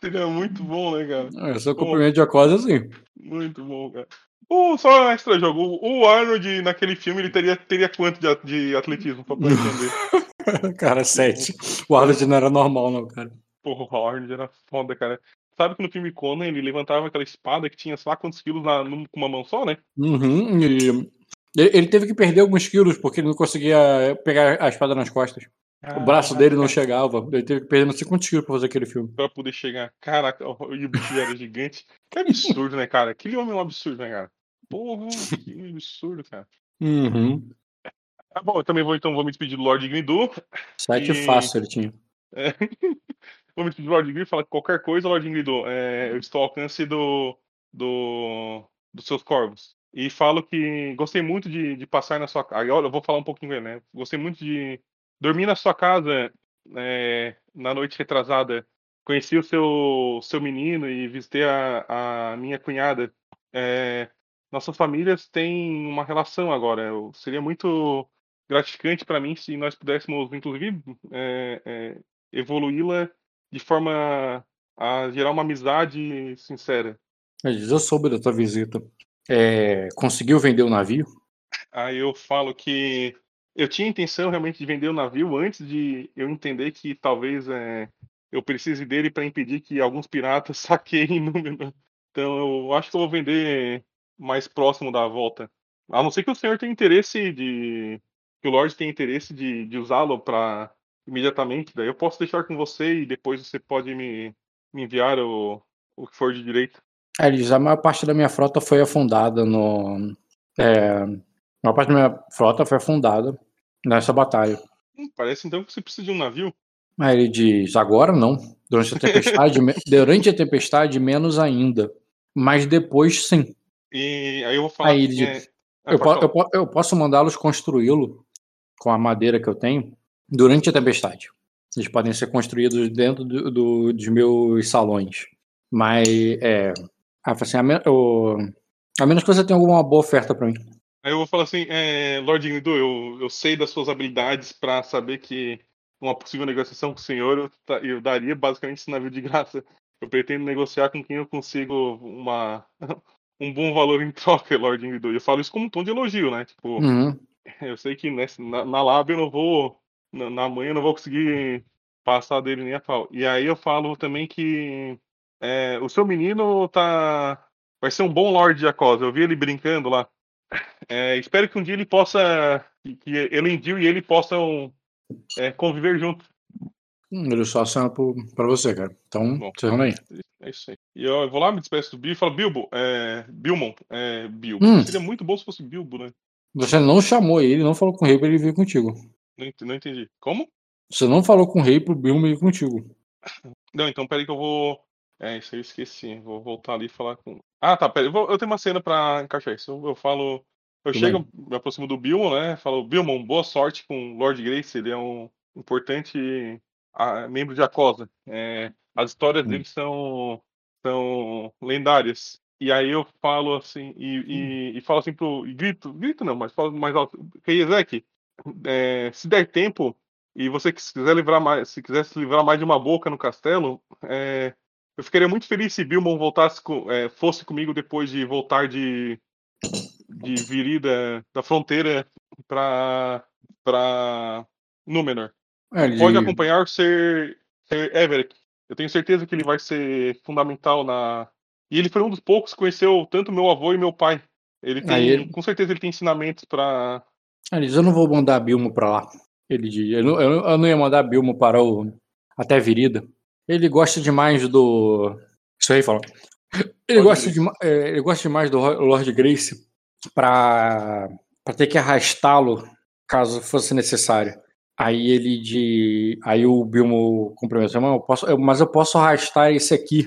seria muito bom, né, cara? É o cumprimento de Aquosa, assim. Muito bom, cara. O, só um extra jogo. O, o Arnold, naquele filme, ele teria, teria quanto de, de atletismo, pra poder entender? cara, sete. O Arnold não era normal, não, cara. Porra, o Arnold era foda, cara. sabe que no filme Conan ele levantava aquela espada que tinha sei lá quantos quilos na, num- com uma mão só, né? Uhum, e ele teve que perder alguns quilos porque ele não conseguia pegar a espada nas costas. O braço dele não chegava. Ele teve que perder não sei quantos quilos pra fazer aquele filme. Pra poder chegar. Caraca, e o bicho era gigante. Que absurdo, né, cara? Aquele homem é um absurdo, né, cara? Porra, que absurdo, cara. Uhum. Ah, bom, eu também vou, então, vou me despedir do Lord Grindu. Sete E- fácil ele tinha. É. Vou me despedir do Lord Grindu falar que qualquer coisa, Lord Grindu, é, eu estou ao alcance do, do, dos seus corvos. E falo que gostei muito de, de passar na sua casa. Olha, eu vou falar um pouquinho, né? Gostei muito de dormir na sua casa é, na noite retrasada. Conheci o seu, seu menino e visitei a, a minha cunhada. É, nossas famílias têm uma relação agora. Eu- seria muito gratificante para mim se nós pudéssemos, inclusive, é, é, evoluí-la de forma a gerar uma amizade sincera. Diz, eu soube da tua visita. É, conseguiu vender o navio? Aí eu falo que eu tinha intenção realmente de vender o navio antes de eu entender que talvez é, eu precise dele para impedir que alguns piratas saqueiem. Então eu acho que eu vou vender mais próximo da volta. A não ser que o senhor tenha interesse de. Que o Lorde tenha interesse de, de usá-lo para imediatamente. Daí eu posso deixar com você e depois você pode me, me enviar o, o que for de direito. Aí ele diz, a maior parte da minha frota foi afundada no. É, a maior parte da minha frota foi afundada nessa batalha. Hum, parece então que você precisa de um navio. Aí ele diz, agora não. Durante a tempestade, durante a tempestade, menos ainda. Mas depois sim. E aí eu vou falar. Aí ele diz, é, ah, Eu, po- eu po- eu posso mandá-los construí-lo com a madeira que eu tenho durante a tempestade. Eles podem ser construídos dentro do- do- dos meus salões. Mas, é. Ah, assim, a, o- a menos que você tenha alguma boa oferta pra mim. Aí eu vou falar assim, é, Lord Grindu, eu, eu sei das suas habilidades para saber que uma possível negociação com o senhor eu, eu daria basicamente esse navio de graça. Eu pretendo negociar com quem eu consigo uma, um bom valor em troca, Lord Grindu. Eu falo isso como um tom de elogio, né? Tipo, Uhum. eu sei que nessa, na, na lábia eu não vou, na, na manhã eu não vou conseguir passar dele nem a pau. E aí eu falo também que é, o seu menino tá, vai ser um bom Lord de Acosa. Eu vi ele brincando lá. É, espero que um dia ele possa, que, Elendil e ele possam é, conviver juntos. Hum, Ele só assina pra você, cara. Então, Bom. você aí. É isso aí. E eu, eu vou lá, me despeço do Bilbo e falo, Bilbo, é, Bilmon, é, Bilbo. Hum. Seria muito bom se fosse Bilbo, né? Você não chamou ele, não falou com o rei pra ele vir contigo. Não, não entendi. Como? Você não falou com o rei pro Bilmo ir contigo. Não, então peraí que eu vou. É, isso aí eu esqueci. Vou voltar ali e falar com. Ah, tá, peraí. Eu, tenho uma cena pra encaixar isso. Eu, eu falo. Eu Tudo chego, me aproximo do Bilmon, né? Falo, Bilmon, boa sorte com Lord Grace. Ele é um importante membro de Acosa. É, as histórias Hum. dele são, são lendárias. E aí eu falo assim, e, e, e falo assim pro. E grito, grito não, mas falo mais alto. Keyezek, é, se der tempo, e você que se quiser livrar mais, se quiser se livrar mais de uma boca no castelo, é, eu ficaria muito feliz se Bilmon voltasse com, é, fosse comigo depois de voltar de, de virida da fronteira para para Númenor. É, ele- Pode acompanhar ser, ser Everett. Eu tenho certeza que ele vai ser fundamental na. E ele foi um dos poucos que conheceu tanto meu avô e meu pai. Ele tem, Aí ele- com certeza ele tem ensinamentos para Ele diz, eu não vou mandar Bilmo pra lá. Ele diz, eu não, eu não- eu não ia mandar Bilmo para o até a Virida. Ele gosta demais do. Isso aí fala. Ele Lord gosta, Grace. dema- é, ele gosta demais do Ro- Lord Grace pra, pra ter que arrastá-lo caso fosse necessário. Aí ele de. Aí o Bilmo cumprimenta, "Irmão, eu posso, eu- mas eu posso arrastar esse aqui.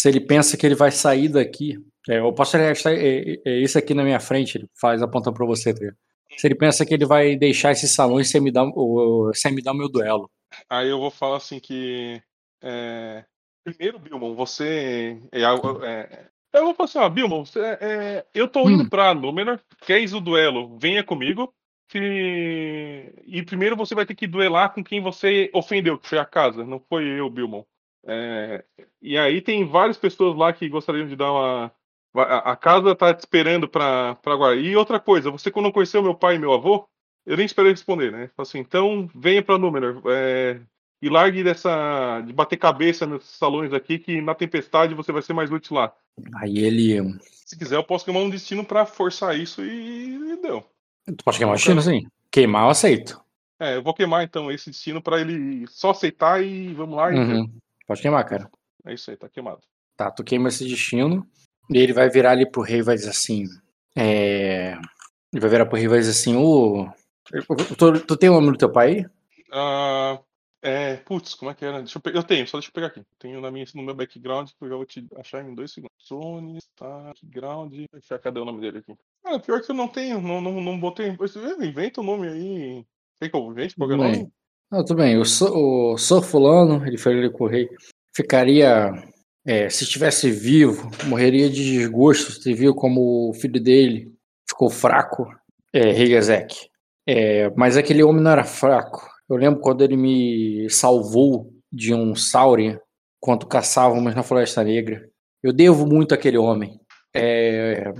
Se ele pensa que ele vai sair daqui. É, eu posso arrastar é, é, esse aqui na minha frente, ele faz apontando pra você, tá? Se ele pensa que ele vai deixar esse salão sem me dar, o- sem me dar o meu duelo. Aí eu vou falar assim que. é, Primeiro, Bilmon, você. É, é, Eu vou falar assim, ó, Bilmon, você, é, eu tô indo Hum. pra Númenor, queres o duelo? Venha comigo. Se- E primeiro você vai ter que duelar com quem você ofendeu, que foi a casa, não foi eu, Bilmon. É, E aí tem várias pessoas lá que gostariam de dar uma. A a casa tá te esperando pra, pra agora. E outra coisa, você quando não conheceu meu pai e meu avô, eu nem esperei responder, né? Falei assim, então venha pra Númenor. É, e largue dessa. de bater cabeça nesses salões aqui, que na tempestade você vai ser mais útil lá. Aí ele. Se quiser, eu posso queimar um destino pra forçar isso e, e deu. Tu pode queimar o destino, sim. Queimar eu aceito. É, eu vou queimar então esse destino pra ele só aceitar e vamos lá. então. Pode queimar, cara. É isso aí, tá queimado. Tá, tu queima esse destino. E ele vai virar ali pro rei e vai dizer assim. É. Ele vai virar pro rei e vai dizer assim, ô. Tu, tu tem o nome do teu pai? aí? Ah, é, putz, como é que era? Deixa eu, pe- eu tenho, só deixa eu pegar aqui. Tenho na minha, no meu background, que eu já vou te achar em dois segundos. Sony, tá, background. Deixa eu Cadê o nome dele aqui? Ah, pior que eu não tenho, não, não, não botei. É, Inventa o nome aí. Que eu invente qualquer nome. Não, tudo bem. O Sr. o Sr. Fulano, ele foi o rei, ficaria. é, se estivesse vivo, morreria de desgosto. Você viu como o filho dele ficou fraco, é, Ezek. É, mas aquele homem não era fraco. Eu lembro quando ele me salvou de um Saurian quando caçávamos na Floresta Negra. Eu devo muito àquele homem. É,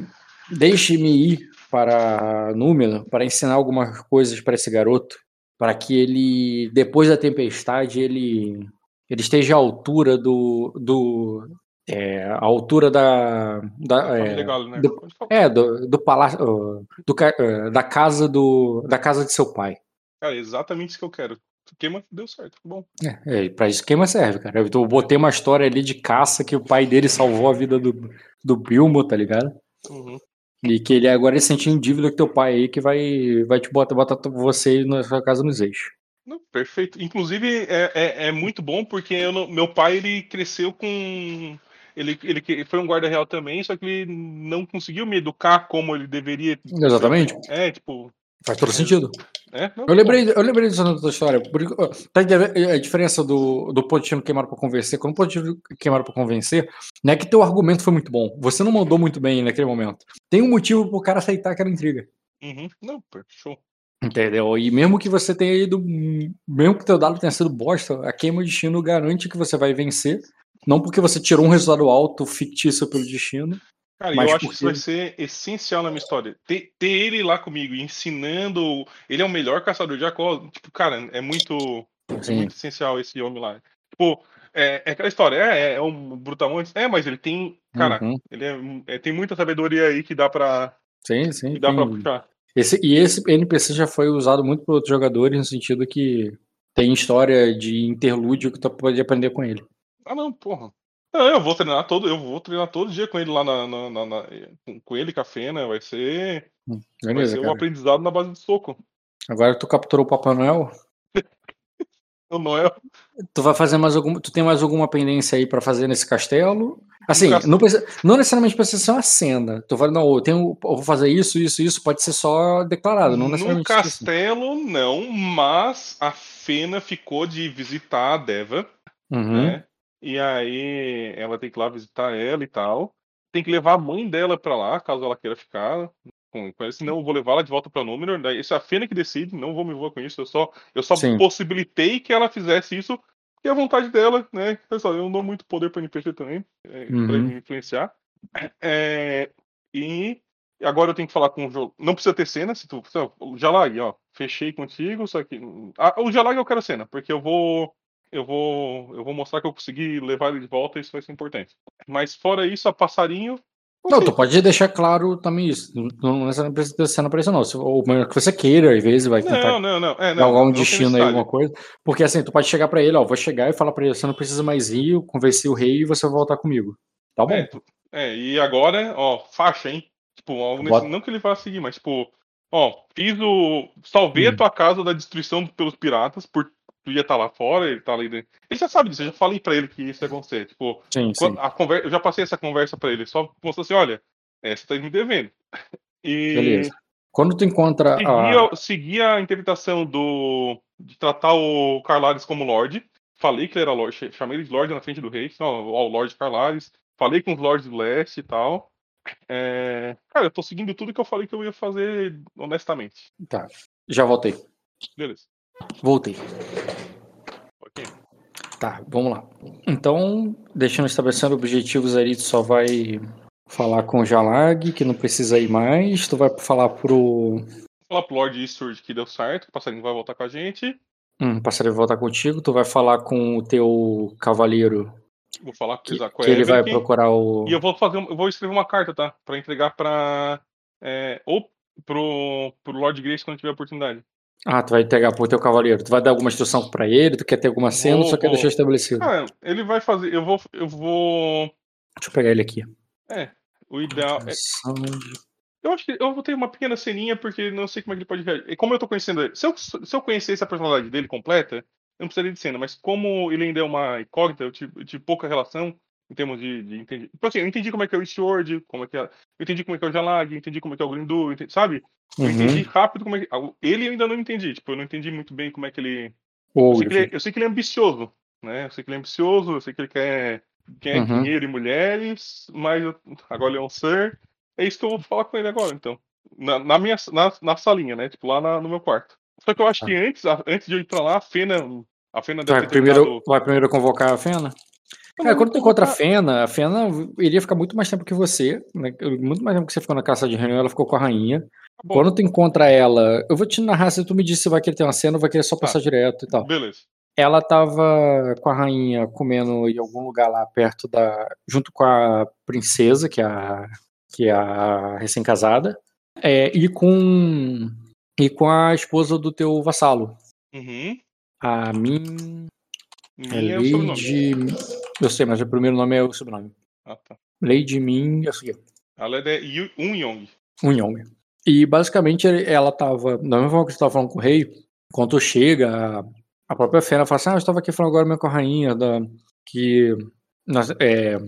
Deixe-me ir para Númenor para ensinar algumas coisas para esse garoto, para que ele, depois da tempestade, ele, ele esteja à altura do, do é, à altura da, da, é, Galo, né? do- é, do, do palácio, do, eh, da casa do, da casa de seu pai. Cara, é exatamente isso que eu quero. Queima, deu certo. Bom. É, é, pra isso queima serve, cara. Eu botei uma história ali de caça que o pai dele salvou a vida do, do Bilmo, tá ligado? Uhum. E que ele agora ele sentiu em dívida com teu pai aí que vai, vai te botar, botar você na sua casa nos eixos. Não, perfeito. Inclusive, é, é, é muito bom porque não- meu pai ele cresceu com. Ele, ele foi um guarda real também, só que ele não conseguiu me educar como ele deveria. Exatamente. É, tipo. Faz todo sentido. É, não, Eu lembrei, eu lembrei disso na tua história. Tá a diferença do, do Potino queimado pra convencer? Quando o Potino queimado pra convencer, não é que teu argumento foi muito bom. Você não mandou muito bem naquele momento. Tem um motivo pro cara aceitar aquela intriga. Uhum. Não, show. Entendeu? E mesmo que você tenha ido. Mesmo que teu dado tenha sido bosta, a queima de destino garante que você vai vencer. Não porque você tirou um resultado alto fictício pelo destino. Cara, Mas eu acho que isso vai ser essencial na minha história. Ter, ter ele lá comigo, ensinando. Ele é o melhor caçador de Jacó. Tipo, cara, é muito, é muito essencial esse homem lá. Tipo, é, é aquela história. É, é um brutamontes. É, mas ele tem. Cara, Uhum. ele é, é- tem muita sabedoria aí que dá pra, Sim, sim. que dá pra puxar. Esse, e esse NPC já foi usado muito por outros jogadores, no sentido que tem história de interlúdio que tu pode aprender com ele. Ah, não, porra. Não, eu vou treinar todo, eu vou treinar todo dia com ele lá na, na- na- na- com, ele, com a Fena, vai ser, vai Beleza, ser um cara. aprendizado na base de soco. Agora tu capturou o Papai Noel. O Noel. Tu vai fazer mais alguma. Tu tem mais alguma pendência aí pra fazer nesse castelo? Assim, No castelo. não, precisa, não necessariamente precisa ser uma cena. Tu vai, não, eu, tenho, eu vou fazer isso, isso, isso. Pode ser só declarado, não No necessariamente. isso. castelo, não, mas a Fena ficou de visitar a Deva, Uhum. né? E aí ela tem que ir lá visitar ela e tal. Tem que levar a mãe dela pra lá, caso ela queira ficar com, com ele. Senão eu vou levar ela de volta pra Númenor. Daí, isso é a Fena que decide, não vou me envolver com isso. Eu só, eu só Sim. possibilitei que ela fizesse isso, porque é a vontade dela, né? Pessoal, eu não dou muito poder pra NPC também, é, pra Uhum. me influenciar. É, e agora eu tenho que falar com o jogo. Não precisa ter cena, se tu. Jalag, ó, fechei contigo, só que. Ah, o Jalag eu quero cena, porque eu vou. Eu vou. Eu vou mostrar que eu consegui levar ele de volta e isso vai ser importante. Mas fora isso, a passarinho. Não, sei. tu pode deixar claro também isso. Não- necessariamente precisa ter cena pra isso, não. Ou melhor que você queira, às vezes, vai tentar Não, não, não. É, não, um não destino aí, alguma coisa. Porque assim, tu pode chegar pra ele, ó, vou chegar e falar pra ele, você não precisa mais ir, eu convenci o rei e você vai voltar comigo. Tá bom. É, é, e agora, ó, faixa, hein? Tipo, algo nesse- não que ele vá seguir, mas tipo, ó, fiz o. Salvei a Hum. tua casa da destruição pelos piratas, por tu ia estar lá fora, ele tá ali dentro. Ele já sabe disso, eu já falei pra ele que isso ia acontecer. Tipo, Sim, sim. a conversa, eu já passei essa conversa pra ele, só mostrou assim, olha, é, você tá me devendo. E Beleza. Quando tu encontra a. segui, a, segui a interpretação do. de tratar o Carlares como Lorde. Falei que ele era Lorde, chamei ele de Lorde na frente do rei, não, ó, o Lorde Carlares. Falei com os Lords do Leste e tal. É, Cara, eu tô seguindo tudo que eu falei que eu ia fazer honestamente. Tá. Já voltei. Beleza. Voltei. Tá, vamos lá. Então, deixando estabelecendo objetivos ali, tu só vai falar com o Jalag, que não precisa ir mais. Tu vai falar pro. Falar pro Lord Eastward que deu certo, que o passarinho vai voltar com a gente. Hum, o passarinho vai voltar contigo, tu vai falar com o teu cavaleiro Vou falar com, com a que ele vai procurar o. E eu vou fazer, eu vou escrever uma carta, tá? Pra entregar pra. é, ou pro, pro Lord Grace quando tiver oportunidade. Ah, tu vai entregar pro teu cavaleiro. Tu vai dar alguma instrução pra ele? Tu quer ter alguma cena ou Vou, só quer vou. deixar estabelecido? Ah, ele vai fazer. Eu vou. Eu vou. Deixa eu pegar ele aqui. É. O ideal. é- eu acho que eu vou ter uma pequena ceninha, porque não sei como é que ele pode reagir. E como eu tô conhecendo ele. Se eu, se eu conhecesse a personalidade dele completa, eu não precisaria de cena. Mas como ele ainda é uma incógnita, eu tive, eu tive pouca relação em termos de, de entender. Tipo assim, eu entendi como é que é o Sword, como é que é. Eu entendi como é que é o Jalag, entendi como é que é o Grindu, entendi- sabe? Eu Uhum. entendi rápido como é que. Ele eu ainda não entendi. Tipo, eu não entendi muito bem como é que ele. Eu sei que ele, é- eu sei que ele é ambicioso, né? Eu sei que ele é ambicioso, eu sei que ele quer, quer Uhum. dinheiro e mulheres, mas eu- agora ele é um Sir. É isso que eu vou falar com ele agora, então. Na, na minha na, na salinha, né? Tipo, lá na- no meu quarto. Só que eu acho Tá. que antes, a- antes de eu ir pra lá, a Fena. A Fena deve vai ter primeiro, vai primeiro convocar a Fena? Cara, quando tu encontra a Fena, a Fena iria ficar muito mais tempo que você. né? Muito mais tempo que você ficou na caça de reunião, ela ficou com a rainha. Tá bom, Quando tu encontra ela, eu vou te narrar se tu me diz se vai querer ter uma cena ou vai querer só Tá. passar direto e tal. Beleza. Ela tava com a rainha comendo em algum lugar lá perto da. junto com a princesa, que é a, que é a recém-casada, é, e com. e com a esposa do teu vassalo. Uhum. A Min. Minha é o sobrenome. Eu sei, mas o primeiro nome é o sobrenome. Ah, tá. Lady Min. Eu sei. Ela é de Yu- Um Yong. Um Yong. E basicamente ela tava. Da mesma forma que você tava falando com o rei, quando chega, a- própria Fena fala assim: Ah, eu estava aqui falando agora mesmo com a rainha, da, que nós, é,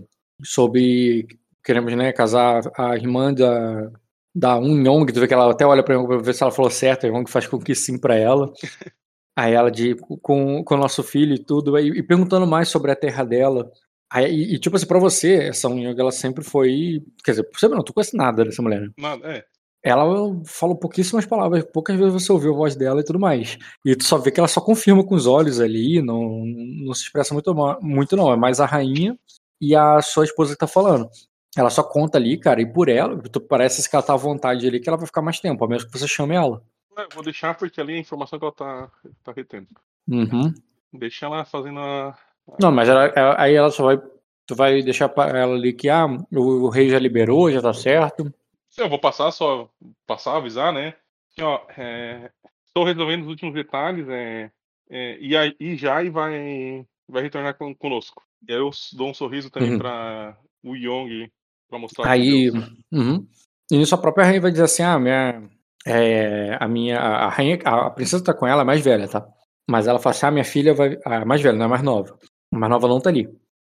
sobre. Queremos, né, casar a irmã da. Da Um Yong, tu vê que ela até olha pra mim pra ver se ela falou certo, a Yong faz com que sim pra ela. Aí ela de com, com o nosso filho e tudo, e, e perguntando mais sobre a terra dela. Aí, e, e, tipo assim, pra você, essa Yong, ela sempre foi. Quer dizer, você não, tu conhece nada dessa mulher, né? Nada, é. ela falou pouquíssimas palavras, poucas vezes você ouviu a voz dela e tudo mais. E tu só vê que ela só confirma com os olhos ali, não, não se expressa muito, muito não. É mais a rainha e a sua esposa que tá falando. Ela só conta ali, cara, e por ela, tu parece que ela tá à vontade ali que ela vai ficar mais tempo, a menos que você chame ela. É, Vou deixar porque ali é a informação que ela tá, tá retendo. Uhum. Deixa ela fazendo a. Não, mas ela- ela- aí ela só vai. Tu vai deixar pra ela ali que ah, o, o rei já liberou, já tá certo. Eu vou passar, só passar, avisar, né? Assim, ó, é, estou resolvendo os últimos detalhes, é, é, e aí e Jai vai, vai retornar con- conosco. E aí eu dou um sorriso também Uhum. para o Yong para mostrar. Aí, uhum. e nisso a própria rainha vai dizer assim, ah, minha, é, a minha, a rainha, a, a princesa tá com ela, a mais velha, tá? Mas ela fala assim, ah, minha filha vai, a mais velha, não é a mais nova. A mais nova não tá ali.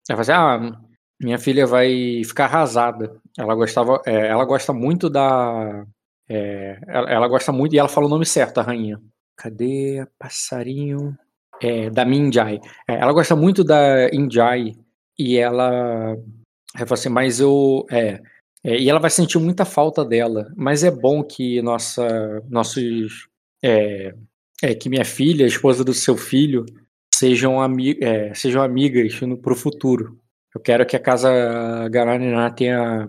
Ela fala assim, ah, minha filha vai ficar arrasada. Ela gostava, é, ela gosta muito da, é, ela, ela gosta muito, e ela fala o nome certo, a rainha. Cadê passarinho? É, da Minjai. É, ela gosta muito da Injai, e ela Aí fala assim, mas eu. É, é, e ela vai sentir muita falta dela. Mas é bom que nossa, nossos. É, é, que minha filha, a esposa do seu filho, sejam, ami é, sejam amigas no, pro futuro. Eu quero que a casa Garanina tenha.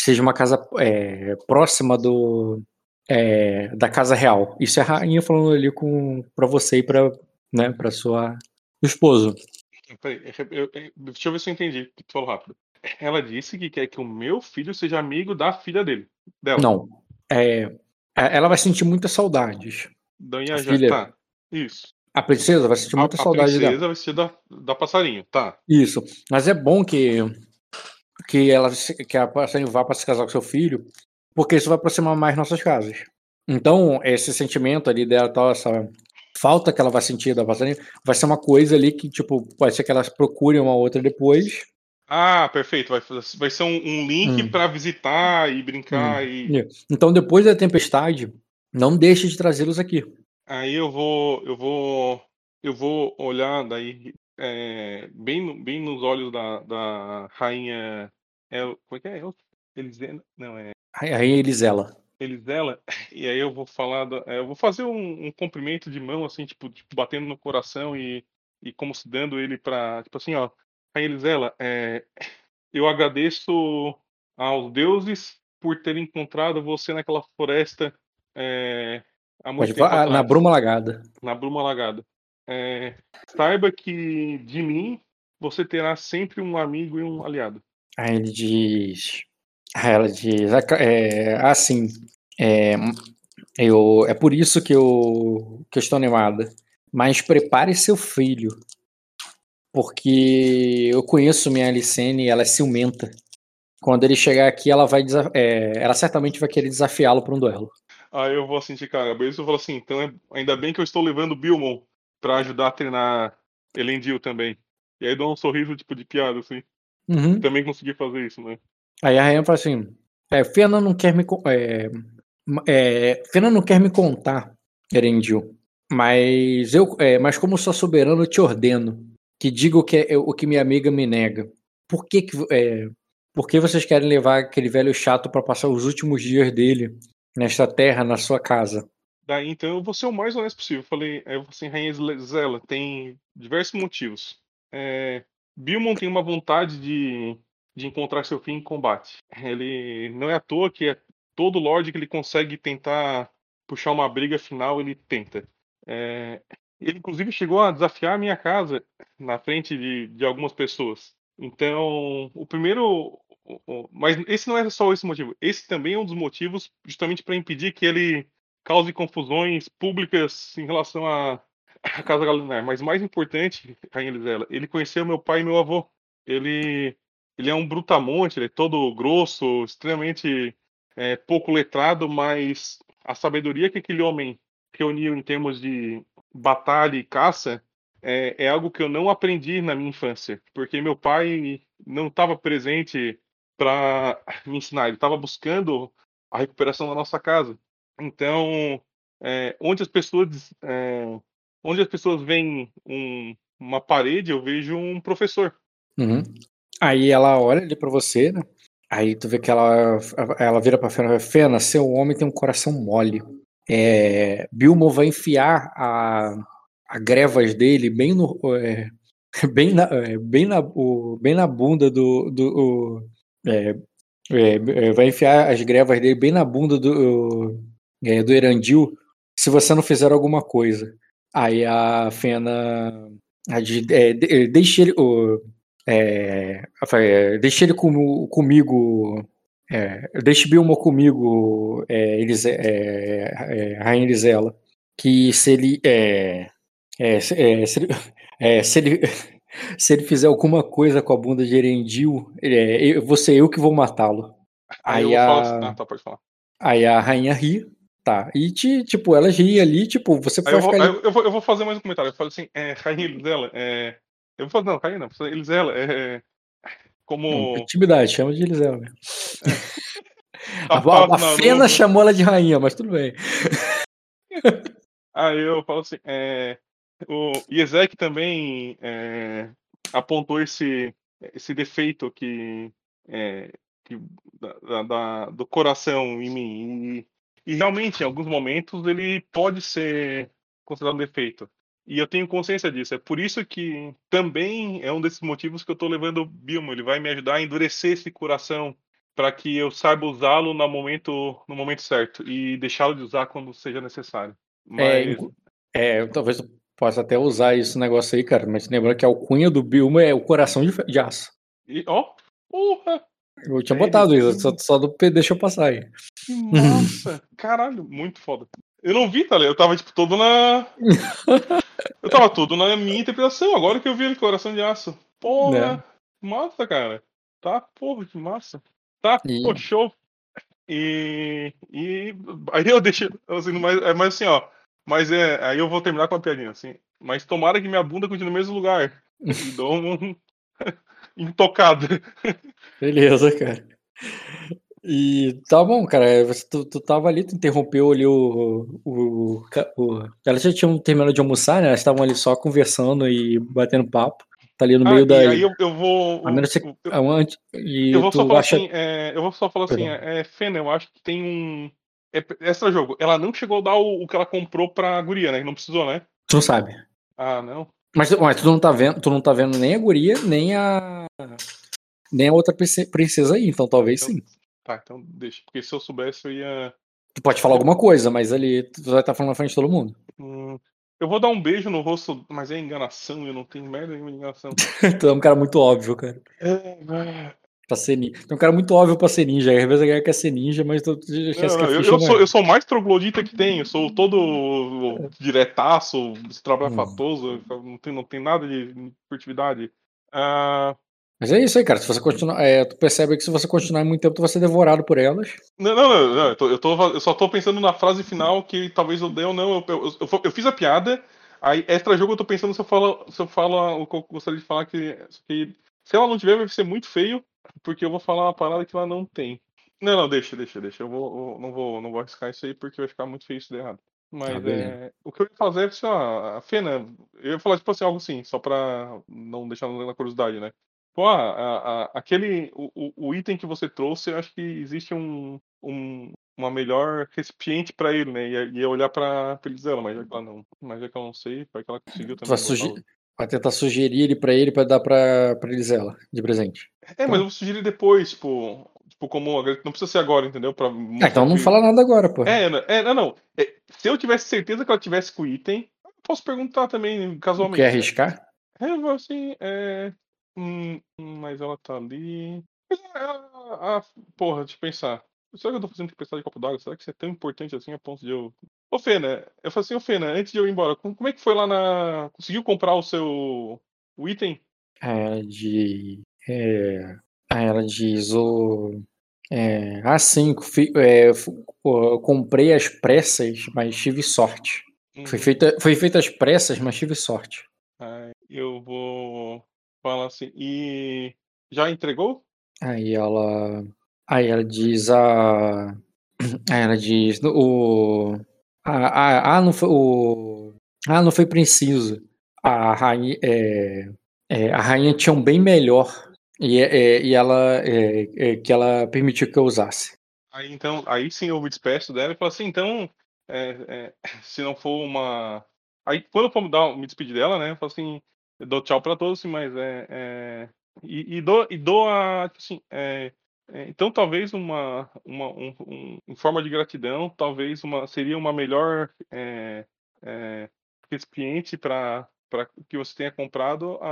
seja uma casa é, próxima do. é, da casa real. Isso é a rainha falando ali com, pra você e pra, né, pra sua esposo. Peraí, eu- eu- deixa eu ver se eu entendi o tu falou rápido. Ela disse que quer que o meu filho seja amigo da filha dele. Dela. Não. É, é, ela vai sentir muitas saudades. Da A Inhajá. filha. Tá. Isso. A princesa vai sentir A, muita a saudade princesa dela. vai ser da, da passarinho. Tá. Isso. Mas é bom que, que, ela, que a passarinho vá para se casar com seu filho, porque isso vai aproximar mais nossas casas. Então, esse sentimento ali dela, tal, essa falta que ela vai sentir da passarinho, vai ser uma coisa ali que, tipo, pode ser que elas procurem uma outra depois. Ah, perfeito. Vai, vai ser um, um link Hum. pra visitar e brincar. E Então, depois da tempestade, não deixe de trazê-los aqui. aí eu vou, eu vou, eu vou olhar daí é, bem, no- bem nos olhos da, da rainha. El, como é que é? El, Elisena? Não é. Aí Elisela. Elisela, e aí eu vou falar, da- é, eu vou fazer um, um cumprimento de mão, assim, tipo, tipo, batendo no coração e, e como se dando ele pra, tipo assim, ó, a Elisela, é, eu agradeço aos deuses por terem encontrado você naquela floresta é, na bruma lagada. na Bruma Lagada. é, saiba que de mim você terá sempre um amigo e um aliado. Aí ele diz. Aí ela diz. É, assim. É, eu, é por isso que eu, que eu estou animada. Mas prepare seu filho. Porque eu conheço minha Alicene e ela é ciumenta. Quando ele chegar aqui, ela vai é, ela certamente vai querer desafiá-lo para um duelo. Aí eu vou assim de cara, beleza? Eu falo assim, então é, ainda bem que eu estou levando o Bilmon para ajudar a treinar Elendil também. E aí dou um sorriso tipo de piada, assim. Uhum. Também consegui fazer isso, né? Aí a Rainha fala assim: é, Fena não quer me. É, é, Fena não quer me contar, Erendil. Mas eu, é, mas como sou soberano, eu te ordeno que diga o que, é, o que minha amiga me nega. Por que, que, é, por que vocês querem levar aquele velho chato para passar os últimos dias dele nesta terra, na sua casa? Daí então eu vou ser o mais honesto possível. Falei, eu falei assim, Rainha Zela, tem diversos motivos. É, Bilmon tem uma vontade de, de encontrar seu fim em combate. Ele não é à toa que é todo Lorde que ele consegue tentar puxar uma briga final, ele tenta. É, ele, inclusive, chegou a desafiar a minha casa na frente de, de algumas pessoas. Então, o primeiro. Mas esse não é só esse motivo. Esse também é um dos motivos justamente para impedir que ele cause confusões públicas em relação à, Casa Galinar. Mas mais importante, Rainha Elisela, ele conheceu meu pai e meu avô. Ele, ele é um brutamonte, ele é todo grosso, extremamente é, pouco letrado, mas a sabedoria que aquele homem reuniu em termos de batalha e caça é, é, algo que eu não aprendi na minha infância, porque meu pai não estava presente para me ensinar, ele estava buscando a recuperação da nossa casa. Então, é, onde as pessoas é, onde as pessoas veem um, uma parede, eu vejo um professor. Uhum. Aí ela olha ali para você, né? Aí tu vê que ela, ela vira pra Fena e Fena, seu homem tem um coração mole. É, Bilmo vai enfiar a, a grevas dele bem no. É, bem, na, é, bem, na, o, bem na bunda do. do o, é, é, é, vai enfiar as grevas dele bem na bunda do, do Erandil se você não fizer alguma coisa. Aí a Fena. A, é, deixa ele. O, é, deixa ele com, comigo. É, deixe Bilmo comigo, é, Elise, é, é, Rainha Elisela, que se ele, é, é, se, é, se, ele, é, se, ele, se ele fizer alguma coisa com a bunda de Erendil, é, vou ser eu que vou matá-lo. Aí, aí, a, assim, ah, tá, aí a rainha ri, tá, e te, tipo, ela ri ali, tipo, você pode eu vou, ali... eu, vou, eu vou fazer mais um comentário, eu falo assim, é, rainha Elisela, é, eu vou fazer, não, rainha não, Elisela, é, como... Não, intimidade, chama de Elisela mesmo. É. A, a, a Fena não... chamou ela de rainha, mas tudo bem. Aí eu falo assim, é, o Iezek também é, apontou esse, esse defeito que, é, que da, da, do coração em mim. E, e, realmente, em alguns momentos, ele pode ser considerado um defeito. E eu tenho consciência disso. É por isso que também é um desses motivos que eu estou levando o Bilmo. Ele vai me ajudar a endurecer esse coração para que eu saiba usá-lo no momento, no momento certo e deixá-lo de usar quando seja necessário. É, mas... É, é, talvez eu possa até usar esse negócio aí, cara, mas lembrando que a alcunha do Bilmo é o coração de, de aço. E, ó, porra! Eu tinha é botado isso, só, só do deixa eu passar aí. Nossa, caralho, muito foda. Eu não vi, tá ligado? Eu tava, tipo, todo na. eu tava todo na minha interpretação, agora que eu vi ele, coração de aço. Porra, é. massa, cara. Tá, porra, que massa. Tá, e... pô, show. E, e aí eu deixo, assim, mas, é mais assim, ó. Mas é, aí eu vou terminar com uma piadinha, assim. Mas tomara que minha bunda continue no mesmo lugar. E dou um intocado. Beleza, cara. E tá bom, cara. Você, tu, tu tava ali, tu interrompeu ali o, o, o. Elas já tinham terminado de almoçar, né? Elas estavam ali só conversando e batendo papo. Tá ali no ah, meio da. Aí eu, eu vou. A menos que, eu, e eu vou só falar acha... assim, é, eu vou só falar assim, é, é, Fena, eu acho que tem um. É, extra jogo. Ela não chegou a dar o, o que ela comprou pra guria, né? Não precisou, né? Tu não sabe. Ah, não. Mas, mas tu não tá vendo, tu não tá vendo nem a guria, nem a. Nem a outra princesa aí, então talvez então, sim. Tá, então deixa. Porque se eu soubesse, eu ia. Tu pode falar alguma coisa, mas ali tu vai estar tá falando na frente de todo mundo. Hum, Eu vou dar um beijo no rosto, mas é enganação, eu não tenho merda nenhuma de enganação. tu é um cara muito óbvio, cara. É, é. Pra ser ninja. Tu é um cara muito óbvio pra ser ninja. Às vezes a galera quer ser ninja, mas tu esquece Não, que não, eu, eu sou, é. eu sou o mais troglodita que tem, eu sou todo diretaço, trabalhafatoso, não tem, não tem nada de furtividade. Ah, Mas é isso aí, cara. Se você continuar. é, tu percebe que se você continuar muito tempo, tu vai ser devorado por elas. não, não, não, não, eu, tô- eu, tô- eu só tô pensando na frase final que talvez eu dê ou não. Eu, eu, eu- fiz a piada, aí extra jogo eu tô pensando se eu falo, se eu falo o que eu gostaria de falar, que, que se ela não tiver vai ser muito feio, porque eu vou falar uma parada que ela não tem. Não, não, deixa, deixa, deixa. Eu vou, eu não vou, não vou arriscar isso aí porque vai ficar muito feio se der errado. Mas beleza. é, o que eu ia fazer é assim, ó, a Fena, eu ia falar tipo assim, algo assim, só pra não deixar na curiosidade, né? Pô, ah, a- a- aquele, o, o- item que você trouxe, eu acho que existe um, um- uma melhor recipiente pra ele, né? E ia olhar pra pra Elisela, mas já que ela não, mas já que ela não sei, vai que ela conseguiu também. vai, vai tentar sugerir ele pra ele pra dar pra, pra Elisela de presente. É, mas eu vou sugerir depois, tipo, tipo como não precisa ser agora, entendeu? Pra Ah, mostrar então não que- fala nada agora, pô. É, não- é, não, não. É, se eu tivesse certeza que ela tivesse com o item, posso perguntar também, casualmente. Quer arriscar? É, eu vou assim, é. Hum, hum, mas ela tá ali. Mas, ah, ah, porra, deixa eu pensar. Será que eu tô fazendo tempestade de copo d'água? Será que isso é tão importante assim a ponto de eu. Ô, Fena, eu falei assim, ô, Fena, antes de eu ir embora, como, é que foi lá na. Conseguiu comprar o seu. o item? É, de. É, ah, ela diz o. É, ah, sim, fi- é, eu comprei às pressas, mas tive sorte. Foi feita, foi feita às pressas, mas tive sorte. Aí eu vou falar assim, e. Já entregou? Aí ela. Aí ela diz a. Aí ela diz. O. Ah, ah, não foi. O, ah, não foi preciso. A rainha. É, é, a rainha tinha um bem melhor. E, é, e ela. é, é, que ela permitiu que eu usasse. Aí então, aí sim eu me despeço dela e falo assim, então, é, se não for uma. Aí quando eu for dar, me despedir dela, né? Eu falo assim, eu dou tchau pra todos, mas é. é- E, e dou, e dou a. tipo Assim, é, é, então talvez uma, uma um, um- em forma de gratidão, talvez uma seria uma melhor é, é, recipiente para para que você tenha comprado. A,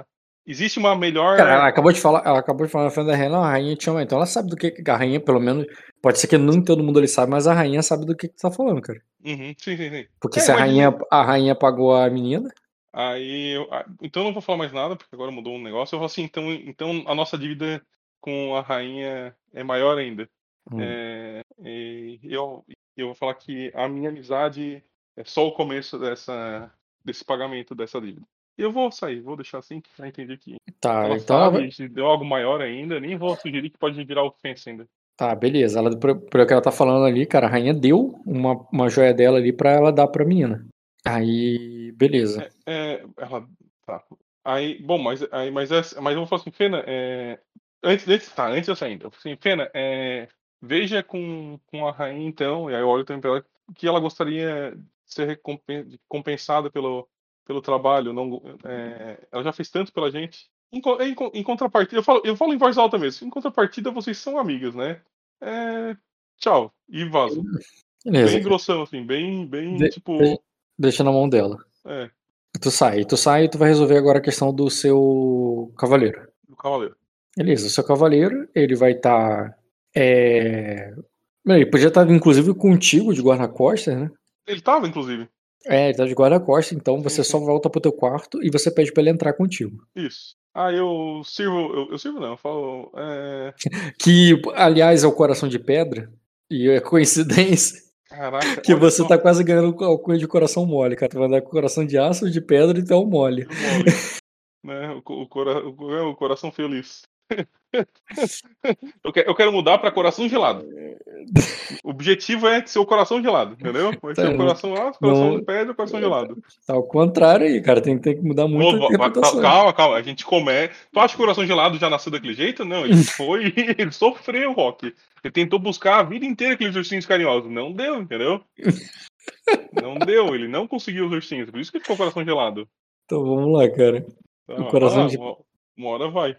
a- existe uma melhor. Cara, ela acabou de falar, ela acabou de falar na frente da rainha, não, a rainha tinha uma. Então ela sabe do que a rainha, pelo menos. Pode ser que nem todo mundo ali sabe, mas a rainha sabe do que, que tu tá falando, cara. Uhum, sim, sim, sim. Porque É, se a mas- rainha, a rainha pagou a menina. Aí, eu, ah, então eu não vou falar mais nada, porque agora mudou um negócio. Eu falo assim, então, então a nossa dívida com a rainha é maior ainda. Hum. É, e eu, eu vou falar que a minha amizade é só o começo dessa, desse pagamento dessa dívida. Eu vou sair, vou deixar assim, que já entendi que Tá, ela então sabe, deu algo maior ainda, nem vou sugerir que pode virar ofensa ainda. Tá, beleza. Ela, pelo que ela tá falando ali, cara, a rainha deu uma, uma joia dela ali pra ela dar pra menina. Aí, beleza. É, ela. Tá. Aí, bom, mas, aí, mas, é- mas eu vou falar assim, Fena, é, antes, antes, tá, antes eu sair, eu falo assim, Fena, é, veja com, com a rainha então, e aí eu olho também pra ela, que ela gostaria de ser compensada pelo, pelo trabalho. Não, é, ela já fez tanto pela gente. Em, em, em contrapartida, eu falo, eu falo em voz alta mesmo, em contrapartida vocês são amigas, né? É, tchau, e vazo. Beleza. Bem grossão, assim, bem, bem, De- tipo, Deixa na mão dela. é, Tu sai. Tu sai e tu vai resolver agora a questão do seu cavaleiro. do cavaleiro. Beleza, o seu cavaleiro, ele vai estar. Ele podia estar, inclusive, contigo de guarda-costas, né? Ele tava, inclusive. É, ele tá de guarda-costas, então você Sim, só sim. volta pro teu quarto e você pede pra ele entrar contigo. Isso. Ah, eu sirvo. Eu, eu sirvo não, eu falo. É... Que, aliás, é o coração de pedra. E é coincidência Caraca. que você tá quase ganhando alcunha de coração mole, cara. Tu vai andar com coração de aço, de pedra e tu é mole. mole, né? o, cora- é o coração feliz. eu, que- eu quero mudar pra coração gelado. O objetivo é ser o coração gelado, entendeu? Vai ser Tá, o coração aço, coração não- de pedra, coração gelado. Tá ao contrário aí, cara. Tem, tem que mudar muito Ô, a calma, calma. A gente começa. Tu acha que o coração gelado já nasceu daquele jeito? Não, ele foi. Ele sofreu, Rock. Ele tentou buscar a vida inteira aqueles ursinhos carinhosos. Não deu, entendeu? Não deu, ele não conseguiu os ursinhos. Por isso que ficou o coração gelado. Então vamos lá, cara. Tá, O coração ah, de- uma, uma hora vai.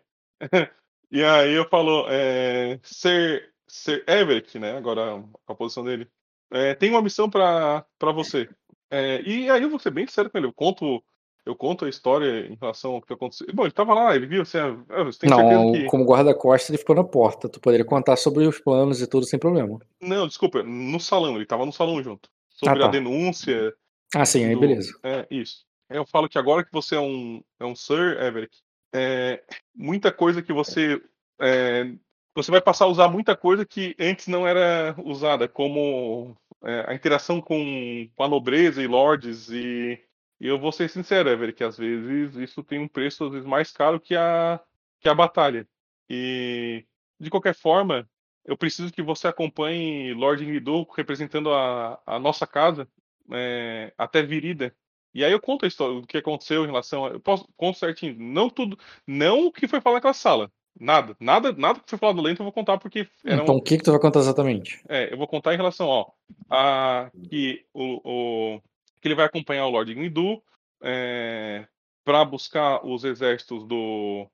E aí eu falo, é, ser, ser Everett, né? Agora a posição dele. É, tem uma missão pra, pra você. É, e aí eu vou ser bem sério com ele. Eu conto, eu conto a história em relação ao que aconteceu. Bom, ele tava lá, ele viu assim, ah, você tem Não, certeza que. como guarda-costas ele ficou na porta. Tu poderia contar sobre os planos e tudo sem problema. Não, desculpa, no salão, ele tava no salão junto. Sobre Ah, a tá. denúncia. Ah, sim, aí do- beleza. É, isso. Aí Eu falo que agora que você é um, é um Sir Everett, é, muita coisa que você. é, você vai passar a usar muita coisa que antes não era usada, como é, a interação com, com a nobreza e lords. E, e eu vou ser sincero, Everett, que às vezes isso tem um preço às vezes mais caro que a, que a batalha. E de qualquer forma, eu preciso que você acompanhe Lord Ingridu representando a, a nossa casa é, até Virida. E aí eu conto a história do que aconteceu em relação a. Eu posso conto certinho. Não tudo. Não o que foi falado naquela sala. Nada. Nada, nada que foi falado lento eu vou contar porque era Então o que, que tu vai contar exatamente? é, eu vou contar em relação, ó, a que o, o- que ele vai acompanhar o Lord Grindu é, para buscar os exércitos do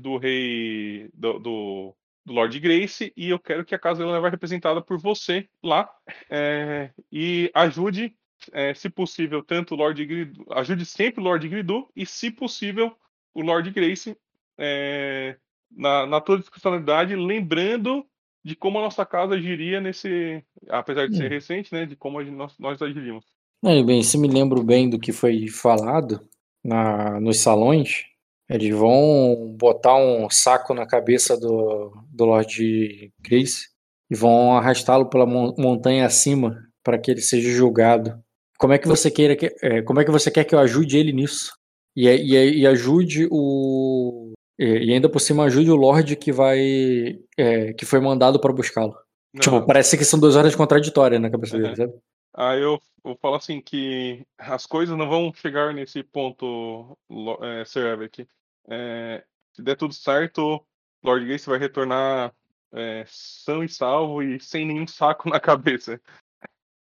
do rei do, do, do Lord Grace e eu quero que a casa dela vai representada por você lá é, e ajude, é, se possível, tanto o Lord Grindu, ajude sempre o Lord Grindu e, se possível, o Lord Grace é, na, na toda discricionalidade, lembrando de como a nossa casa agiria nesse, apesar de ser Hum. recente, né, de como nós, nós agiríamos. Aí, bem, se me lembro bem do que foi falado na, nos salões, eles vão botar um saco na cabeça do, do Lord Grace e vão arrastá-lo pela mon- montanha acima para que ele seja julgado. Como é que você queira que, é, como é que você quer que eu ajude ele nisso? E, e, e ajude o e, ainda por cima ajude o Lorde que vai é, que foi mandado para buscá-lo. Tipo, parece que são duas horas contraditórias na cabeça dele, Uhum. sabe? Aí eu, eu falo assim que as coisas não vão chegar nesse ponto, é, Sir Everett. É, se der tudo certo, Lord Grace vai retornar é, são e salvo e sem nenhum saco na cabeça.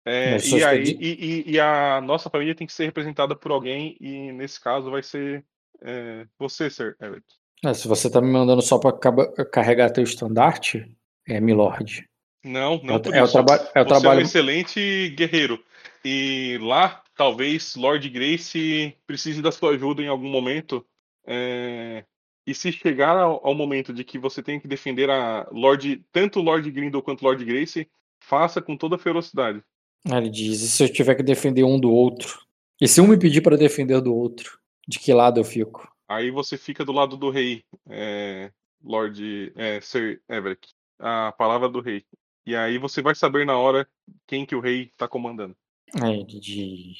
É, e aí e, e- a nossa família tem que ser representada por alguém e nesse caso vai ser é, você, Sir Everett. É, se você tá me mandando só caba- carregar teu estandarte, é Milord. Não, não É o- é traba- é o Você é um trabalho- excelente guerreiro. E lá, talvez Lord Grace precise da sua ajuda em algum momento. É, E se chegar ao, ao momento de que você tem que defender a Lord, tanto Lord Grindel quanto Lord Grace, faça com toda ferocidade. Ele diz: e se eu tiver que defender um do outro? E se um me pedir para defender do outro? De que lado eu fico? Aí você fica do lado do rei, é, Lord é, Sir Everett. A palavra do rei. E aí você vai saber na hora quem que o rei está comandando. Aí ele diz: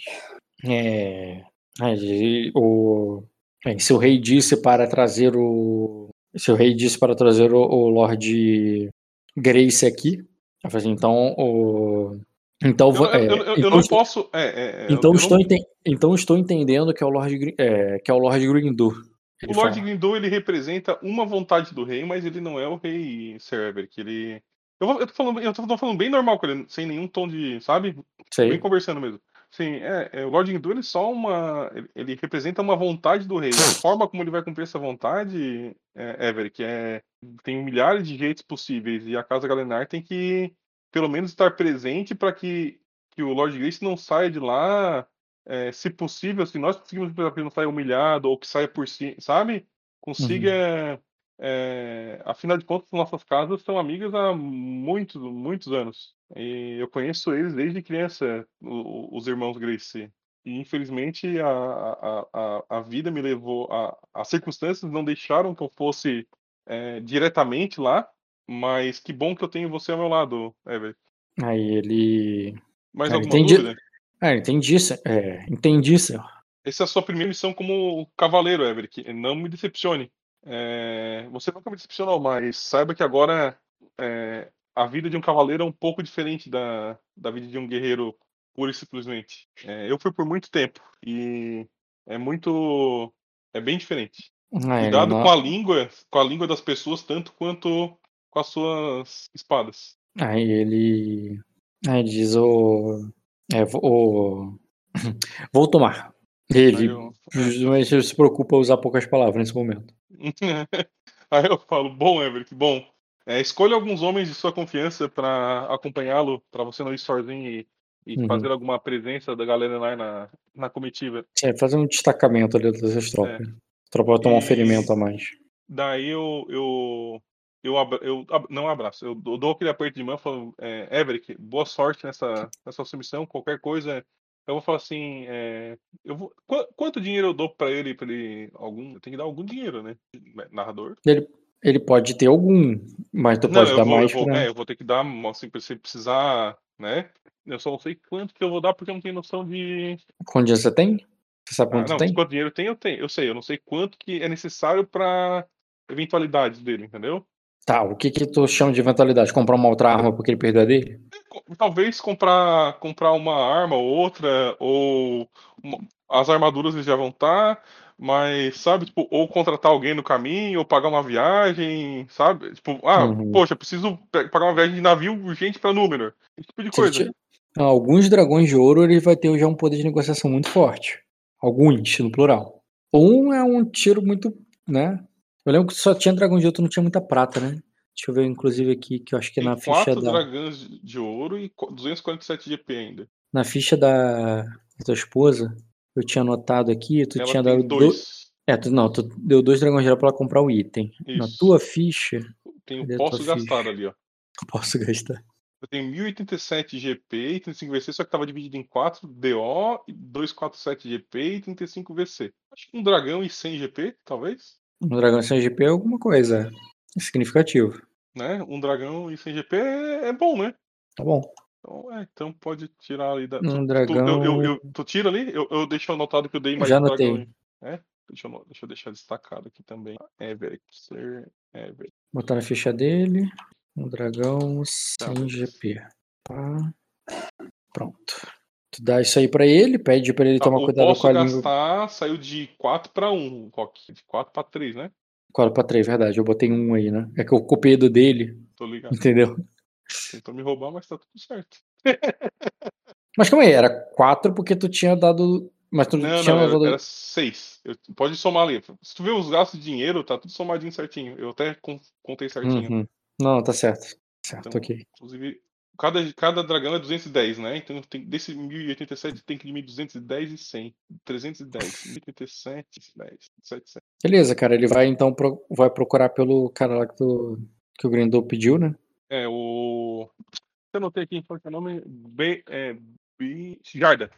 é, aí o, bem, se o rei disse para trazer o. Se o rei disse para trazer o, o Lord Grace aqui, eu falei assim, então o. Então, Eu, eu- é, eu- eu então não estou- posso. é, é, é, Então eu não- estou, enten- então estou entendendo que é o Lord, é, que é o Lord Grindu. O Lord fala. Grindu, ele representa uma vontade do rei, mas ele não é o rei Sir Everett. Ele... Eu, vou- eu, tô falando, eu tô falando bem normal com ele, sem nenhum tom de, sabe? Bem Sei. conversando mesmo. Sim, é, é, o Lord Grindu, ele só uma... Ele, ele representa uma vontade do rei. A forma como ele vai cumprir essa vontade, é, Everett, que é... Tem milhares de jeitos possíveis, e a Casa Galenar tem que, pelo menos, estar presente para que, que o Lord Grace não saia de lá é, se possível, se nós conseguimos que ele não saia humilhado ou que saia por si, sabe? Consiga. é, afinal de contas, nossas casas são amigas há muitos, muitos anos. E eu conheço eles desde criança, os irmãos Grace. E infelizmente a, a, a, a vida me levou. A, as circunstâncias não deixaram que eu fosse é, diretamente lá, mas que bom que eu tenho você ao meu lado, Everett. Aí ele. Mais Ah, alguma entendi. dúvida? Ah, entendi, se- é, entendi, senhor. Essa é a sua primeira missão como cavaleiro, Everett. Não me decepcione. É, você nunca me decepcionou, mas saiba que agora é, a vida de um cavaleiro é um pouco diferente da, da vida de um guerreiro pura e simplesmente. É, eu fui por muito tempo e é muito. É bem diferente. Ah, Cuidado não- com a língua, com a língua das pessoas, tanto quanto com as suas espadas. Aí ele. Aí ele diz o. É, o. Vou tomar. Ele eu, justamente se preocupa em usar poucas palavras nesse momento. Aí eu falo, bom, Everett, bom. É, escolha alguns homens de sua confiança para acompanhá-lo, para você não ir sozinho e e Uhum. fazer alguma presença da galera lá na, na comitiva. É, fazer um destacamento ali dessas tropas. A tropa vai tomar um É. E- ferimento a mais. Daí eu, eu, eu, abra- eu ab- não abraço, eu dou aquele aperto de mão e falo, é, Everick, boa sorte nessa, nessa submissão, qualquer coisa. Eu vou falar assim, é, eu vou, qu- quanto dinheiro eu dou pra ele, pra ele, algum, eu tenho que dar algum dinheiro, né? Narrador. Ele pode ter algum, mas tu Não, pode eu dar vou, eu mais vou, pra... é, eu vou ter que dar, assim, se precisar, né? Eu só não sei quanto que eu vou dar porque eu não tenho noção de. Quanto dinheiro você tem? Você sabe Ah, quanto não, tem? quanto dinheiro tem, eu tenho. Eu sei, eu não sei quanto que é necessário pra eventualidades dele, entendeu? Tá, o que que tu chama de eventualidade? Comprar uma outra arma porque ele perdeu a dele? Talvez comprar, comprar uma arma ou outra, ou uma- as armaduras eles já vão estar, mas, sabe, tipo, ou contratar alguém no caminho, ou pagar uma viagem, sabe? Tipo, ah, Uhum. poxa, preciso pagar uma viagem de navio urgente pra número. Esse tipo de Se coisa. Ah, Alguns dragões de ouro ele vai ter já um poder de negociação muito forte. Alguns, no plural. Um é um tiro muito, né? Eu lembro que só tinha dragão de ouro, não tinha muita prata, né? Deixa eu ver, inclusive, aqui, que eu acho que Tem na ficha quatro da. dragões de- ouro e co- 247 GP ainda. Na ficha da, da tua esposa, eu tinha anotado aqui, tu Ela tinha tem dado dois. dois. É, tu, não, tu deu dois dragões de ouro pra ela comprar o item. Na Isso. tua ficha, Cadê a posso gastar ficha? ali, ó. posso gastar. Eu tenho 1087 GP e 35 VC, só que tava dividido em 4 DO, 247 GP e 35 VC. Acho que um dragão e 100 GP, talvez. Um dragão sem GP é alguma coisa significativo. Né? Um dragão e 100 GP é, é bom, né? Tá bom. Então, é, então pode tirar ali da. Um tu, tu- dragão- eu, eu, eu- tu tira ali? Eu, eu deixo anotado que eu dei mais Já um dragão. anotei. É? Deixa eu, deixa eu deixar destacado aqui também. Everett, Sir Everett. Botar na ficha dele. Um dragão sem Tá. GP. Pá. Pronto. Tu dá isso aí pra ele, pede pra ele Ah, tomar cuidado com a língua. gastar saiu de 4 para 1, Rock. De 4 para 3, né? 4 pra 3, verdade. Eu botei um aí, né? É que eu copiei do dele, Tô ligado. entendeu? Tentou me roubar, mas tá tudo certo. Mas calma aí, era 4 porque tu tinha dado. Mas tu Não, tinha não, era, era 6. Pode somar ali. Se tu vê os gastos de dinheiro, tá tudo somadinho certinho. Eu até con- contei certinho. Uhum. Não, tá certo. Certo, Então, ok. Inclusive, cada, cada dragão é 210, né? Então tem, desse 1087 tem que diminuir 210 e 100. 310, 1087, 10, 700. Beleza, cara. Ele vai então pro- vai procurar pelo cara lá que, tu, que o Grindel pediu, né? É, o. Eu anotei aqui, qual que é o nome? B, é, B, Jarda.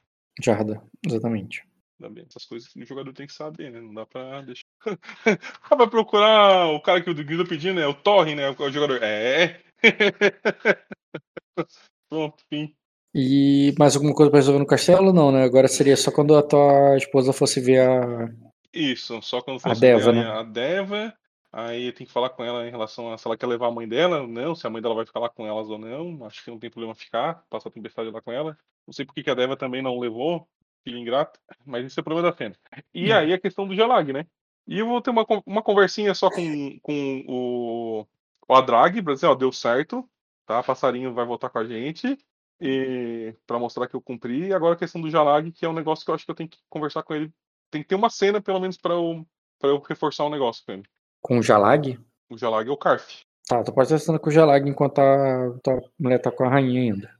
Jarda, exatamente. Também. Essas coisas que o jogador tem que saber, né? Não dá pra deixar. ah, vai procurar o cara que o Guido pediu, né? O Torre, né? O jogador. É. Pronto, fim. E mais alguma coisa pra resolver no castelo? Não, né? Agora seria só quando a tua esposa fosse ver a. Isso, só quando A fosse Deva, ver né? a Deva, aí tem que falar com ela em relação a se ela quer levar a mãe dela não, se a mãe dela vai ficar lá com elas ou não. Acho que não tem problema ficar, passar a tempestade lá com ela. Não sei por que a Deva também não levou, filho ingrato, mas isso é problema da Fena. E Hum. aí a questão do Gelag, né? E eu vou ter uma, uma conversinha só com, com o, o Adrag, pra dizer, ó, deu certo, tá? Passarinho vai voltar com a gente. E para mostrar que eu cumpri. E agora a questão do Jalag, que é um negócio que eu acho que eu tenho que conversar com ele. Tem que ter uma cena, pelo menos, para eu, pra eu reforçar um negócio com ele. Com o Jalag? O Jalag é o Carf. Tá, pode estar sendo com o Jalag enquanto a tua mulher tá com a rainha ainda.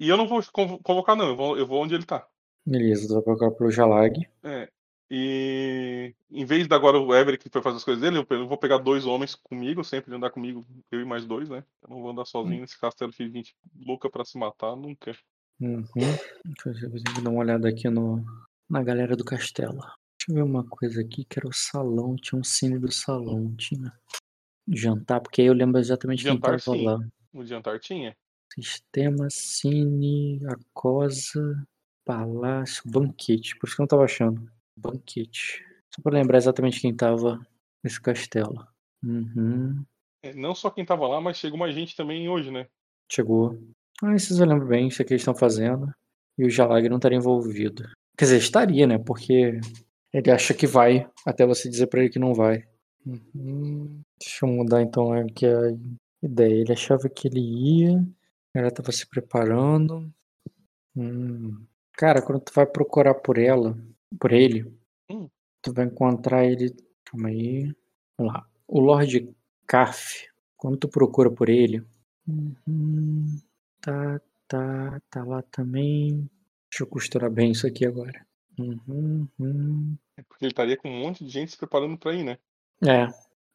E eu não vou convo- convocar, não. Eu vou, eu vou onde ele tá. Beleza, tu vai procurar pelo Jalag. É. E em vez de agora o Everett que foi fazer as coisas dele, eu vou pegar dois homens comigo, sempre andar comigo, eu e mais dois, né? Eu não vou andar sozinho nesse castelo de gente louca pra se matar, nunca. Uhum. Deixa eu dar uma olhada aqui no, na galera do castelo. Deixa eu ver uma coisa aqui, que era o salão. Tinha um cine do salão, tinha. Jantar, porque aí eu lembro exatamente Jantar, quem tava lá. O jantar tinha. Sistema, cine, acosa, palácio, banquete. Por isso que eu não tava achando. Banquete. Só pra lembrar exatamente quem tava nesse castelo. Uhum. É, Não só quem tava lá, mas chegou mais gente também hoje, né? Chegou. Ah, esses eu lembro bem, isso aqui eles estão fazendo. E o Jalag não estaria envolvido. Quer dizer, estaria, né? Porque ele acha que vai, até você dizer pra ele que não vai. Uhum. Deixa eu mudar então aqui a ideia. Ele achava que ele ia, ela tava se preparando. Hum. Cara, quando tu vai procurar por ela, por ele, Hum. tu vai encontrar ele. Calma aí. Vamos lá. O Lord Carf, quando tu procura por ele, Uhum. Tá, tá, tá lá também. Deixa eu costurar bem isso aqui agora. Uhum, uhum. É porque ele estaria com um monte de gente se preparando pra ir, né? É,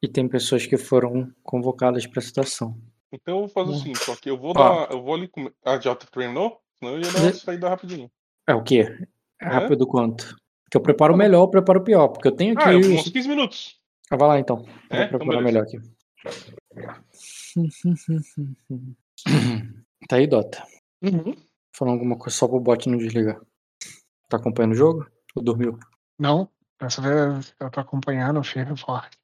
e tem pessoas que foram convocadas pra situação. Então eu vou fazer o Hum. seguinte, só que eu vou Ó. dar. Eu vou ali. com- Ah, já terminou? Senão eu ia dar uma Né? saída rapidinho. É o quê? É rápido quanto? Que eu preparo o melhor, eu preparo o pior, porque eu tenho aqui. Ah, os- uns 15 minutos. Ah, vai lá então. Eu É? Vou Então preparar beleza. melhor aqui. Tá aí, Dota. Uhum. Falando alguma coisa só pro bot não desligar. Tá acompanhando o jogo? Ou dormiu? Não, dessa vez eu tô acompanhando firme e forte.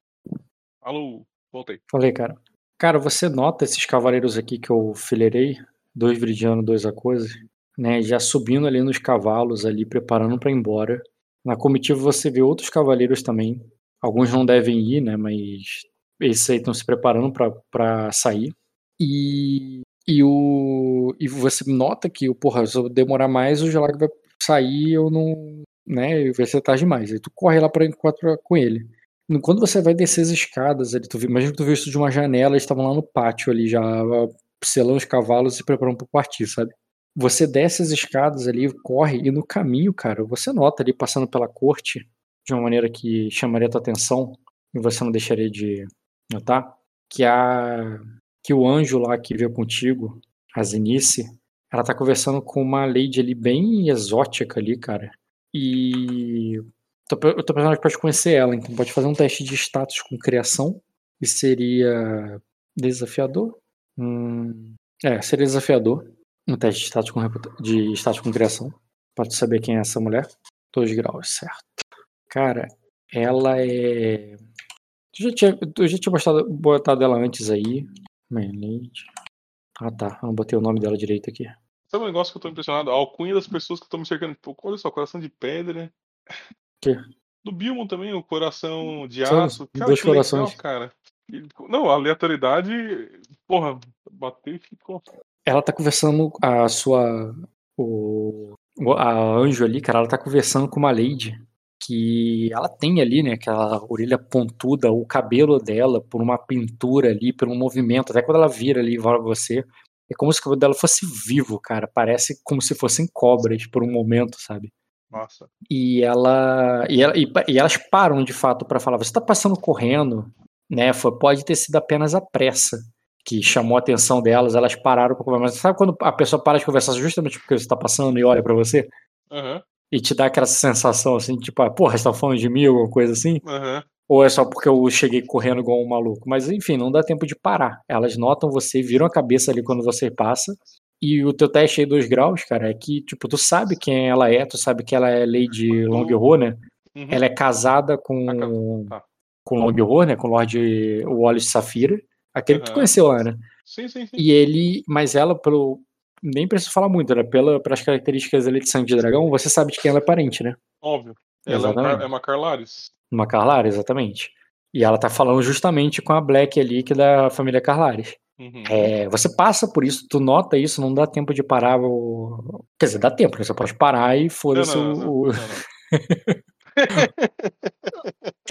Alô, voltei. Falei, cara. Cara, você nota esses cavaleiros aqui que eu fileirei? Dois viridianos, dois aquose, né? Já subindo ali nos cavalos, ali, preparando pra ir embora. Na comitiva você vê outros cavaleiros também. Alguns não devem ir, né? Mas esses aí estão se preparando pra sair. E, e, o, e você nota que, porra, se eu demorar mais, o Gelag vai sair eu não. né? Vai ser tarde demais. Aí tu corre lá pra encontrar com ele. Quando você vai descer as escadas ali, tu imagina que tu viu isso de uma janela, eles estavam lá no pátio ali já, selando os cavalos e preparando para partir, sabe? Você desce as escadas ali, corre, e no caminho, cara, você nota ali passando pela corte de uma maneira que chamaria tua atenção, e você não deixaria de notar, que a que o anjo lá que veio contigo, a Zenice, ela tá conversando com uma lady ali bem exótica ali, cara. E o teu personagem pode conhecer ela, então pode fazer um teste de status com criação, e seria desafiador. Hum, é, seria desafiador. Um teste de status com, de status com criação. Pode saber quem é essa mulher. Dois graus, certo. Cara, ela é. Tu já tinha, tu já tinha botado, botado ela antes aí. Manlade. Ah tá, eu não botei o nome dela direito aqui. Sabe um negócio que eu tô impressionado? A alcunha das pessoas que estão me cercando. Olha só, coração de pedra. Quê? Do Bilmon também, o coração de aço. Cara, dois que legal, corações. cara. Não, a aleatoriedade. Porra, bateu e ficou. Ela tá conversando a sua o a anjo ali, cara, ela tá conversando com uma lady que ela tem ali, né, aquela orelha pontuda, o cabelo dela por uma pintura ali, por um movimento, até quando ela vira ali e vai você, é como se o cabelo dela fosse vivo, cara, parece como se fossem cobras por um momento, sabe? Nossa. E ela e, ela- e e elas param de fato pra falar, você tá passando correndo, né? Foi, pode ter sido apenas a pressa que chamou a atenção delas, elas pararam pra conversar. Mas sabe quando a pessoa para de conversar justamente porque você tá passando e olha pra você Aham, e te dá aquela sensação assim, tipo, ah, porra, você tá falando de mim, alguma coisa assim? aham. Ou é só porque eu cheguei correndo igual um maluco? Mas enfim, não dá tempo de parar. Elas notam você, viram a cabeça ali quando você passa. E o teu teste aí, dois graus, cara, é que, tipo, tu sabe quem ela é, tu sabe que ela é Lady Longhorn, né? Uhum. Ela é casada Ah, com tá. com Longhorn, né? Com o Lord Wallace Safira. Aquele que tu conheceu lá, né? Sim, sim, sim. E ele, mas ela, pelo. Nem preciso falar muito, né? Pela, pelas características ali de sangue de dragão, você sabe de quem ela é parente, né? Óbvio. Ela é, Exatamente. É uma Carlares. Uma Carlares, exatamente. E ela tá falando justamente com a Black ali, que é da família Carlares. Uhum. É, você passa por isso, tu nota isso, não dá tempo de parar o. Quer dizer, dá tempo, né? Você pode parar e foda-se não, não, o. não, não.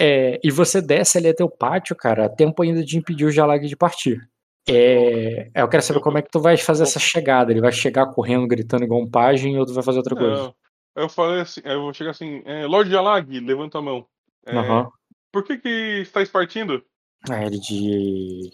É, e você desce ali até o pátio, cara, há tempo ainda de impedir o Jalag de partir. É, eu quero saber Eu- como é que tu vai fazer essa chegada. Ele vai chegar correndo, gritando igual um pajem, ou tu vai fazer outra coisa? Aí eu falei assim, eu vou chegar assim, é, Lorde Jalag, levanta a mão. É, Aham. Por que que estáis partindo? Aí ele diz.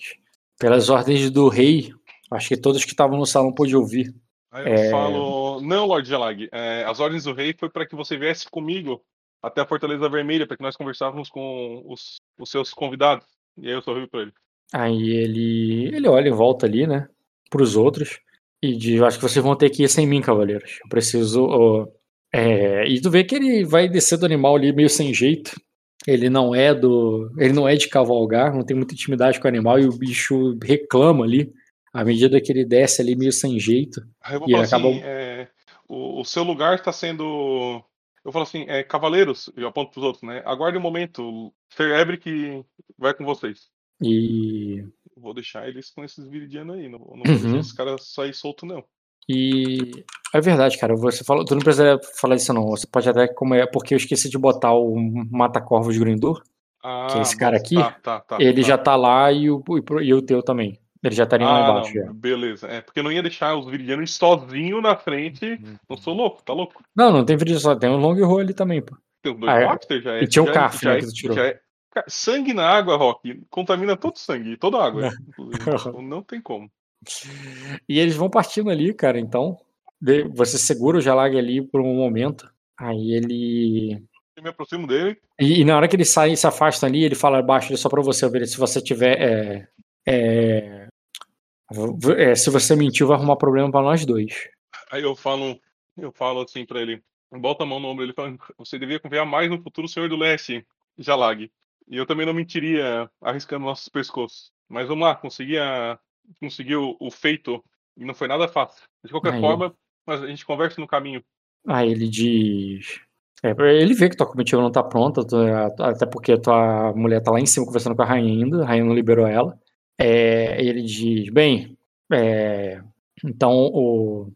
Pelas ordens do rei, acho que todos que estavam no salão podiam ouvir. Aí eu É. falo, não, Lorde Jalag, é, as ordens do rei foi para que você viesse comigo até a Fortaleza Vermelha, para que nós conversávamos com os, os seus convidados. E aí eu sorri pra ele. Aí ele. Ele olha em volta ali, né? Pros outros. E diz: Acho que vocês vão ter que ir sem mim, cavaleiros. Eu preciso. ó, é, E tu vê que ele vai descer do animal ali meio sem jeito. Ele não é do. Ele não é de cavalgar, não tem muita intimidade com o animal, e o bicho reclama ali. À medida que ele desce ali meio sem jeito. Aí eu vou E falar acaba- assim, é, o, o seu lugar está sendo. Eu falo assim, é, cavaleiros, eu aponto pros outros, né? Aguarde um momento, Ferebre que vai com vocês. E. Vou deixar eles com esses viridianos aí, não, não vou Uhum. deixar esses caras sair solto, não. E é verdade, cara. Você falou, tu não precisa falar isso não. Você pode até como é, porque eu esqueci de botar o Mata-Corvos de Grindor. Ah, Que é esse cara aqui, Tá, tá, tá. ele tá. já tá lá e o, e o teu também. Ele já estaria lá Ah, embaixo. não, já. beleza. É, porque não ia deixar os viridianos sozinho na frente. Não sou louco, tá louco? Não, não tem vídeo só, tem um long roll ali também, pô. Tem os dois Ah, é. Já é. E tinha o Carf, já né, é- que tu tirou. é- sangue na água, Rock, contamina todo o sangue, toda a água. É. inclusive. Não tem como. E eles vão partindo ali, cara, então. Você segura o Jalag ali por um momento. Aí ele. Eu me aproximo dele. E, e na hora que ele sai e se afasta ali, ele fala baixo ali só pra você ver se você tiver. É, é, é, se você mentiu, vai arrumar problema pra nós dois. Aí eu falo, eu falo assim pra ele, bota a mão no ombro, ele fala, você devia confiar mais no futuro senhor do leste, Jalag. E eu também não mentiria arriscando nossos pescoços. Mas vamos lá, consegui, a, consegui o, o feito e não foi nada fácil. De qualquer Aí. forma, mas a gente conversa no caminho. Aí ele diz. é, ele vê que tua comitiva não tá pronta, tu- até porque tua mulher tá lá em cima conversando com a rainha ainda, a rainha não liberou ela. É, ele diz: Bem, é, então, o,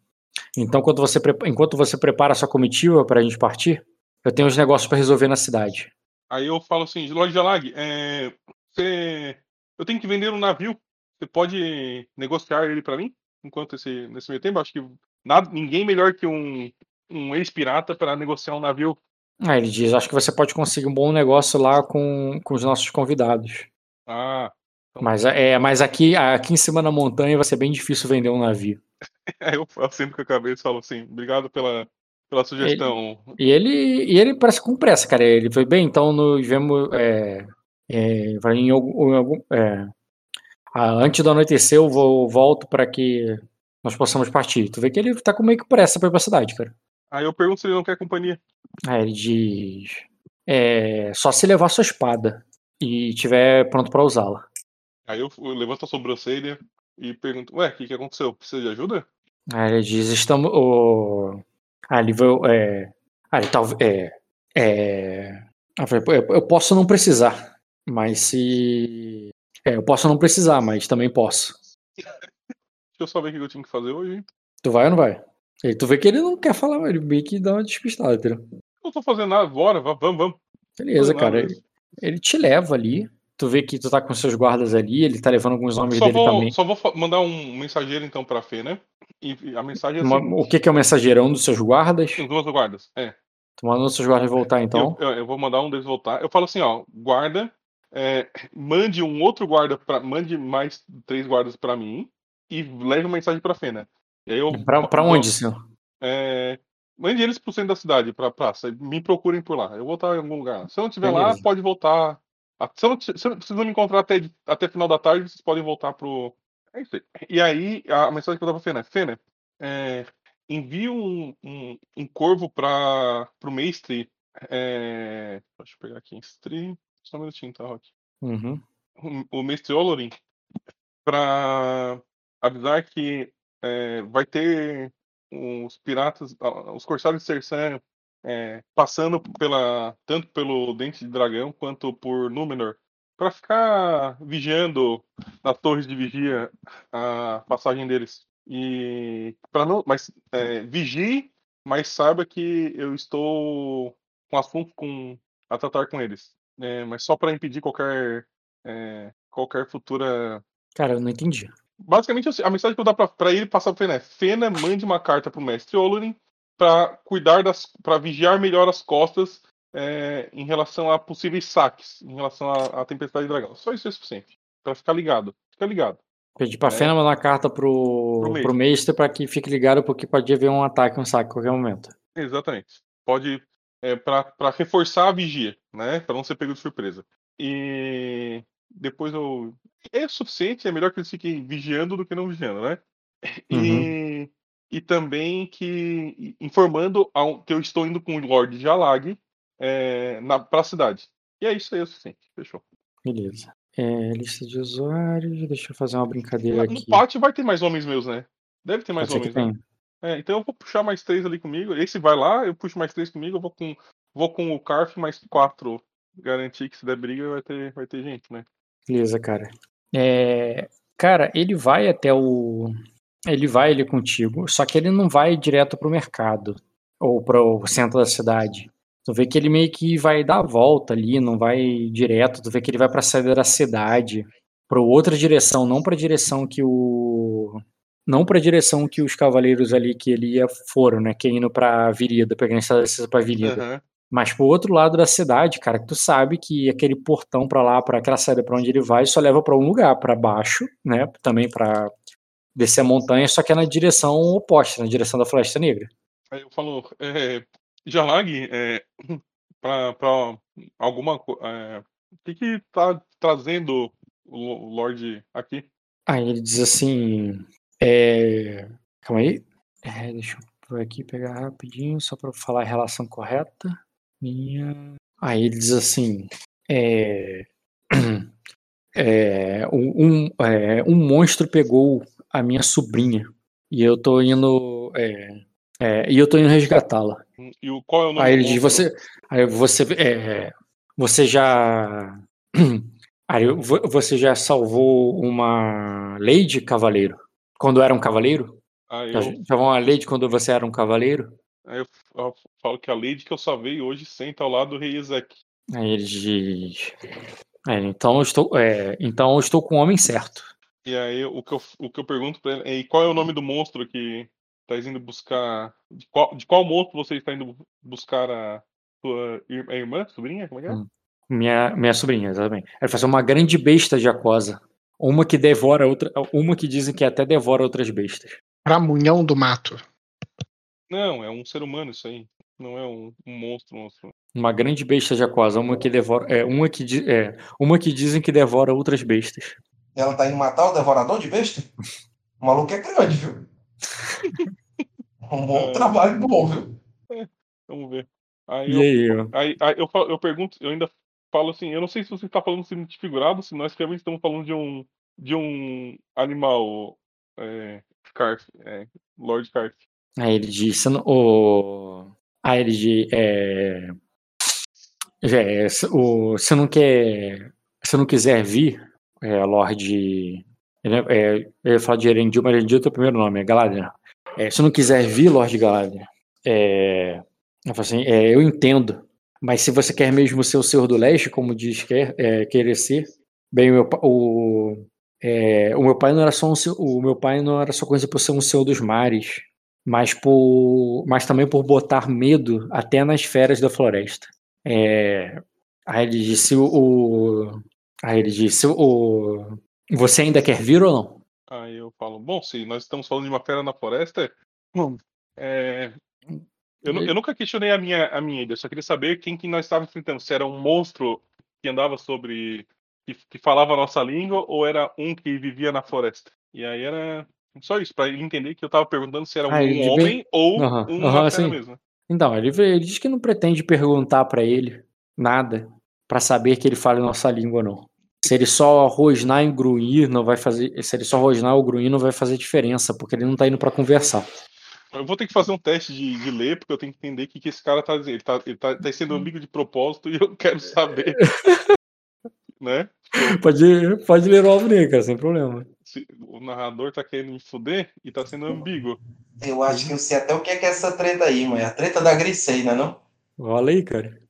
então quando você, enquanto você prepara a sua comitiva pra gente partir, eu tenho uns negócios pra resolver na cidade. Aí eu falo assim, Lord Jalag, é, você, eu tenho que vender um navio. Você pode negociar ele pra mim? Enquanto esse, nesse meio tempo, acho que nada, ninguém melhor que um, um ex-pirata para negociar um navio. Ele diz: Acho que você pode conseguir um bom negócio lá com, com os nossos convidados. Ah, Mas, é, mas aqui, aqui em cima na montanha vai ser bem difícil vender um navio. aí eu acendo com a cabeça e falo assim, obrigado pela, pela sugestão. E ele, e ele parece com pressa, cara. Ele foi bem, então nos vemos. É, é, em algum. é, antes do anoitecer, eu vou, volto para que nós possamos partir. Tu vê que ele tá com meio que pressa pra ir pra cidade, cara. Aí eu pergunto se ele não quer companhia. Aí ele diz: é, só se levar sua espada e tiver pronto pra usá-la. Aí eu, eu levanto a sobrancelha e pergunto, ué, o que, que aconteceu? Precisa de ajuda? Aí ele diz: estamos. O... Ah, ele vai. É... Ah, ele talvez. É... É... Eu falei, "Eu- eu posso não precisar, mas se. É, eu posso não precisar, mas também posso. Deixa eu só ver o que eu tinha que fazer hoje. Tu vai ou não vai? E tu vê que ele não quer falar, ele meio que dá uma despistada, entendeu? Não tô fazendo nada, bora, va- vamos, vamos. Beleza, cara. mas- Ele, ele te leva ali. Tu vê que tu tá com seus guardas ali, ele tá levando alguns homens Só dele vou, também. só vou mandar um mensageiro então pra Fê, né? E a mensagem é Uma- assim, o que, que é o mensageirão dos seus guardas? os meus guardas. É. Tu manda os seus guardas voltar então. Eu, eu- eu vou mandar um deles voltar. Eu falo assim, ó, guarda, é, mande um outro guarda para, mande mais três guardas pra mim e leve uma mensagem pra Fena. E aí eu Pra, pra onde, senhor? É, mande eles pro centro da cidade, pra praça. Me procurem por lá. Eu vou estar em algum lugar. Se eu não estiver lá, pode voltar. Ah, Se, eu não, se eu- não me encontrar até, até final da tarde, vocês podem voltar pro. É isso aí. E aí, a mensagem que eu dava pra Fena, Fena, é, envie um, um, um corvo para pro mestre. É, deixa eu pegar aqui em stream. Só um minutinho, tá, Rock? Uhum. o, o mestre Olorin para avisar que é, vai ter os piratas, os corsários de Sersan é, passando pela tanto pelo Dente de Dragão quanto por Númenor para ficar vigiando nas torres de vigia a passagem deles e para não, mas é, vigie, mas saiba que eu estou com assunto com a tratar com eles, É, mas só para impedir qualquer é, qualquer futura. Cara, eu não entendi. Basicamente, assim, a mensagem que eu dou pra ele passar pra Fena é: Fena, mande uma carta pro mestre Olorin pra cuidar das. para vigiar melhor as costas é, em relação a possíveis saques, em relação à, tempestade de dragão. Só isso é suficiente. Pra ficar ligado. Fica ligado. Pedi pra É. Fena mandar carta pro, Pro pro, mestre. pra que fique ligado, porque pode haver um ataque, um saque a qualquer momento. Exatamente. Pode. É, para reforçar a vigia, né? Pra não ser pego de surpresa. E depois eu. É suficiente, é melhor que eles fiquem vigiando do que não vigiando, né? E, e também que informando ao- que eu estou indo com o Lord Jalag é, na, pra cidade. E é isso aí, é o suficiente. Fechou. Beleza. É, lista de usuários, deixa eu fazer uma brincadeira No aqui. pátio vai ter mais homens meus, né? Deve ter mais Pode homens, né? É, então eu vou puxar mais três ali comigo. Esse vai lá, eu puxo mais três comigo, eu vou com, vou com o Carf mais quatro. Garantir que se der briga vai ter, vai ter gente, né? Beleza, cara. É, cara, ele vai até o. Ele vai ali contigo, só que ele não vai direto pro mercado ou pro centro da cidade. Tu vê que ele meio que vai dar a volta ali, não vai direto. Tu vê que ele vai pra saída da cidade. para outra direção, não para a direção que o não para a direção que os cavaleiros ali que ele ia foram, né, que é indo para Virida, pegando essa para Virida. Aham. Mas pro outro lado da cidade, cara, que tu sabe que aquele portão pra lá, para aquela saída pra onde ele vai, só leva pra um lugar, pra baixo, né? Também pra descer a montanha, só que é na direção oposta, na direção da Floresta Negra. Aí eu falo, é, Jalag, é, pra alguma coisa. É, o que que tá trazendo o Lorde aqui? Aí ele diz assim, é... calma aí, É, deixa eu por aqui pegar rapidinho, só pra falar a relação correta. Minha. Aí ele diz assim, é... é, um, é, um monstro pegou a minha sobrinha e eu tô indo, é, é, e eu tô indo resgatá-la. E o, qual é o nome Aí ele diz, você, aí você, é, você já, aí vo- você já salvou uma Lady Cavaleiro? Quando era um cavaleiro? Já, eu, já uma Lady quando você era um cavaleiro? aí eu, eu falo que a Lady que eu salvei hoje senta ao lado do rei Ezek. Aí ele diz, é, então eu estou, é, então eu estou com o homem certo. E aí o que eu, o que eu pergunto pra ele é: e qual é o nome do monstro que tá indo buscar. De qual, de qual monstro você está indo buscar a sua a irmã, sobrinha? Como é que é? Hum. Minha, minha sobrinha, exatamente. Ele faz uma grande besta de aquosa. Uma que devora outra. Uma que dizem que até devora outras bestas. Pramunhão do mato. Não, é um ser humano isso aí. Não é um, um monstro, monstro. Uma grande besta de aquosa. Uma que devora. É, uma que, é, uma que dizem que devora outras bestas. Ela tá indo matar o devorador de besta? O maluco é grande, viu? Um bom É. trabalho bom, viu? Vamos ver. Aí E eu, aí, ó. aí, aí eu, falo- eu pergunto, eu ainda falo assim, eu não sei se você está falando de figurado, se nós realmente estamos falando de um de um animal é, Scarf, é, Lord Scarf. Aí ele diz. Você não, o, aí ele diz. É, é, se- o, se não quer. Se não quiser vir, é, Lorde. ele- É, eu ia falar de Erendil, mas Erendil é o teu primeiro nome, é Galadriel. É, se não quiser vir, Lorde Galadriel, é, eu, assim, é, eu entendo. Mas se você quer mesmo ser o Senhor do Leste, como diz quer, é, querer ser, bem, o meu, o, é, o meu pai não era só um, o meu pai não era só coisa por ser um Senhor dos Mares, mas por, mas também por botar medo até nas feras da floresta. É, aí ele disse o- aí ele disse o, você ainda quer vir ou não? Aí eu falo, bom, se nós estamos falando de uma fera na floresta, bom, é, eu, eu nunca questionei a minha, a minha ideia, eu só queria saber quem que nós estávamos enfrentando, se era um monstro que andava sobre, que, que falava a nossa língua, ou era um que vivia na floresta. E aí era só isso, para ele entender que eu estava perguntando se era um Ah, homem ou Aham, uma aham, fera sim. mesmo. Então, ele, ele diz que não pretende perguntar pra ele nada pra saber que ele fala nossa língua ou não. Se ele só rosnar e grunhir, não vai fazer. Se ele só rosnar ou grunhir, não vai fazer diferença, porque ele não tá indo pra conversar. Eu vou ter que fazer um teste de, de ler, porque eu tenho que entender o que, que esse cara tá dizendo. Ele tá, ele tá, tá sendo ambíguo de propósito e eu quero saber. né? Pode, pode ler o alvo dele, cara, sem problema. Se o narrador tá querendo me fuder e tá sendo ambíguo. Eu acho que eu sei até o que é, que é essa treta aí, mãe. A treta da Grisei, né não? Rola aí, cara.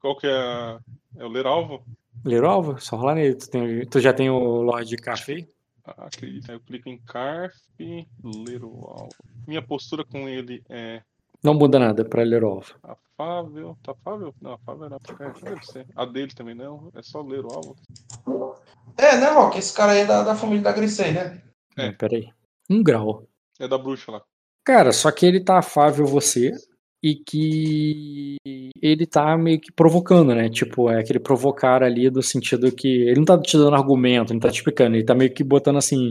Qual que é, a, é o ler alvo? Ler o alvo? Só rolar nele. Tu, tem- tu já tem o Lorde Café? Ah, acredita. Eu clico em Carf, ler o alvo. Minha postura com ele é Não muda nada pra ler o alvo. afável. Tá afável? Não, afável não. É, deve ser. A dele também não. É só ler o alvo. É, né, Rock? Esse cara aí é da, da família da Grisei, né? É. É, peraí. Um grau. É da bruxa lá. Cara, só que ele tá afável você e que ele tá meio que provocando, né? Tipo, é aquele provocar ali do sentido que ele não tá te dando argumento, não tá te explicando, ele tá meio que botando assim,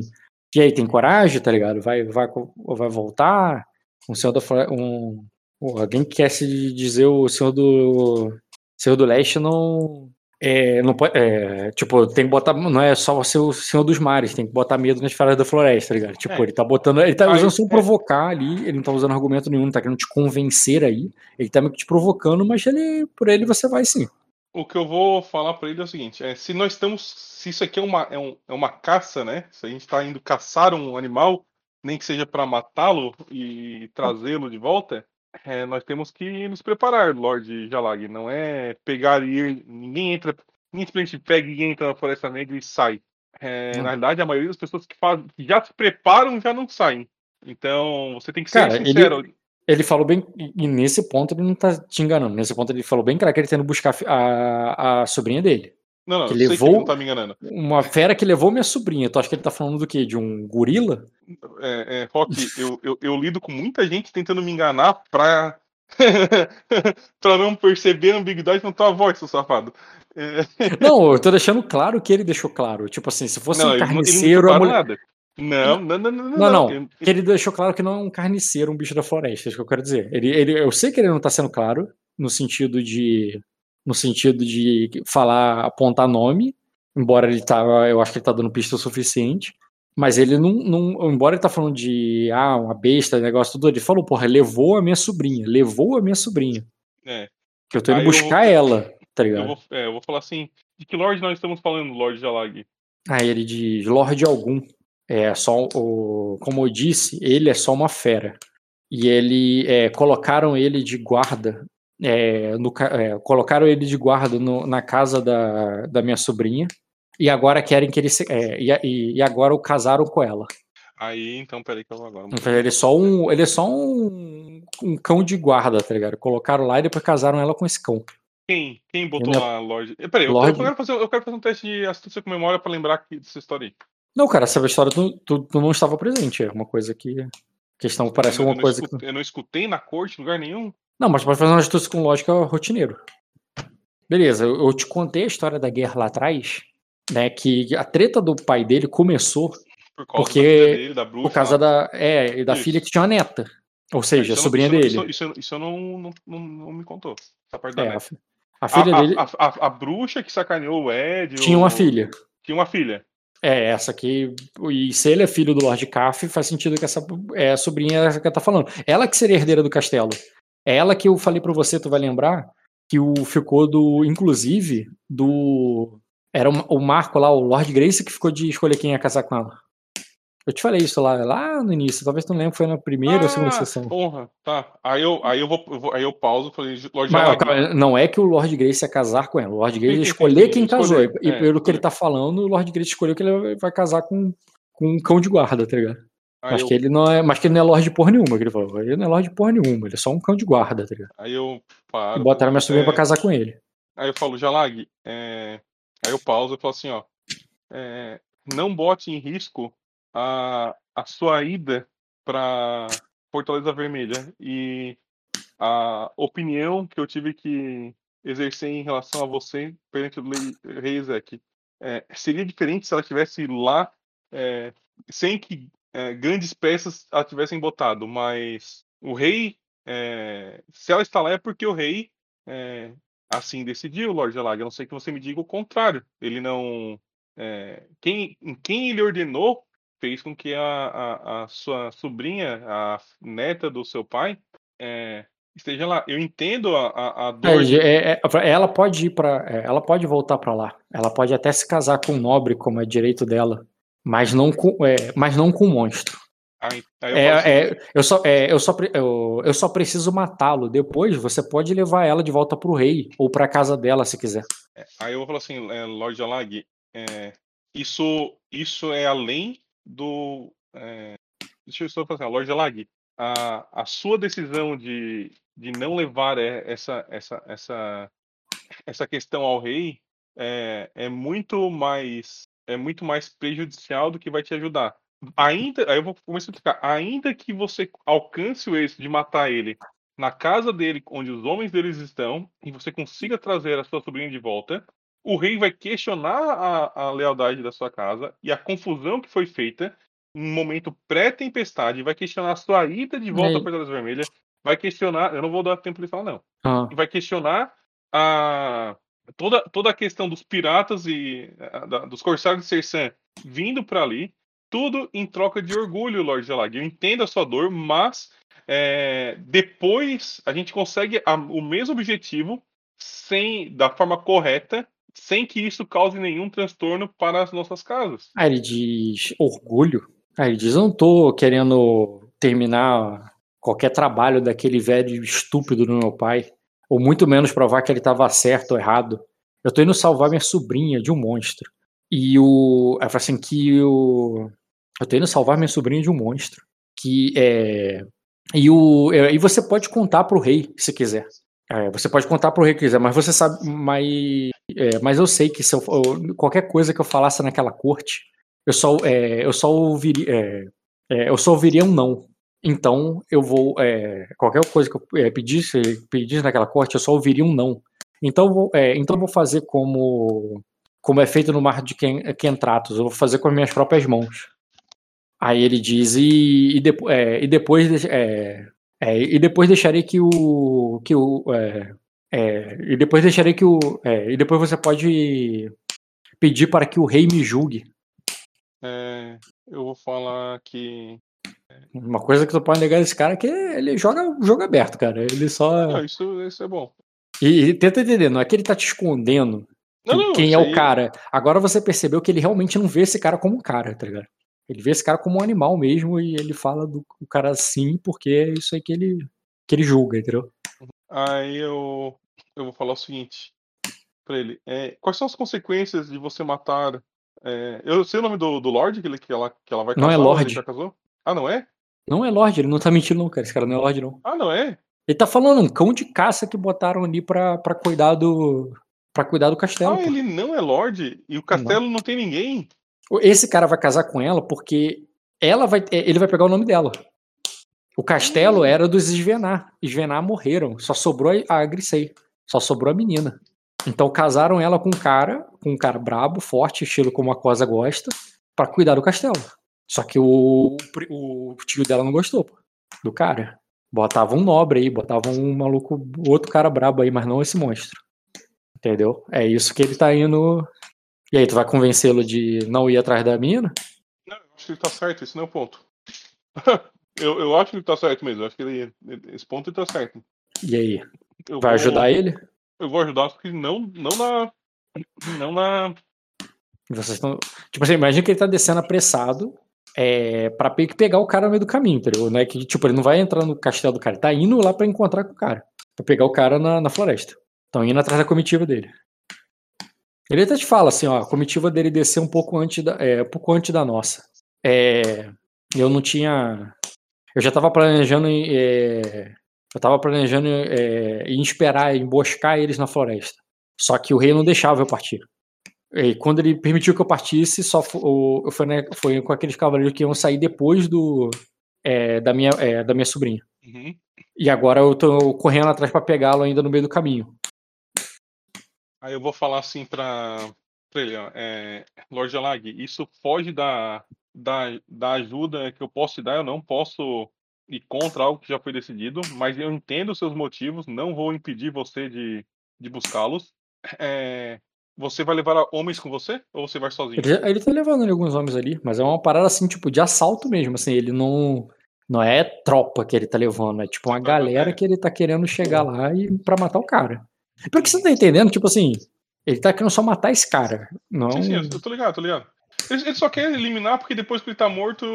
e aí, tem coragem, tá ligado? Vai, vai, vai voltar? Um senhor da um, alguém que quer se dizer o senhor do senhor do leste não é, não pode, é, tipo, tem que botar, não é só ser o senhor dos mares, tem que botar medo nas feras da floresta, tá ligado? Tipo, É. ele tá botando, ele tá usando só um é. provocar ali, ele não tá usando argumento nenhum, não tá querendo te convencer aí, ele tá meio que te provocando, mas ele, por ele você vai sim. O que eu vou falar pra ele é o seguinte: é, se nós estamos. Se isso aqui é uma, é, um- é uma caça, né? Se a gente tá indo caçar um animal, nem que seja pra matá-lo e trazê-lo de volta, é, nós temos que nos preparar, Lorde Jalag. Não é pegar e ir. Ninguém entra. Ninguém simplesmente pega e entra na Floresta Negra e sai. É. Na realidade, a maioria das pessoas que, faz, que já se preparam já não saem. Então, você tem que ser Cara, ele- sincero. Ele falou bem, e nesse ponto ele não tá te enganando. Nesse ponto ele falou bem claro que ele tá indo buscar a, a sobrinha dele. Não, não, que que levou- ele não tá me enganando. Uma fera que levou minha sobrinha. Tu acha que ele tá falando do quê? De um gorila? É, é, Rock, eu, eu, eu lido com muita gente tentando me enganar pra, pra não perceber a ambiguidade na tua voz, seu safado. É, Não, eu tô deixando claro que ele deixou claro. Tipo assim, se fosse não, um não- não carniceiro, a declarou mulher. nada. Não, não, não, não. Não, não. Eu- Que ele deixou claro que não é um carniceiro, um bicho da floresta, é isso que eu quero dizer. Ele, ele, eu sei que ele não tá sendo claro, no sentido de. No sentido de falar, apontar nome, embora ele tá. Eu acho que ele tá dando pista o suficiente. Mas ele não, não. Embora ele tá falando de. Ah, uma besta, negócio tudo, ele falou, porra, levou a minha sobrinha. Levou a minha sobrinha. É. Que eu tô indo Aí eu buscar vou- ela, tá Eu ligado? vou, é, eu vou falar assim, de que Lorde nós estamos falando, Lorde Jalag? Aí ele diz, Lorde algum. É só o. Como eu disse, ele é só uma fera. E ele. é, colocaram ele de guarda. É, no é, colocaram ele de guarda no- na casa da, da minha sobrinha. E agora querem que ele se. é, e, e- agora o casaram com ela. Aí, então, peraí que eu vou agora. Então, ele é só um. Ele é só um, um cão de guarda, tá ligado? Colocaram lá e depois casaram ela com esse cão. Quem? Quem botou é- lá, Lorde? Eh, Peraí, eu- quero fazer, eu quero fazer um teste de astúcia com memória pra lembrar aqui dessa história aí. Não, cara, essa história tu, tu, tu não estava presente. É uma coisa que. Questão parece eu, uma eu não coisa que. escutei, eu não escutei na corte em lugar nenhum. Não, mas pode fazer uma astúcia com lógica rotineiro. Beleza, eu, te contei a história da guerra lá atrás, né? Que a treta do pai dele começou Por causa Porque- da filha dele, da bruxa. por causa da. É, e da Isso. filha que tinha uma neta. Ou seja, Isso a eu não- sobrinha isso não- dele. Isso, isso, não, não, não, não me contou. Essa parte da É, a, neta. fi- a filha a, dele a, a- a bruxa que sacaneou o Ed. tinha o- uma filha. Tinha uma filha. É, essa aqui. E se ele é filho do Lord Caff, faz sentido que essa é a sobrinha que tá falando. Ela que seria herdeira do castelo. É ela que eu falei pra você, tu vai lembrar? Que o ficou do. Inclusive, do. Era o, Marco lá, o Lord Grace, que ficou de escolher quem ia casar com ela. Eu te falei isso lá, lá no início. Talvez tu não lembre, foi na primeira ou segunda Ah, sessão. Porra, tá. Aí eu, aí eu, vou, aí eu pauso e falei, Lorde Mas, calma, não é que o Lord Grace ia casar com ela. O Lord Grace ia escolher quem casou. escolher. E, É, pelo que ele tá falando, o Lord Grace escolheu que ele vai casar com, com um cão de guarda, tá ligado? Aí Mas eu, que ele não é, mas que ele não é Lorde porra nenhuma, que ele falou. Ele não é Lorde porra nenhuma, ele é só um cão de guarda, tá ligado? aí eu E paro. botaram minha sobrinha é, pra casar com ele. Aí eu falo, Jalag, é... aí eu pauso e falo assim, ó, é, não bote em risco a, a sua ida para Fortaleza Vermelha e a opinião que eu tive que exercer em relação a você perante o rei Ezek. É, seria diferente se ela tivesse lá é, sem que é, grandes peças a tivessem botado, mas o rei, é, se ela está lá é porque o rei é, assim decidiu, Lord Jalag. A não ser que você me diga o contrário. Ele não. é, quem, em quem ele ordenou fez com que a, a, a sua sobrinha, a neta do seu pai, é, esteja lá. Eu entendo a, a, dor. É, é, ela pode ir para, ela pode voltar pra lá. Ela pode até se casar com um nobre, como é direito dela, mas não com, é, mas não com monstro. Aí, aí eu É, é, eu, só, é, eu, só, eu, eu só preciso matá-lo. Depois você pode levar ela de volta pro rei ou pra casa dela, se quiser. Aí eu vou falar assim, é, Lord Jalag, é, isso, isso é além do. É, deixa eu só falar assim, Lord Jalag, a, a sua decisão de, de não levar é, essa, essa, essa, essa questão ao rei é, é muito mais é muito mais prejudicial do que vai te ajudar. Ainda, aí eu vou começar a explicar, ainda que você alcance o êxito de matar ele na casa dele, onde os homens deles estão, e você consiga trazer a sua sobrinha de volta, o rei vai questionar a, a lealdade da sua casa e a confusão que foi feita um momento pré-tempestade, vai questionar a sua ida de volta à Fortaleza Vermelha, vai questionar, eu não vou dar tempo de falar não, Ah, vai questionar a toda, toda a questão dos piratas e a, da- dos corsários de Sersan vindo para ali, tudo em troca de orgulho, Lord Jalag. Eu entendo a sua dor, mas é, depois a gente consegue a- o mesmo objetivo sem da forma correta, sem que isso cause nenhum transtorno para as nossas casas. Aí ele diz orgulho. Aí ele diz: não tô querendo terminar qualquer trabalho daquele velho estúpido do meu pai, ou muito menos provar que ele estava certo ou errado. Eu tô indo salvar minha sobrinha de um monstro. E o. Ela fala assim que o. Eu tô indo salvar minha sobrinha de um monstro. Que é. E, o, é, e você pode contar pro rei, se quiser. É, você pode contar pro rei que quiser, mas você sabe. Mas, é, mas eu sei que se eu, eu- qualquer coisa que eu falasse naquela corte, eu só, é, eu só ouviria. é, é, eu só ouviria um não. Então eu vou. é, qualquer coisa que eu é, pedisse, pedisse naquela corte, eu só ouviria um não. Então vou, é, então vou fazer como. Como é feito no mar de Ken- Kentratos, eu vou fazer com as minhas próprias mãos. Aí ele diz, e, e, depo- é, e depois. É, é, e depois deixarei que o. Que o é, é, e depois deixarei que o. é, e depois você pode pedir para que o rei me julgue. Eu vou falar que. Uma coisa que tu pode negar desse cara é que ele joga o jogo aberto, cara. Ele só. Não, isso, isso é bom. E, e tenta entender, não é que ele tá te escondendo Não, não, quem é o cara. Agora você percebeu que ele realmente não vê esse cara como um cara, tá ligado? Ele vê esse cara como um animal mesmo e ele fala do o cara assim porque é isso aí que ele, que ele julga, entendeu? Aí eu, eu vou falar o seguinte pra ele. É, quais são as consequências de você matar. é, eu sei o nome do, do Lorde que, ele, que, ela, que ela vai Não é casar, ou ele Lorde. já casou? Ah, não é? Não é Lorde, ele não tá mentindo não, cara. Esse cara não é Lorde não. Ah, não é? Ele tá falando um cão de caça que botaram ali pra, pra cuidar do. para cuidar do castelo. Ah, pô. ele não é Lorde e o castelo não, tem ninguém. Esse cara vai casar com ela porque ela vai, é, ele vai pegar o nome dela. O castelo era dos Svenar. Svenar morreram. Só sobrou a Grisei. Só sobrou a menina. Então casaram ela com um cara, com um cara brabo, forte, estilo como a Cosa gosta, pra cuidar do castelo. Só que o, o tio dela não gostou, pô, do cara. Botava um nobre aí, botava um maluco, outro cara brabo aí, mas não esse monstro. Entendeu? É isso que ele tá indo. E aí, tu vai convencê-lo de não ir atrás da mina? Não, eu acho que ele tá certo, esse não é o ponto. eu, eu acho que ele tá certo mesmo. Eu acho que ele, esse ponto ele tá certo. E aí? Eu Vai vou- ajudar ele? Eu vou ajudar, só que não, não na. Não na. Vocês estão. Tipo assim, imagina que ele tá descendo apressado é, pe- pegar o cara no meio do caminho, entendeu? Não é que, tipo, ele não vai entrar no castelo do cara, ele tá indo lá pra encontrar com o cara. Pra pegar o cara na, na floresta. Estão indo atrás da comitiva dele. Ele até te fala assim, ó, a comitiva dele desceu um pouco antes da, é, um pouco antes da nossa. É, eu não tinha. Eu já tava planejando é, eu tava planejando é, em esperar, emboscar eles na floresta. Só que o rei não deixava eu partir. E quando ele permitiu que eu partisse, só o- foi, né, foi com aqueles cavaleiros que iam sair depois do é, da, minha, é, da minha sobrinha. Uhum. E agora eu tô correndo atrás pra pegá-lo ainda no meio do caminho. Aí eu vou falar assim pra, pra ele, ó. É, Lorde Alag, isso foge da, da, da ajuda que eu posso te dar. Eu não posso ir contra algo que já foi decidido, mas eu entendo os seus motivos, não vou impedir você de, de buscá-los. É, você vai levar homens com você ou você vai sozinho? Ele, ele tá levando ali alguns homens ali, mas é uma parada assim, tipo, de assalto mesmo, assim, ele não. Não é tropa que ele tá levando, é tipo uma galera é. que ele tá querendo chegar lá e pra matar o cara. Pelo que você tá entendendo, tipo assim, ele tá querendo só matar esse cara. Não. Sim, sim, eu tô ligado, tô ligado. Ele, ele só quer eliminar porque depois que ele tá morto.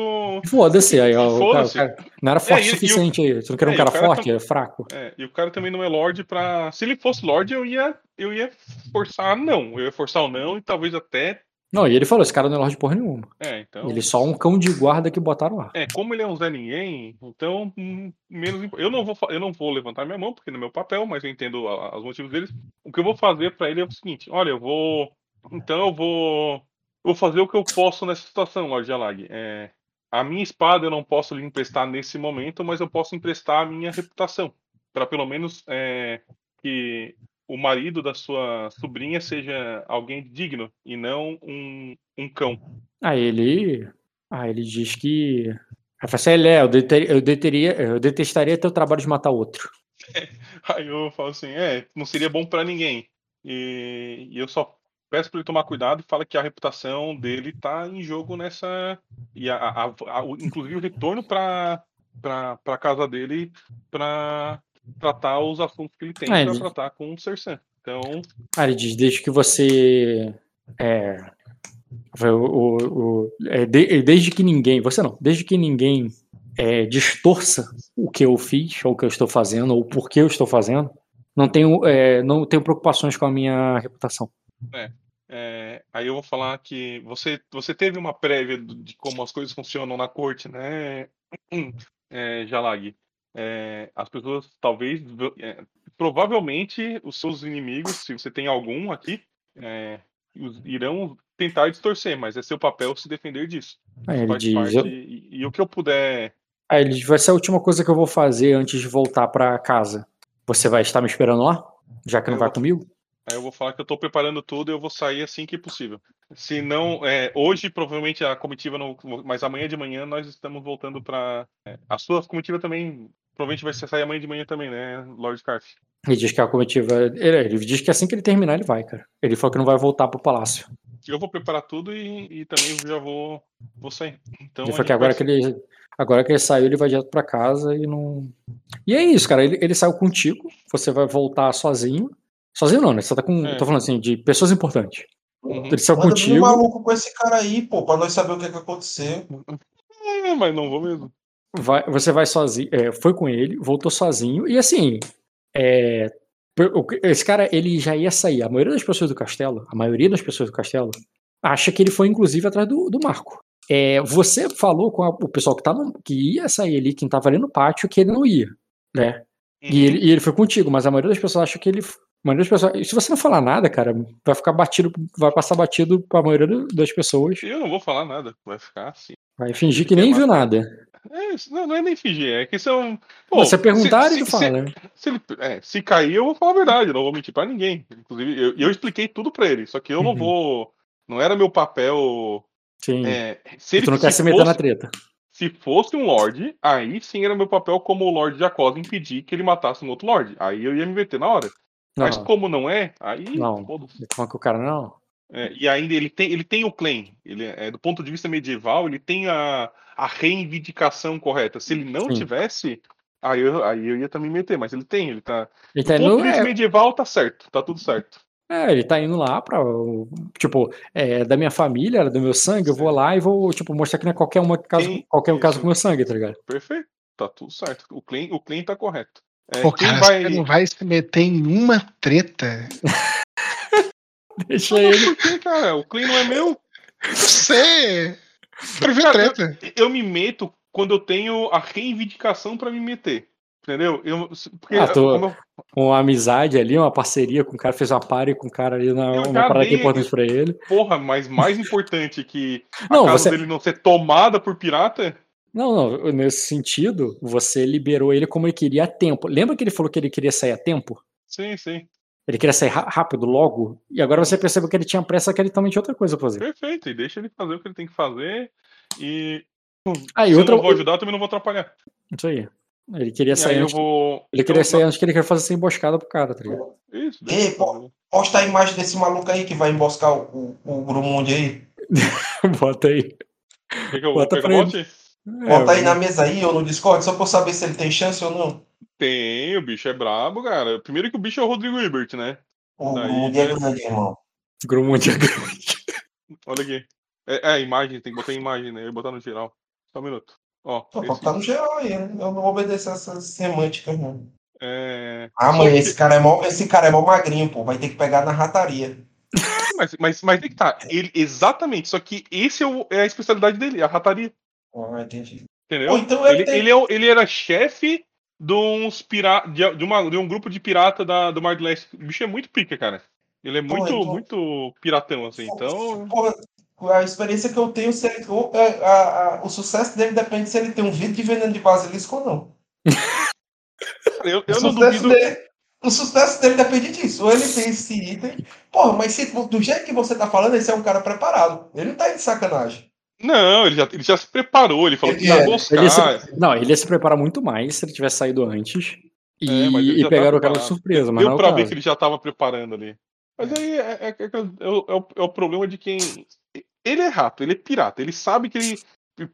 Foda-se, aí, ó, o cara, cara não era forte e- o e o- suficiente aí. Você não quer é, um cara cara forte? tá- É fraco. É, e o cara também não é Lorde pra. Se ele fosse Lorde, eu ia, eu ia forçar não. Eu ia forçar o não e talvez até. Não, e ele falou: esse cara não é Lorde porra nenhuma. É, então. Ele é só um cão de guarda que botaram lá. É, como ele é um Zé Ninguém, então hum, menos eu não vou eu não vou levantar minha mão porque não é meu papel, mas eu entendo os motivos deles. O que eu vou fazer pra ele é o seguinte: olha, eu vou então eu vou vou fazer o que eu posso nessa situação, Lorde Alag. É, a minha espada eu não posso lhe emprestar nesse momento, mas eu posso emprestar a minha reputação Pra pelo menos é, que o marido da sua sobrinha seja alguém digno e não um, um cão. Aí ele. Ah, ele diz que. Fala assim, "É, eu, deter- eu, deteria, eu detestaria ter o trabalho de matar outro. Aí eu falo assim, é, não seria bom pra ninguém. E, e eu só peço pra ele tomar cuidado e fala que a reputação dele tá em jogo nessa. E a, a- a- o- inclusive o retorno pra, pra casa dele pra tratar os assuntos que ele tem Ah, ele- tratar com o Sersan. Então, Ah, ele diz, desde que você. É, o, o- é, de- desde que ninguém. Você não, desde que ninguém é, distorça o que eu fiz, ou o que eu estou fazendo, ou o porquê eu estou fazendo, não tenho, é, não tenho preocupações com a minha reputação. É, aí eu vou falar que você, você teve uma prévia de como as coisas funcionam na corte, né, é, Jalag? É, as pessoas talvez, é, provavelmente, os seus inimigos, se você tem algum aqui, é, irão tentar distorcer, mas é seu papel se defender disso. Aí ele Faz diz, parte, eu- e, e o que eu puder. aí ele diz, vai ser a última coisa que eu vou fazer antes de voltar pra casa. Você vai estar me esperando lá? Já que não Eu vai vou- comigo? Aí eu vou falar que eu tô preparando tudo e eu vou sair assim que possível. Se não, é, hoje provavelmente a comitiva não, mas amanhã de manhã nós estamos voltando para a sua comitiva também provavelmente vai sair amanhã de manhã também, né, Lord Scarf? Ele diz que a comitiva. Ele, ele diz que assim que ele terminar, ele vai, cara. Ele falou que não vai voltar pro palácio. Eu vou preparar tudo e, e também já vou, vou sair. Então, ele falou que agora vai- que ele. Agora que ele saiu, ele vai direto pra casa e não. E é isso, cara. Ele, ele saiu contigo, você vai voltar sozinho. Sozinho não, né? Você tá com. É. Tô falando assim, de pessoas importantes. Uhum. Ele saiu Manda vir um contigo. maluco com esse cara aí, pô, pra nós saber o que, que aconteceu. É, mas não vou mesmo. vai- você vai sozinho, é, foi com ele, voltou sozinho, e assim, é, que- esse cara, ele já ia sair. A maioria das pessoas do castelo, a maioria das pessoas do castelo, acha que ele foi, inclusive, atrás do, do Marco. É, você falou com a- o pessoal que, tava, que ia sair ali, quem tava ali no pátio, que ele não ia, né? E, Uhum. ele, e ele foi contigo, mas a maioria das pessoas acha que ele. Maioria das pessoas, se você não falar nada, cara, vai ficar batido, vai passar batido pra maioria das pessoas. Eu não vou falar nada, vai ficar assim. Vai fingir que nem viu nada. É, não, não é nem fingir, é que são. Pô, você perguntar se- e tu se- fala. se- né? Se, ele, é, se cair, eu vou falar a verdade, não vou mentir pra ninguém. Inclusive, eu, eu expliquei tudo pra ele, só que eu não Uhum. vou. Não era meu papel. Sim. É, se ele tu não quer se se meter fosse, na treta. se fosse um Lorde, aí sim era meu papel como Lorde Jacosa impedir que ele matasse um outro Lorde. Aí eu ia me meter na hora. Mas Não, como não é, aí. Não. Como que o cara não? É, e ainda ele tem, ele tem o claim. Ele, é, do ponto de vista medieval, ele tem a, a reivindicação correta. Se ele não Sim. tivesse, aí eu, aí eu ia também meter, mas ele tem, ele tá. Ele Do tá ponto indo, de vista é, medieval, tá certo, tá tudo certo. é, ele tá indo lá pra. Tipo, é da minha família, do meu sangue, eu vou lá e vou, tipo, mostrar que não é qualquer uma caso, qualquer um caso com meu sangue, tá ligado? Perfeito, tá tudo certo. O claim, o claim tá correto. É, Pô, quem cara, vai. você não vai se meter em uma treta. Deixa ele. Por quê, cara? O claim não é meu. Você! Prevê treta. Eu me meto quando eu tenho a reivindicação pra me meter. Entendeu? Eu, porque, Ah, tô- como eu- Uma amizade ali, uma parceria com o cara, fez uma party com o cara ali na Eu uma parada que é dei- importante pra ele. porra, mas mais importante que a Não, casa você- dele não ser tomada por pirata. Não, não, nesse sentido, você liberou ele como ele queria a tempo. Lembra que ele falou que ele queria sair a tempo? Sim, sim. Ele queria sair rápido, logo, e agora você percebeu que ele tinha pressa, que ele também tinha outra coisa pra fazer. Perfeito. E deixa ele fazer o que ele tem que fazer. E Ah, e se outra. eu não vou ajudar, eu também não vou atrapalhar. Isso aí. Ele queria E sair antes. vou. Ele queria eu- sair antes que ele queria fazer essa emboscada pro cara, tá ligado? Isso, Ei, pô. Posta a imagem desse maluco aí que vai emboscar o, o, o aí. Bota aí. Quer que eu Bota quer que pra ele. Bote? Bota É, aí na mesa aí ou no Discord, só pra eu saber se ele tem chance ou não. Tem, o bicho é brabo, cara. Primeiro que o bicho é o Rodrigo Hilbert, né? O Daí, Grumundi é grande, irmão. Grumund é grande. Olha aqui. É, é a imagem, tem que botar a imagem, né? Eu vou botar no geral. Só um minuto. Ó, Pô, esse, tá no geral aí, né? eu não vou obedecer essas semânticas, não. é... Ah, mãe, esse cara, é mó, esse cara é mó magrinho, pô. Vai ter que pegar na rataria. Mas, mas, mas é que tá. Ele, exatamente, só que esse é, o- é a especialidade dele, a rataria. Ah, entendi. Entendeu? Então ele Ele, tem- ele, é ele era chefe de, uns de, uma, de um grupo de pirata da, do Mar do Leste. O bicho é muito pica, cara. Ele é muito, então- muito piratão, assim. Então. A experiência que eu tenho, se ele, o, é, a- a- o sucesso dele depende se ele tem um vidro de veneno de basilisco ou não. Eu, O eu não sucesso duvido. dele- o sucesso dele depende disso. Ou ele tem esse item. Porra, mas se, do jeito que você tá falando, esse é um cara preparado. Ele não tá aí de sacanagem. Não, ele já, ele já se preparou. Ele falou que ia É, emboscar. Ele se- Não, ele ia se preparar muito mais se ele tivesse saído antes. E, É, ele e pegaram tá o cara de surpresa, mas Deu é pra ver que ele já tava preparando ali. Mas aí é, é- é- é o- é o, é problema de quem. Ele é rato, ele é pirata. Ele sabe que ele.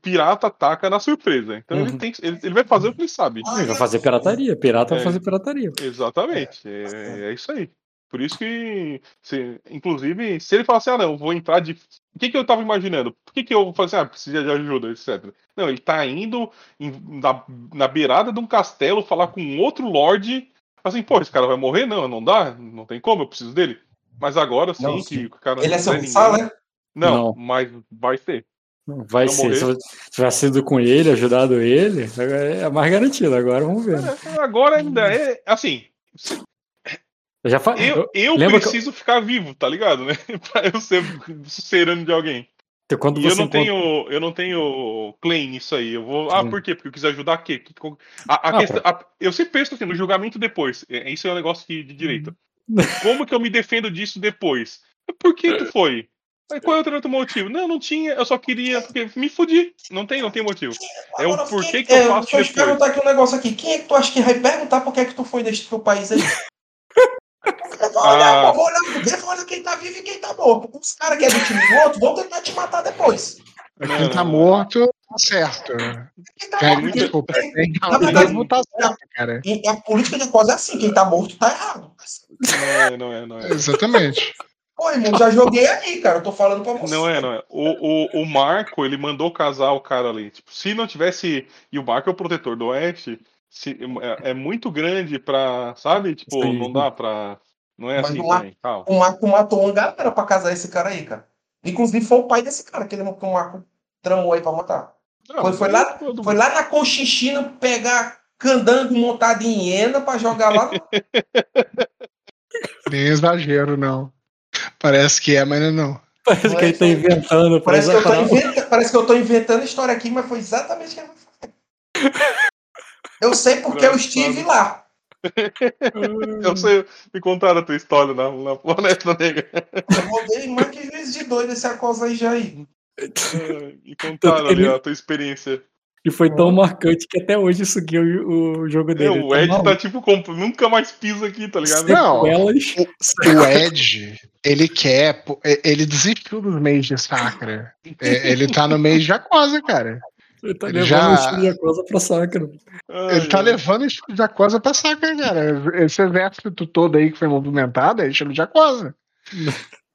Pirata ataca na surpresa. Então ele, Uhum. tem, ele, ele vai fazer o que ele sabe. Ele vai fazer pirataria. Pirata vai É. fazer pirataria. Exatamente. É, é isso aí. Por isso que, se- inclusive, se ele falar assim, ah, não, vou entrar de. O que, que eu tava imaginando? Por que, que eu falei assim, ah, precisa de ajuda, etc. Não, ele tá indo em- na, na beirada de um castelo falar com outro lord. Assim, pô, esse cara vai morrer? Não, não dá, não tem como, eu preciso dele. Mas agora sim, Não, que sim. o cara Ele é não seu é né? Não, Não. mas vai ser. Vai Pra ser. morrer. Se tivesse sido com ele, ajudado ele, é mais garantido. Agora vamos ver. né? É, Agora ainda é. Assim, Eu já fa... eu, eu eu- preciso ficar vivo, tá ligado, né? pra eu ser sucerano de alguém. eu- quando E eu você não encontra- tenho, eu não tenho claim nisso aí. Eu vou. Ah, por quê? Porque eu quis ajudar quê? Que- A, a Ah, questão- a- eu sempre penso assim, no julgamento depois. É, Isso é um negócio que- de direito. Como que eu me defendo disso depois? Por que tu foi? Aí, qual é o outro motivo? Não, não tinha, eu só queria. Porque me fudi. Não tem, não tem motivo. É o porquê que eu é, faço Deixa eu te perguntar aqui um negócio aqui. Quem é que tu acha que vai perguntar por que é que tu foi deste teu país aí? Eu vou olhar, Ah. eu vou olhar vou olhar quem tá vivo e quem tá morto. Os caras que é do time do outro vão tentar te matar depois. Quem tá morto, tá certo. Quem tá Cara, morto, quem- desculpa. Quem tá Na verdade, vivo tá certo, cara. a política de coisa é assim, quem tá morto tá errado. Não é, não é, não é. Exatamente. Pô, irmão, já joguei aí, cara. Eu tô falando pra você. Não é, não é. O, o, o Marco, ele mandou casar o cara ali. Tipo, se não tivesse. E o Marco é o protetor do Oeste. Se, é, é muito grande pra. Sabe? Tipo, Sim. não dá pra. Não é Mas assim também. O Marco matou uma galera pra casar esse cara aí, cara. Inclusive foi o pai desse cara que ele que o Marco tramou aí pra matar. Não, Foi- foi lá- todo- Foi lá na Conchinchina pegar candango montado em hiena pra jogar lá. Nem exagero, não. Parece que é, mas não. Parece que ele tá inventando. Parece que, eu tô inventa- Parece que eu tô inventando história aqui, mas foi exatamente o que ele fazer. Eu sei porque eu estive lá. Eu sei, me contaram a tua história na, na Floresta Negra. Eu rodei mais que vezes de doido esse acosa aí já aí. Me contaram ali a tua experiência. E foi tão marcante que até hoje seguiu o, o jogo dele. É, o Ed tá tipo, comp- nunca mais pisa aqui, tá ligado? Não. Sequelas. O Ed, ele quer. é- Ele desistiu dos meios de Sacra. É, Ele tá no meio de Aquosa, cara. Ele tá Ele levando já- o estilo de coisa pra Sacra. Ai, Ele tá levando o estilo de Aquosa pra Sacra, cara. Esse exército todo aí que foi movimentado é estilo de Aquosa.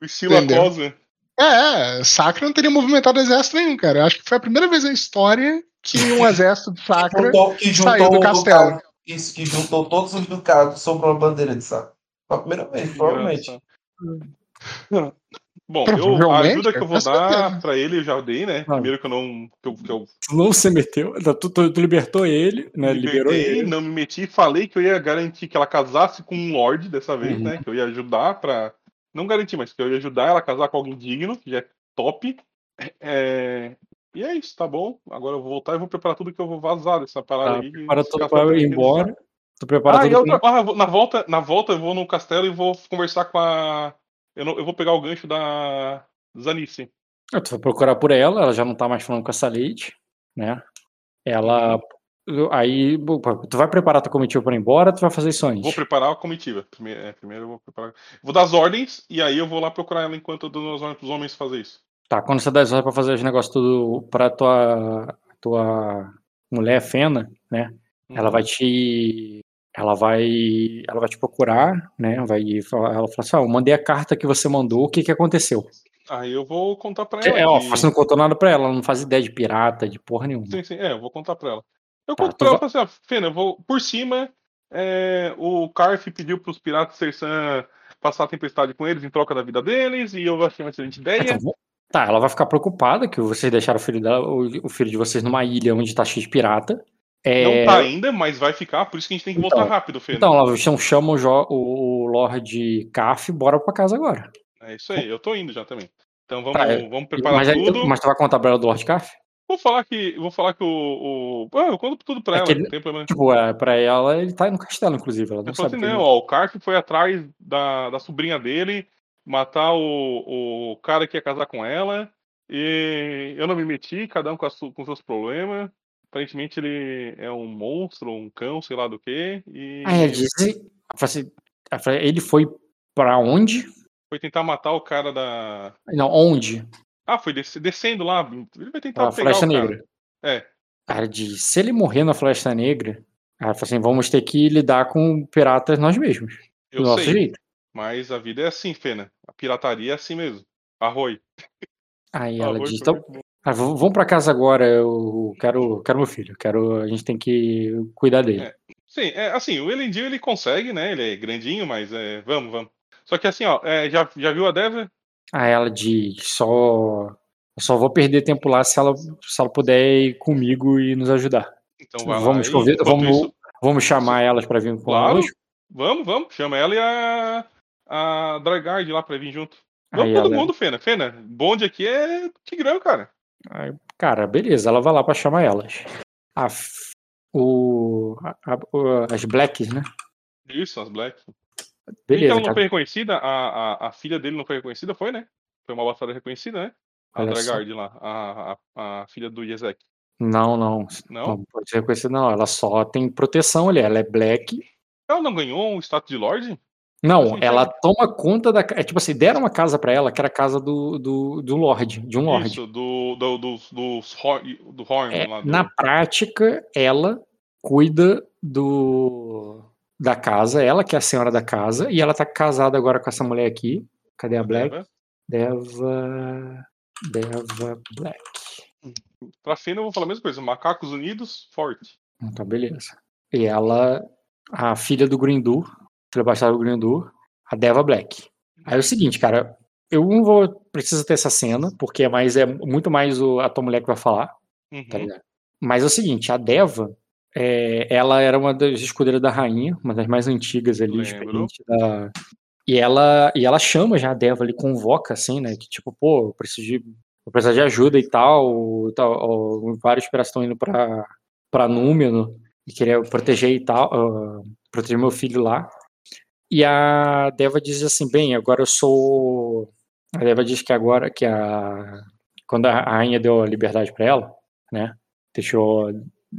O estilo? Acosa. É, Sacra não teria movimentado exército nenhum, cara. Eu acho que foi a primeira vez na história que um exército de que saiu do o castelo. Isso, que juntou todos os ducados sob uma bandeira de. Foi a primeira vez, provavelmente. Bom, eu, a ajuda que eu vou dar pra ele eu já dei, né? Ah. Primeiro que eu não. Que eu, que eu Não se meteu. Tu, tu- tu libertou ele, né? Liberou libertei, ele. não me meti, falei que eu ia garantir que ela casasse com um Lorde dessa vez, Uhum. né? Que eu ia ajudar pra. Não garantir, mas que eu ia ajudar ela a casar com alguém digno, que já é top. É, E é isso, tá bom? Agora eu vou voltar e vou preparar tudo que eu vou vazar dessa parada Tá, aí. se tudo eu ir embora. Tu prepara Ah, e tudo pra... ah, na, volta, na volta eu vou no castelo e vou conversar com a. Eu, não, eu vou pegar o gancho da Zanice. Ah, Tu vai procurar por ela, ela já não tá mais falando com essa Leite, né? Ela. Aí, bom, tu vai preparar tua comitiva pra ir embora, tu vai fazer isso antes. Vou preparar a comitiva. Primeiro, é, primeiro eu vou preparar. Vou dar as ordens e aí eu vou lá procurar ela enquanto eu dou as ordens pros homens fazer isso. Tá, quando você dá as ordens pra fazer os negócios tudo pra tua, tua mulher Fena, né? Ela vai te. Ela vai. Ela vai te procurar, né? Vai falar, ela fala assim: ah, eu mandei a carta que você mandou, o que que aconteceu? Aí eu vou contar pra ela. É, ó, você não contou nada pra ela, ela não faz ideia de pirata, de porra nenhuma. Sim, sim, é, eu vou contar pra ela. Eu Tá, conto tu pra ela vai- e assim, ó, Fena, eu vou por cima. é, o Carf pediu pros piratas Sersan passar a tempestade com eles em troca da vida deles, e eu achei uma excelente ideia. Então, vou- tá, ela vai ficar preocupada que vocês deixaram o filho, dela, o, o filho de vocês numa ilha onde tá cheio de pirata. É, Não tá ainda, mas vai ficar, por isso que a gente tem que Então, voltar rápido, Fena. Então, ela chama, chama o, o, Lord Caf, bora pra casa agora. É isso aí, eu tô indo já também. Então vamos, Tá, é. vamos preparar Mas, tudo. mas tu vai contar pra ela do Lord Caf? Vou falar que. Vou falar que o. o... Ah, eu conto tudo pra ela, Aquele- não tem problema. Tipo, é, pra ela, ele tá no castelo, inclusive. Ela não Eu sabe. assim, não, ele- ó, o Carf foi atrás da, da sobrinha dele, matar o, o cara que ia casar com ela, e eu não me meti, cada um com, a com seus problemas. Aparentemente ele é um monstro, um cão, sei lá do que, e Ah, ela disse. assim, fala, ele foi pra onde? foi tentar matar o cara da. Não, onde? Ah, foi des- descendo lá. Ele vai tentar Pra pegar cara. Negra. É. Ela diz, se ele morrer na Floresta Negra, ela fala assim, vamos ter que lidar com piratas nós mesmos. Eu do nosso sei. jeito. Mas a vida é assim, Fena. A pirataria é assim mesmo. Arroi. Aí ela Arroi diz, então. Ah, vamos pra casa agora, eu quero, quero meu filho, quero, a gente tem que cuidar dele. É. Sim, é assim, o Elendil ele consegue, né? Ele é grandinho, mas é, vamos, vamos. Só que assim, ó, é, já, já viu a Deva? Aí ela diz, só. Só vou perder tempo lá se ela, se ela puder ir comigo e nos ajudar. Então vai Vamos, lá. convid- vamos, isso- vamos chamar elas pra vir com Claro. vamos, vamos. Chama ela e a, a Dragard lá pra vir junto. Vamos Aí todo ela- mundo, Fena. Fena, bonde aqui é Tigrão, cara. Aí, cara, beleza, ela vai lá pra chamar elas. A, o, a- as Blacks, né? Isso, as Black. Que Beleza, ela não foi reconhecida? A, a, a filha dele não foi reconhecida, foi, né? Foi uma batalha reconhecida, né? A. Dragard lá, a, a, a filha do Yezek. Não, não. Não? Não pode ser reconhecida, não. Ela só tem proteção ali. Ela é Black. Ela não ganhou um status de Lorde? Não, Sim, ela toma conta da. É tipo assim, deram uma casa pra ela, que era a casa do, do, do Lorde, de um Lorde. Isso, do, do, dos Hor- do Horn É. Do... na prática, ela cuida do da casa, ela que é a senhora da casa, e ela tá casada agora com essa mulher aqui. Cadê a Black? Deva. Deva Black. Pra Fena eu vou falar a mesma coisa. Macacos Unidos, forte. Então, beleza. E ela, a filha do Grindur, filha bastarda do Grindur, a Deva Black. Aí é o seguinte, cara, eu não vou. Preciso ter essa cena, porque é, mais, é muito mais o, a tua mulher que vai falar. Uhum. tá ligado? Mas é o seguinte, a Deva, é, ela era uma das escudeiras da rainha, uma das mais antigas ali, experiente da... E ela, e ela chama já a Deva ali, convoca assim, né? Que tipo, pô, eu preciso de, eu preciso de ajuda e tal. tal ó, vários piratas estão indo pra, pra Númenor e queria proteger e tal, ah, proteger meu filho lá. E a Deva diz assim, bem, agora eu sou. A Deva diz que agora que a. Quando a rainha deu a liberdade pra ela, né? Deixou.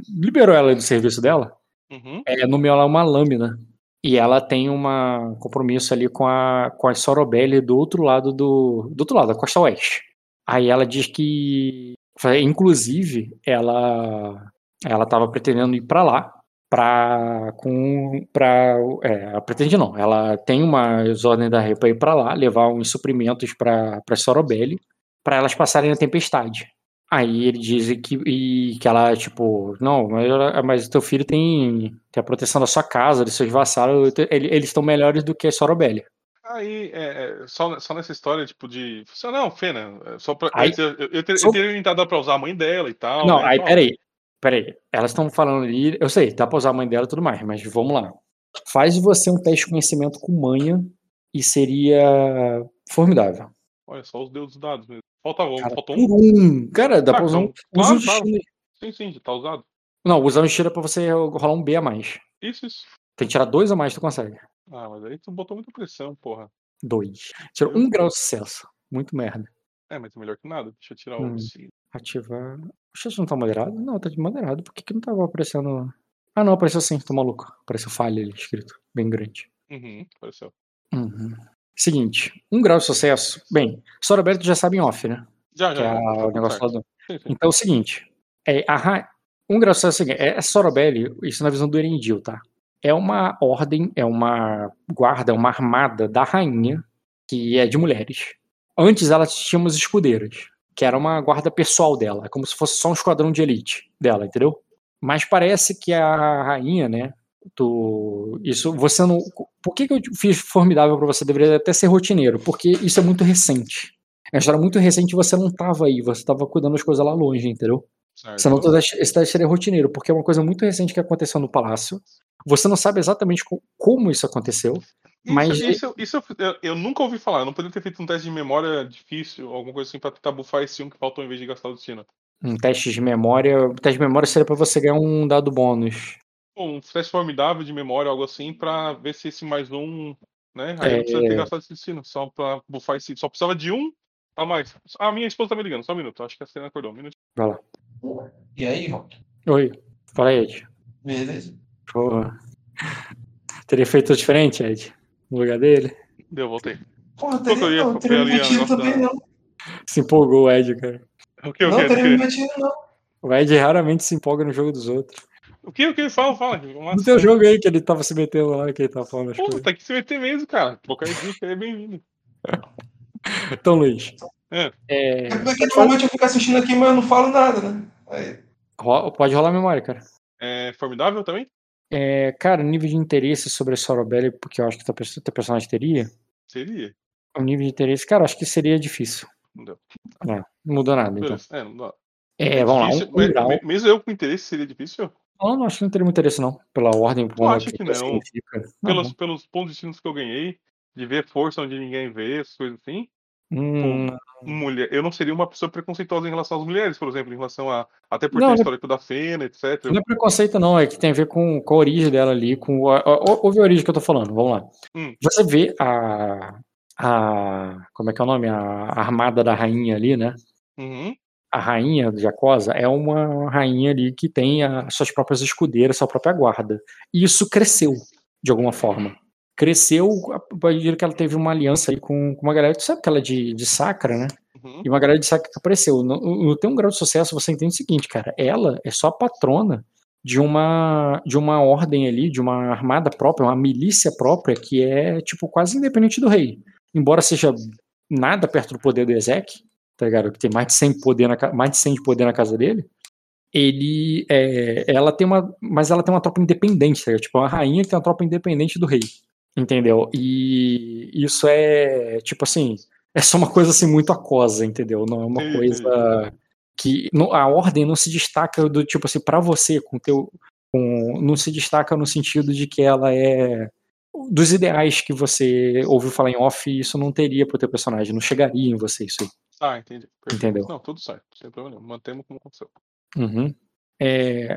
Liberou ela do serviço dela, Uhum. é, nomeou ela uma lâmina. E ela tem um compromisso ali com a, com a Sorobelli do outro lado do. Do outro lado, da costa oeste. Aí ela diz que. Inclusive, ela. Ela tava pretendendo ir pra lá. Pra. Com. Pra. É, ela pretende não. Ela tem umas ordens da rei pra ir pra lá, levar uns suprimentos pra, pra Sorobelli. Pra elas passarem a tempestade. Aí ele diz que, e, que ela, tipo, não, mas, mas teu filho tem, tem a proteção da sua casa, dos seus vassalos, ele- eles estão melhores do que a Sorobelli. Aí, é, é, só, só nessa história, tipo, de. Não, Fena, é só pra. Aí- eu, eu, eu, ter- só- eu teria orientado pra usar a mãe dela e tal. não, né? aí peraí, peraí. Elas estão falando ali, eu sei, dá pra usar a mãe dela e tudo mais, mas vamos lá. Faz você um teste de conhecimento com manha e seria formidável. Olha só os deuses dados mesmo. Faltava um, Cara, faltou um. um. Cara, dá Ah, pra usar um. então, Usa um claro. destino. Sim, sim, já tá usado. Não, usar um destino é pra você rolar um B a mais. Isso, isso. Tem que tirar dois a mais, tu consegue. Ah, mas aí tu botou muita pressão, porra. Dois. Tirou Eu- um grau de sucesso. Muito merda. É, mas é melhor que nada. Deixa eu tirar Hum. o. Ativar. Oxe, isso não tá moderado? Não, tá de moderado. Por que, que não tava aparecendo. Ah, não, apareceu sim, tô maluco. Apareceu falha ali escrito, bem grande. Uhum, apareceu. Uhum. Seguinte, um grau de sucesso. Bem, Sora já sabe em off, né? Já, Que já. é já, tá o tudo negócio lá do. Então é o seguinte: é, a ra- um grau de sucesso é o seguinte: é, a Sorobelli, isso na visão do Erendil, tá? É uma ordem, é uma guarda, é uma armada da rainha, que é de mulheres. Antes ela tinha umas escudeiras, que era uma guarda pessoal dela, é como se fosse só um esquadrão de elite dela, entendeu? Mas parece que a rainha, né? Tu, isso você não. Por que, que eu fiz formidável pra você? Deveria até ser rotineiro, porque isso é muito recente. É uma história muito recente e você não tava aí, você tava cuidando das coisas lá longe, entendeu? Certo. Senão todo esse teste seria rotineiro, porque é uma coisa muito recente que aconteceu no palácio. Você não sabe exatamente co- como isso aconteceu, mas- Isso, isso, isso eu, eu nunca ouvi falar. Eu não poderia ter feito um teste de memória difícil, alguma coisa assim, pra tentar bufar esse um que faltou em vez de gastar o destino. um teste de memória. O teste de memória seria pra você ganhar um dado bônus. Pô, um teste formidável de memória, algo assim, pra ver se esse mais um. Né? Aí não precisa É. ter gastado esse destino, só pra bufar esse. Só precisava de um a mais. A minha esposa tá me ligando, só um minuto. Acho que a cena acordou. Um minuto. Vai lá. E aí, Rock? Oi, fala aí, Ed. Beleza. Porra. Teria feito diferente, Ed? No lugar dele? Deu, voltei. Porra, que eu teria, ia não, teria ali me metido nossa- também, não. Se empolgou o Ed, cara. O que, o Não, que, o teria me metido, não. O Ed raramente se empolga no jogo dos outros. O que, o que? Fala, fala. Uma No teu jogo aí que ele tava se metendo lá, que ele tava falando as Pô, coisas. tá aqui se meter mesmo, cara. Qualquer dica é bem-vindo. Então, Luiz. É. é, É porque normalmente eu fico assistindo aqui, mas eu não falo nada, né? Aí, ro- pode rolar a memória, cara. É formidável também? É, cara, nível de interesse sobre a Sorobelli, porque eu acho que perso- teu personagem teria. Seria. O nível de interesse, cara, acho que seria difícil. Não deu. É, não mudou nada, então. É, não dá. É, vamos lá, difícil, um, um grau. me- Mesmo eu com interesse seria difícil? Não, não acho que não teria muito interesse, não. Pela ordem, por acho que não. significa. Não, Pelos, pelos pontos de vista que eu ganhei, de ver força onde ninguém vê, essas coisas assim. Hum, Mulher, eu não seria uma pessoa preconceituosa em relação às mulheres, por exemplo, em relação a. Até por ter não- histórico da Fena, etc. não é preconceito, não. É que tem a ver com, com a origem dela ali. Com a, a- ouve a origem que eu tô falando. Vamos lá. Hum. Você vê a. a como é que é o nome? A, a armada da rainha ali, né? Uhum. A rainha de Jacosa é uma rainha ali que tem as suas próprias escudeiras, sua própria guarda. E isso cresceu, de alguma forma. Cresceu a partir que ela teve uma aliança aí com, com uma galera. Tu sabe que ela é de, de Sacra, né? Uhum. E uma galera de Sacra que apareceu. No, no tem um grau de sucesso, você entende o seguinte, cara. Ela é só a patrona de uma de uma ordem ali, de uma armada própria, uma milícia própria que é tipo quase independente do rei. Embora seja nada perto do poder do Ezek, tá ligado? Que tem mais de 100 poder na, mais de 100 de poder na casa dele. Ele é, ela tem uma, mas ela tem uma tropa independente, tá ligado? Tipo, uma rainha que tem uma tropa independente do rei. Entendeu? E isso é tipo assim, é só uma coisa assim muito aquosa, entendeu? Não é uma coisa que a ordem não se destaca do tipo assim para você com teu com, não se destaca no sentido de que ela é dos ideais que você ouviu falar em off, isso não teria pro teu personagem, não chegaria em você isso aí. Ah, entendi. Perfeito. Entendeu? Não, tudo certo, sem problema nenhum. Mantemos como aconteceu. Uhum. É,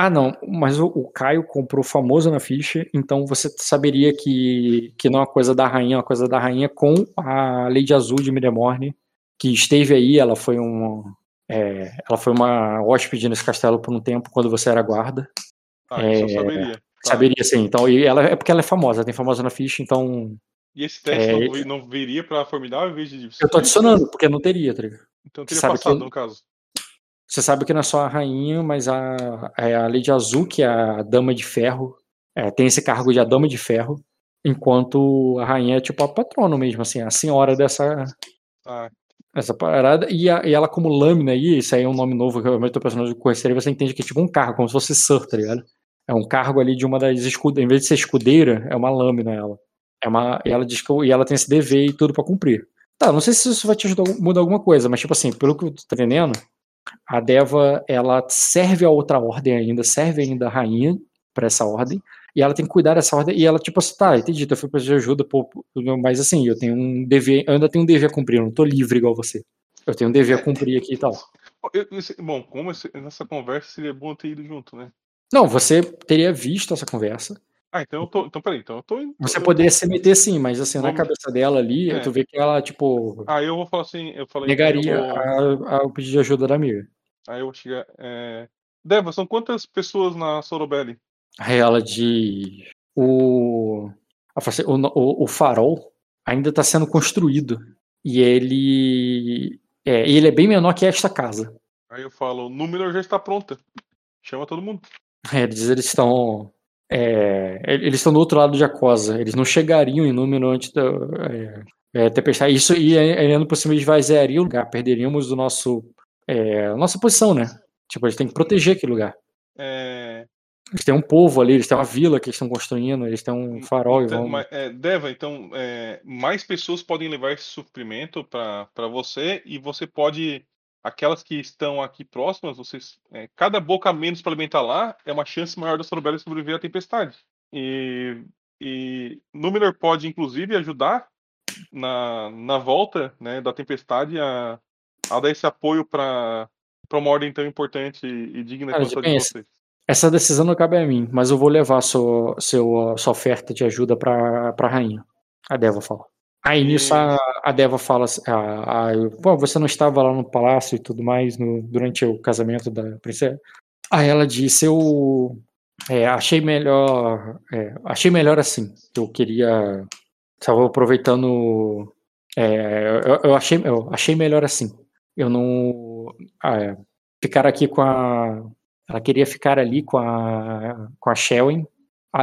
Ah, não, mas o, o Caio comprou famoso na ficha, então você saberia que, que não é uma coisa da rainha, é uma coisa da rainha com a Lady Azul de Miremorne, que esteve aí, ela foi um. é, ela foi uma hóspede nesse castelo por um tempo quando você era guarda. Ah, eu É, saberia. Tá. Saberia sim. Então, e ela é porque ela é famosa, ela tem famosa na ficha, então E esse teste É, não, não viria pra formidável em vez de. eu tô adicionando, porque não teria, tá ligado? Então teria sabe que passado, eu- no caso. Você sabe que não é só a rainha, mas a, é a Lady Azul, que é a Dama de Ferro, é, tem esse cargo de a Dama de Ferro, enquanto a rainha é tipo a patrona mesmo, assim, a senhora dessa, Ah, essa parada. E, a- e ela, como lâmina aí, isso aí é um nome novo que eu o personagem conhecer, você entende que é tipo um cargo, como se fosse Sir, tá ligado? É um cargo ali de uma das escudeiras. Em vez de ser escudeira, é uma lâmina ela. É uma, e ela diz que e ela tem esse dever e tudo pra cumprir. Tá, não sei se isso vai te ajudar a mudar alguma coisa, mas tipo assim, pelo que eu tô entendendo, a Deva, ela serve a outra ordem ainda, serve ainda a rainha pra essa ordem, e ela tem que cuidar dessa ordem, e ela tipo assim, tá, entendi, eu fui pedir ajuda, pô, mas assim, eu tenho um dever, eu ainda tenho um dever a cumprir, eu não tô livre igual você. Eu tenho um dever a cumprir aqui e tal. eu- bom, como esse- nessa conversa seria bom ter ido junto, né? Não, você teria visto essa conversa. Ah, então eu tô. Então, peraí, então eu tô. Você poderia se meter sim, mas assim, na Vamos- cabeça dela ali, É. tu vê que ela, tipo, Ah, eu vou falar assim, eu falei. negaria eu vou- a, a, o pedido de ajuda da amiga. Aí eu vou chegar. É... Deva, são quantas pessoas na Sorobelli? Aí ela diz: o, o, o, farol ainda está sendo construído e ele é, ele é bem menor que esta casa. Aí eu falo, o número já está pronta. Chama todo mundo. Eles eles estão é, eles estão do outro lado de Acosa. Eles não chegariam em número antes da é, é, tempestade. Isso e ainda por cima esvaziaria o lugar. Perderíamos o nosso é, nossa posição, né? Tipo, eles têm que proteger aquele lugar. É... Eles têm um povo ali, eles têm uma vila que eles estão construindo, eles têm um farol e Então, vão. é, Deva, então, é, mais pessoas podem levar esse suprimento para você e você pode. Aquelas que estão aqui próximas, vocês, é, cada boca a menos para alimentar lá é uma chance maior da Sorobelli sobreviver à tempestade. E, e Númenor pode, inclusive, ajudar na, na volta né, da tempestade a, a dar esse apoio para uma ordem tão importante e digna Cara, quanto a de vocês. Essa decisão não cabe a mim, mas eu vou levar sua, seu, sua oferta de ajuda pra, pra rainha. A Deva fala. Aí nisso a, a Deva fala assim, a, a, pô, você não estava lá no palácio e tudo mais no, durante o casamento da princesa? Aí ela disse, eu é, achei melhor, é, achei melhor assim. Eu queria, estava aproveitando, é, eu, eu achei, eu achei melhor assim. Eu não ficar aqui com a ela queria ficar ali com a, com a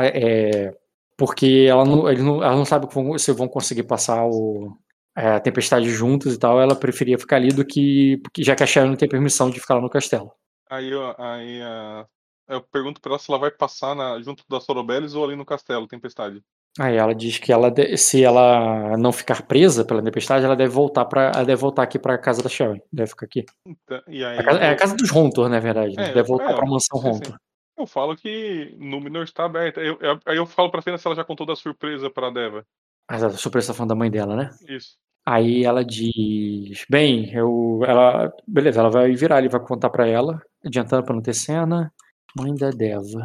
é, porque ela não, eles não, ela não sabe como, se vão conseguir passar o, é, a tempestade juntos e tal. Ela preferia ficar ali do que. Já que a Shelwyn não tem permissão de ficar lá no castelo. Aí, eu- aí a- eu pergunto pra ela se ela vai passar na- junto da Sorobelis ou ali no castelo, Tempestade. Aí ela diz que ela se ela não ficar presa pela tempestade, ela deve voltar para deve voltar aqui pra casa da Sharon. Deve ficar aqui. Então, aí A casa- é a casa dos Hontor, na verdade. né? É, deve voltar é, pra mansão sim, sim. Hontor. Eu falo que Númenor está aberta. Eu- eu- aí eu falo pra Fena se ela já contou da surpresa pra Deva. Mas a surpresa tá falando da mãe dela, né? Isso. Aí ela diz, bem, eu, ela, beleza, ela vai virar, ele vai contar pra ela, adiantando pra não ter cena. Mãe da Deva.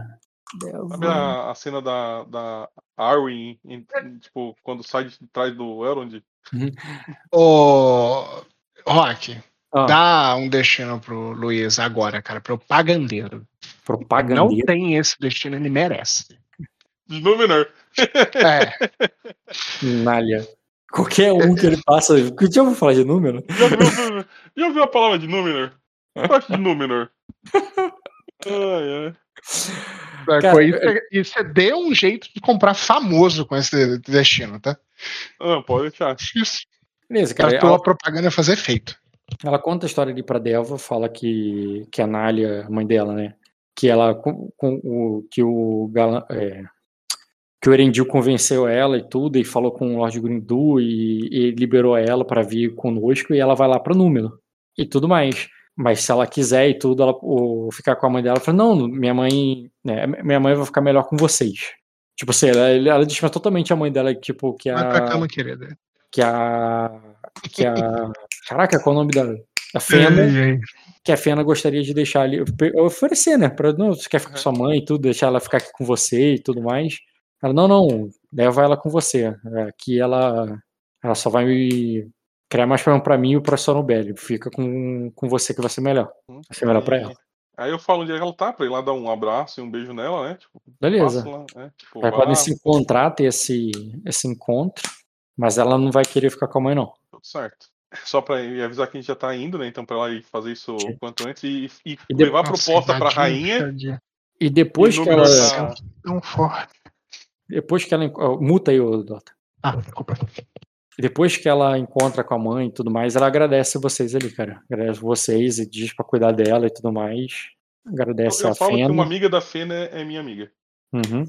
Sabe Deva. a, a cena da, da Arwen, em- em, tipo, quando sai de trás do Elrond? Ô, Rock, Ah, dá um destino pro Luiz agora, cara, propagandeiro. Não propagandeiro. tem esse destino, ele merece. De Númenor. É, Nalha. Qualquer um que ele passa. Que já ouviu falar de número? Já viu, já ouviu a palavra de Númenor? Eu gosto de Númenor. Ai, ai. Sacou? Cara, e, você, deu um jeito de comprar famoso com esse destino, tá? Ah, pode deixar. Isso. Beleza, Pra cara. tua Ela, propaganda fazer efeito. Ela conta a história ali pra Delva, fala que, que a Nália, a mãe dela, né? Que ela. Com, com o, que o Galan, é, que o Erendil convenceu ela e tudo, e falou com o Lord Grindu e, e liberou ela pra vir conosco, e ela vai lá pra Númenor e tudo mais. Mas se ela quiser e tudo, ela o, ficar com a mãe dela, ela fala, não, minha mãe. né, minha mãe vai ficar melhor com vocês. Tipo assim, ela, ela desma totalmente a mãe dela, tipo, que Vai pra a. cama, querida. Que a. Que a. Caraca, qual é o nome da. A Fena. Que a Fena gostaria de deixar ali. Oferecer, né? Pra, não, você quer ficar com Uhum. sua mãe e tudo, deixar ela ficar aqui com você e tudo mais. Ela, não, não, leva ela com você. Aqui ela. Ela só vai me criar mais problema pra mim e pro Sonobelli. Fica com, com você que vai ser melhor. Vai ser melhor pra ela. Aí eu falo onde é que ela tá, pra ir lá dar um abraço e um beijo nela, né? Tipo, Beleza. lá, né? Tipo, vai podem lá, se encontrar, ter esse, esse encontro. Mas ela não vai querer ficar com a mãe, não. Tudo certo. Só pra ir avisar que a gente já tá indo, né? Então pra ela ir fazer isso o quanto antes e, e E depois- levar a proposta pra Nossa, rainha. E depois e que ela. Tá- Tão forte. Depois que ela. Muta aí, ô, Dota. Ah, desculpa. Depois que ela encontra com a mãe e tudo mais, ela agradece vocês ali, cara. Agradece vocês e diz pra cuidar dela e tudo mais. Eu, Agradece eu a falo que Fena. uma amiga da Fena é, é minha amiga. Uhum.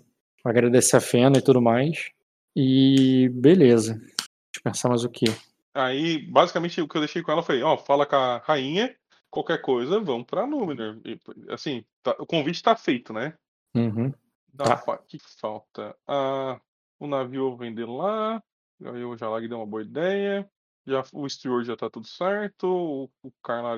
Agradece a Fena e tudo mais. E beleza. Deixa eu pensar mais o que. Aí, basicamente, o que eu deixei com ela foi, ó, fala com a rainha, qualquer coisa, vamos pra Númenor. E, assim, tá- o convite tá feito, né? Uhum. Dá Tá. que falta? Ah, o navio eu vender lá. Aí o Jalag deu uma boa ideia. Já, o Steward já tá tudo certo. O, o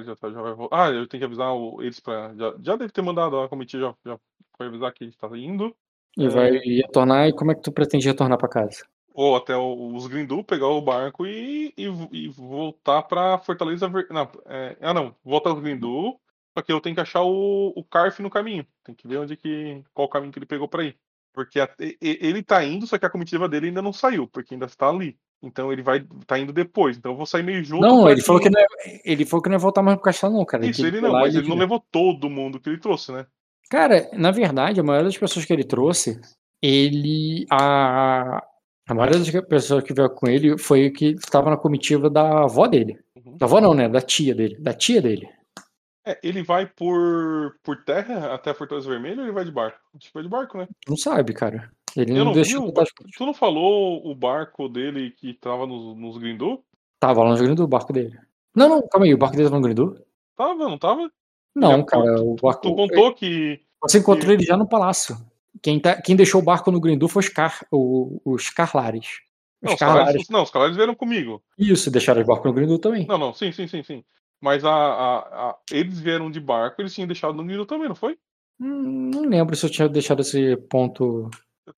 já, tá, já vai voltar. Ah, eu tenho que avisar o- eles pra. Já, já deve ter mandado a comitiva, já, já foi avisar que a gente tá indo. E É. vai retornar. E como é que tu pretende retornar pra casa? Ou até os Grindu, pegar o barco e, e, e voltar pra Fortaleza. Ver... Não, é, ah, não. Voltar aos Grindu. Só que eu tenho que achar o, o Carf no caminho. Tem que ver onde que. qual caminho que ele pegou pra ir. Porque a- ele tá indo, só que a comitiva dele ainda não saiu, porque ainda está ali. Então ele vai tá indo depois. Então eu vou sair meio junto. Não, ele falou que não, é, ele falou que não ia voltar mais pro castelo, não, cara. Isso, ele foi não, mas ele não levou todo mundo que ele trouxe, né? Cara, na verdade, a maioria das pessoas que ele trouxe, ele. A, a maioria das pessoas que veio com ele foi o que estava na comitiva da avó dele. Uhum. Da avó não, né? Da tia dele. Da tia dele. É, ele vai por, por terra até a Fortaleza Vermelha ou ele vai de barco? Acho que vai de barco, né? Não sabe, cara. Ele Eu não, não deixou vi. Tu não falou o barco dele que tava nos, nos Grindu? Tava lá no Grindu, o barco dele. Não, não, calma aí, o barco dele tava no Grindu? Tava, não tava? Não, Já cara, o barco. Tu contou que. Você encontrou ele já no palácio. Quem, tá, quem deixou o barco no Grindu foi os, Car, o, os Carlares. Os Não, os Carlares. Não, os Calares vieram comigo. Isso, deixaram o barco no Grindu também. Não, não, sim, sim, sim, sim. Mas a, a, a- eles vieram de barco, eles tinham deixado no Grindu também, não foi? Hum, Não lembro se eu tinha deixado esse ponto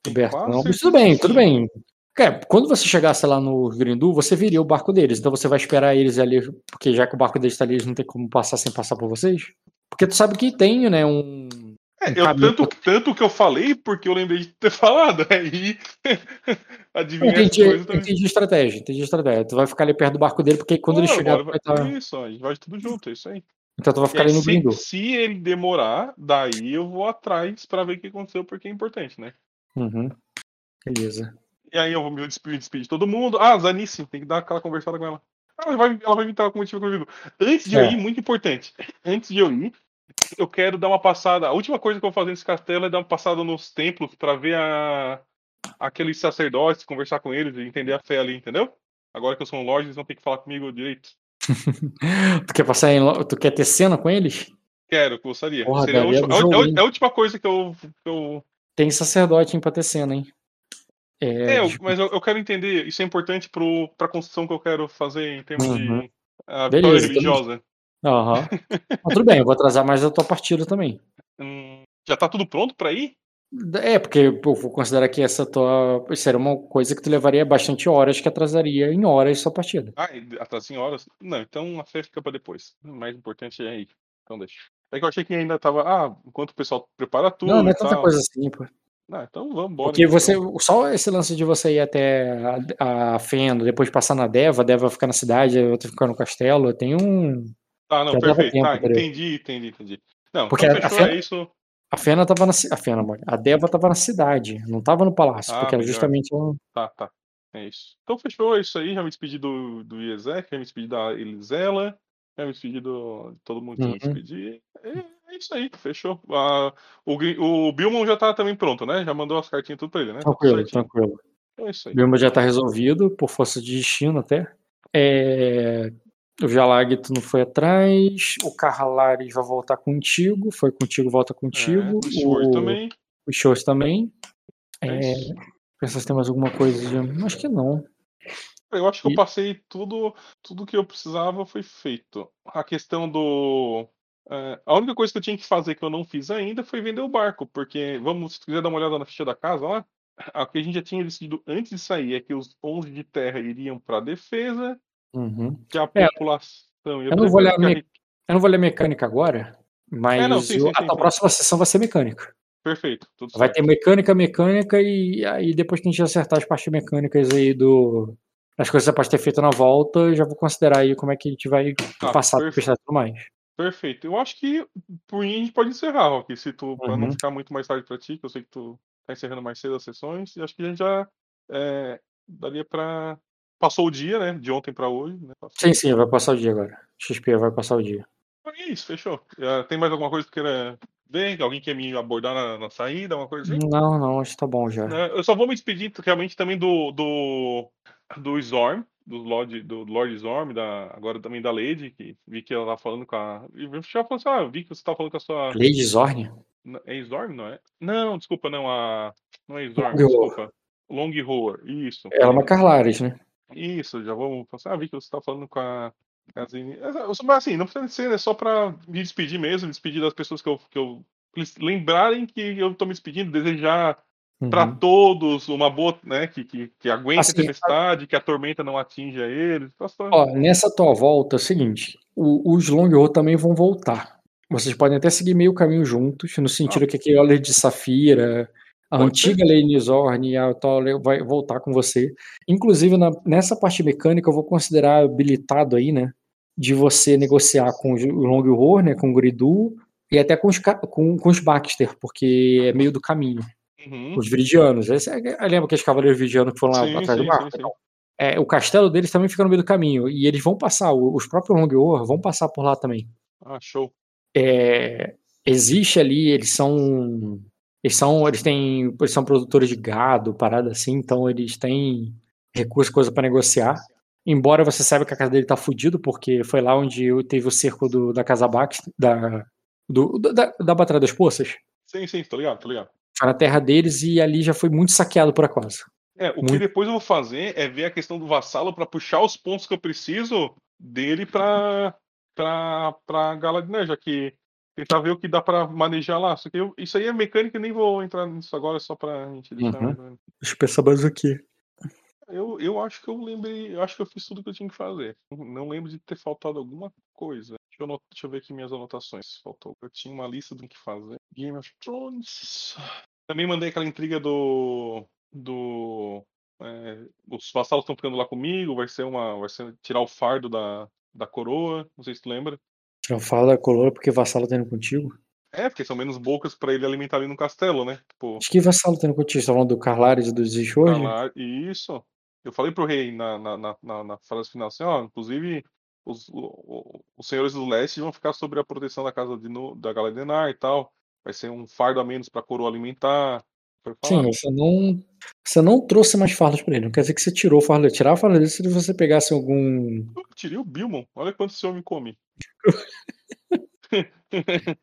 aberto, não. Mas tudo bem, tudo bem. Cara, quando você chegasse lá no Grindu, você viria o barco deles. Então você vai esperar eles ali, porque já que o barco deles tá ali, eles não tem como passar sem passar por vocês. Porque tu sabe que tem, né, um. É, eu, tanto, tanto que eu falei, porque eu lembrei de ter falado. Aí, Eu adivinhar essa entendi, coisa eu também. entendi a estratégia, entendi a estratégia. Tu vai ficar ali perto do barco dele, porque quando ele chegar, agora tu vai vai- tá... Isso, a gente vai tudo junto, é isso aí. então tu vai ficar aí, ali no se, se ele demorar, daí eu vou atrás pra ver o que aconteceu, porque é importante, né? Uhum. Beleza. E aí eu vou me despedir, despedir de todo mundo. Ah, Zanice, tem que dar aquela conversada com ela. Ela vai, ela vai inventar com motivo comigo. Antes de eu É. ir, muito importante. Antes de eu ir, eu quero dar uma passada. A última coisa que eu vou fazer nesse castelo é dar uma passada nos templos pra ver a, aqueles sacerdotes, conversar com eles e entender a fé ali, entendeu? Agora que eu sou um lorde, eles vão ter que falar comigo direito. tu quer passar em. Tu quer ter cena com eles? Quero, gostaria. Porra, Seria a daria última, a, jogo, a- hein? a última coisa que eu. que eu- Tem sacerdote hein, pra ter cena, hein? É, eu- de- mas eu, eu quero entender. Isso é importante pro, pra construção que eu quero fazer em termos Uhum. de a Beleza, vitória religiosa. Aham. Mas tudo bem, eu vou atrasar mais a tua partida também. Hum, já tá tudo pronto pra ir? É, porque eu vou considerar que essa tua. Isso era uma coisa que tu levaria bastante horas, que atrasaria em horas sua partida. Ah, atrás em horas? Não, então a fé fica pra depois. O mais importante é aí. Então deixa. É que eu achei que ainda tava. Ah, enquanto o pessoal prepara tudo. Não, não é tanta tal. coisa assim, pô. Ah, então vamos embora. Porque então. você. Só esse lance de você ir até a, a Fenda, depois passar na Deva, a Deva ficar na cidade, a outra ficar no castelo, tem um. Tá, não, perfeito. tempo, tá, entendi, entendi, entendi. Não, Porque então a- a fechou, fé- é isso. A Fena tava na. A Fena, mano, a Deva tava na cidade, não tava no palácio, Ah, porque era melhor. justamente um. Tá, tá. É isso. Então fechou é isso aí. Já me despedi do, do Iezek, já me despedi da Elisela, já me despedi do, de todo mundo que eu me Uhum. despedi. É, é isso aí, fechou. Ah, o, o Bilmon já tá também pronto, né? Já mandou as cartinhas tudo pra ele, né? Tá Tranquilo, certinho. tranquilo. Então é isso aí. Bilma já tá resolvido, por força de destino até. É, O Jalag tu não foi atrás. O Carralares vai voltar contigo. Foi contigo, volta contigo. É, o Sword também. Os shows também. É É, isso. Pensar se tem mais alguma coisa. de- Acho que não. Eu acho que eu passei tudo, tudo que eu precisava foi feito. A questão do. é, a única coisa que eu tinha que fazer que eu não fiz ainda foi vender o barco, porque, vamos, se quiser dar uma olhada na ficha da casa lá, o que a gente já tinha decidido antes de sair é que os 11 de terra iriam para defesa, Uhum. que a É, população ia eu não vou olhar a a me- Eu não vou ler mecânica agora, mas É, não, sim, a sim, sim. próxima sessão vai ser mecânica. Perfeito, tudo Vai certo. ter mecânica, mecânica, e aí depois que a gente acertar as partes mecânicas aí do. As coisas que você pode ter feito na volta, eu já vou considerar aí como é que a gente vai Ah, passar a e tudo mais. Perfeito. Eu acho que por mim a gente pode encerrar, Rock, se tu, pra não Uhum. ficar muito mais tarde pra ti, que eu sei que tu tá encerrando mais cedo as sessões, e acho que a gente já é, daria pra. Passou o dia, né? De ontem pra hoje, né? Sim, sim, vai passar o dia agora. XP vai passar o dia. É isso, fechou. Tem mais alguma coisa que queira ver? Alguém quer me abordar na, na saída, uma coisa assim? Não, não, acho que tá bom já. Né, Eu só vou me despedir realmente também do do, do Storm, do Lord, do Lord Storm, da, agora também da Lady, que vi que ela tá falando com a. Já falou assim, ah, eu vi que você tá falando com a sua. Lady Zorn? É Storm, não é? Não, desculpa, não, a. Não é Storm, desculpa. Long Roar, isso. Ela é uma Carlares, né? Isso, já vamos passar. Ah, vi que você tá falando com a. Casine. Mas assim, não precisa ser, é só pra me despedir mesmo, me despedir das pessoas que eu. Que eu lembrarem que eu tô me despedindo, desejar Uhum. todos uma boa, né? Que, que, que aguente Assim, a tempestade, que a tormenta não atinja eles. Só- Ó, nessa tua volta é o seguinte: o- os Long Road também vão voltar. Vocês podem até seguir meio caminho juntos, no sentido que aquele Oller de Safira, a Pode antiga Lane Zorn e a Toller vai voltar com você. Inclusive, na- nessa parte mecânica, eu vou considerar habilitado aí, né? De você negociar com os- o Long Road, né? Com o Gridu e até com os, com, com os Baxter, porque é meio do caminho. Uhum. Os Viridianos. Esse, é- lembra aqueles cavaleiros Viridianos que foram lá Sim, atrás do sim, barco? sim, é, o castelo deles também fica no meio do caminho. E eles vão passar, os próprios Longor vão passar por lá também. Ah, show. É, existe ali, eles são. Eles são. Eles têm. Eles são produtores de gado, parada assim, então eles têm recursos, coisa para negociar. Embora você saiba que a casa dele tá fudido, porque foi lá onde teve o cerco do, da casa Bax, da, do, da, da Batalha das Poças. Sim, sim, tô ligado, tô ligado. Foi na terra deles e ali já foi muito saqueado por Aquosa. É, o que Muito. depois eu vou fazer é ver a questão do vassalo pra puxar os pontos que eu preciso dele pra, pra, pra Galadiner, já que tentar ver o que dá pra manejar lá. Só que eu- isso aí é mecânica, nem vou entrar nisso agora, só pra gente deixar. Uhum. Deixa eu pensar mais aqui. Eu, eu acho que eu lembrei, eu acho que eu fiz tudo que eu tinha que fazer. Não lembro de ter faltado alguma coisa. Deixa eu, anot- deixa eu ver aqui minhas anotações. Faltou. Eu tinha uma lista do que fazer. Game of Thrones. Também mandei aquela intriga do. do. é, os vassalos estão ficando lá comigo. Vai ser uma. Vai ser tirar o fardo da, da coroa. Não sei se tu lembra. Eu falo da coluna porque vassalo tá indo contigo. É, porque são menos bocas pra ele alimentar ali no castelo, né? Tipo, Acho que vassalo tá indo contigo. Você tá falando do Carlares e do Zishord? Calar, isso. Eu falei pro rei na, na, na, na, na frase final assim, ó, inclusive os, o- os senhores do leste vão ficar sob a proteção da casa de, Nu- da Galadenar e tal. Vai ser um fardo a menos pra coroa alimentar. Sim, você não, você não trouxe mais fardas pra ele. Não quer dizer que você tirou o fardo dele. Tirar a farda dele se você pegasse algum. Eu tirei o Bilmon. Olha quanto esse homem come.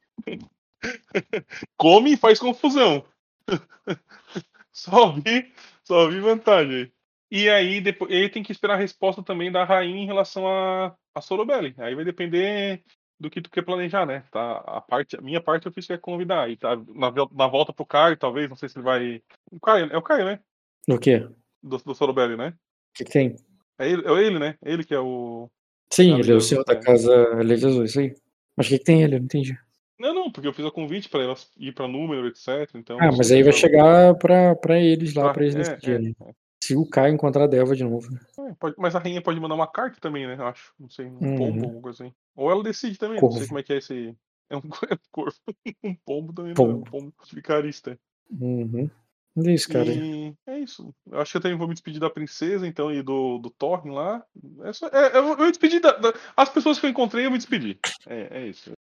come e faz confusão. só vi, só vi vantagem. E aí, depois, e aí tem que esperar a resposta também da rainha em relação a, a Sorobelli. Aí vai depender do que tu quer planejar, né? Tá, a parte, a minha parte eu fiz que é convidar. E tá na, na volta pro Caio, talvez, não sei se ele vai. O Caio, é o Caio, né? O quê? Do, do Sorobelli, né? que, que tem? É ele, é ele, né? Ele que é o. Sim, Nada ele é o senhor da é. casa Lei de Azul, isso aí. Mas o que, que tem ele? Eu não entendi. Não, não, porque eu fiz o convite pra elas ir pra número, etc. Então, Ah, mas aí vai chegar pra, pra eles lá, Pra- pra eles é, decidirem. é, Se o Caio encontrar a Delva de novo. né? é, pode- mas a rainha pode mandar uma carta também, né? Eu acho. Não sei, um Uhum. pombo, alguma coisa assim. Ou ela decide também, não sei Corvo. como é que é esse. É um, é um corvo. um pombo também, não é um Pombo. pombo vicarista. Uhum. É isso, cara. E é isso. Eu acho que eu também vou me despedir da princesa, então, e do, do Thorne lá. É só- é, eu, eu me despedi da, da- As pessoas que eu encontrei, eu me despedi. É, é isso.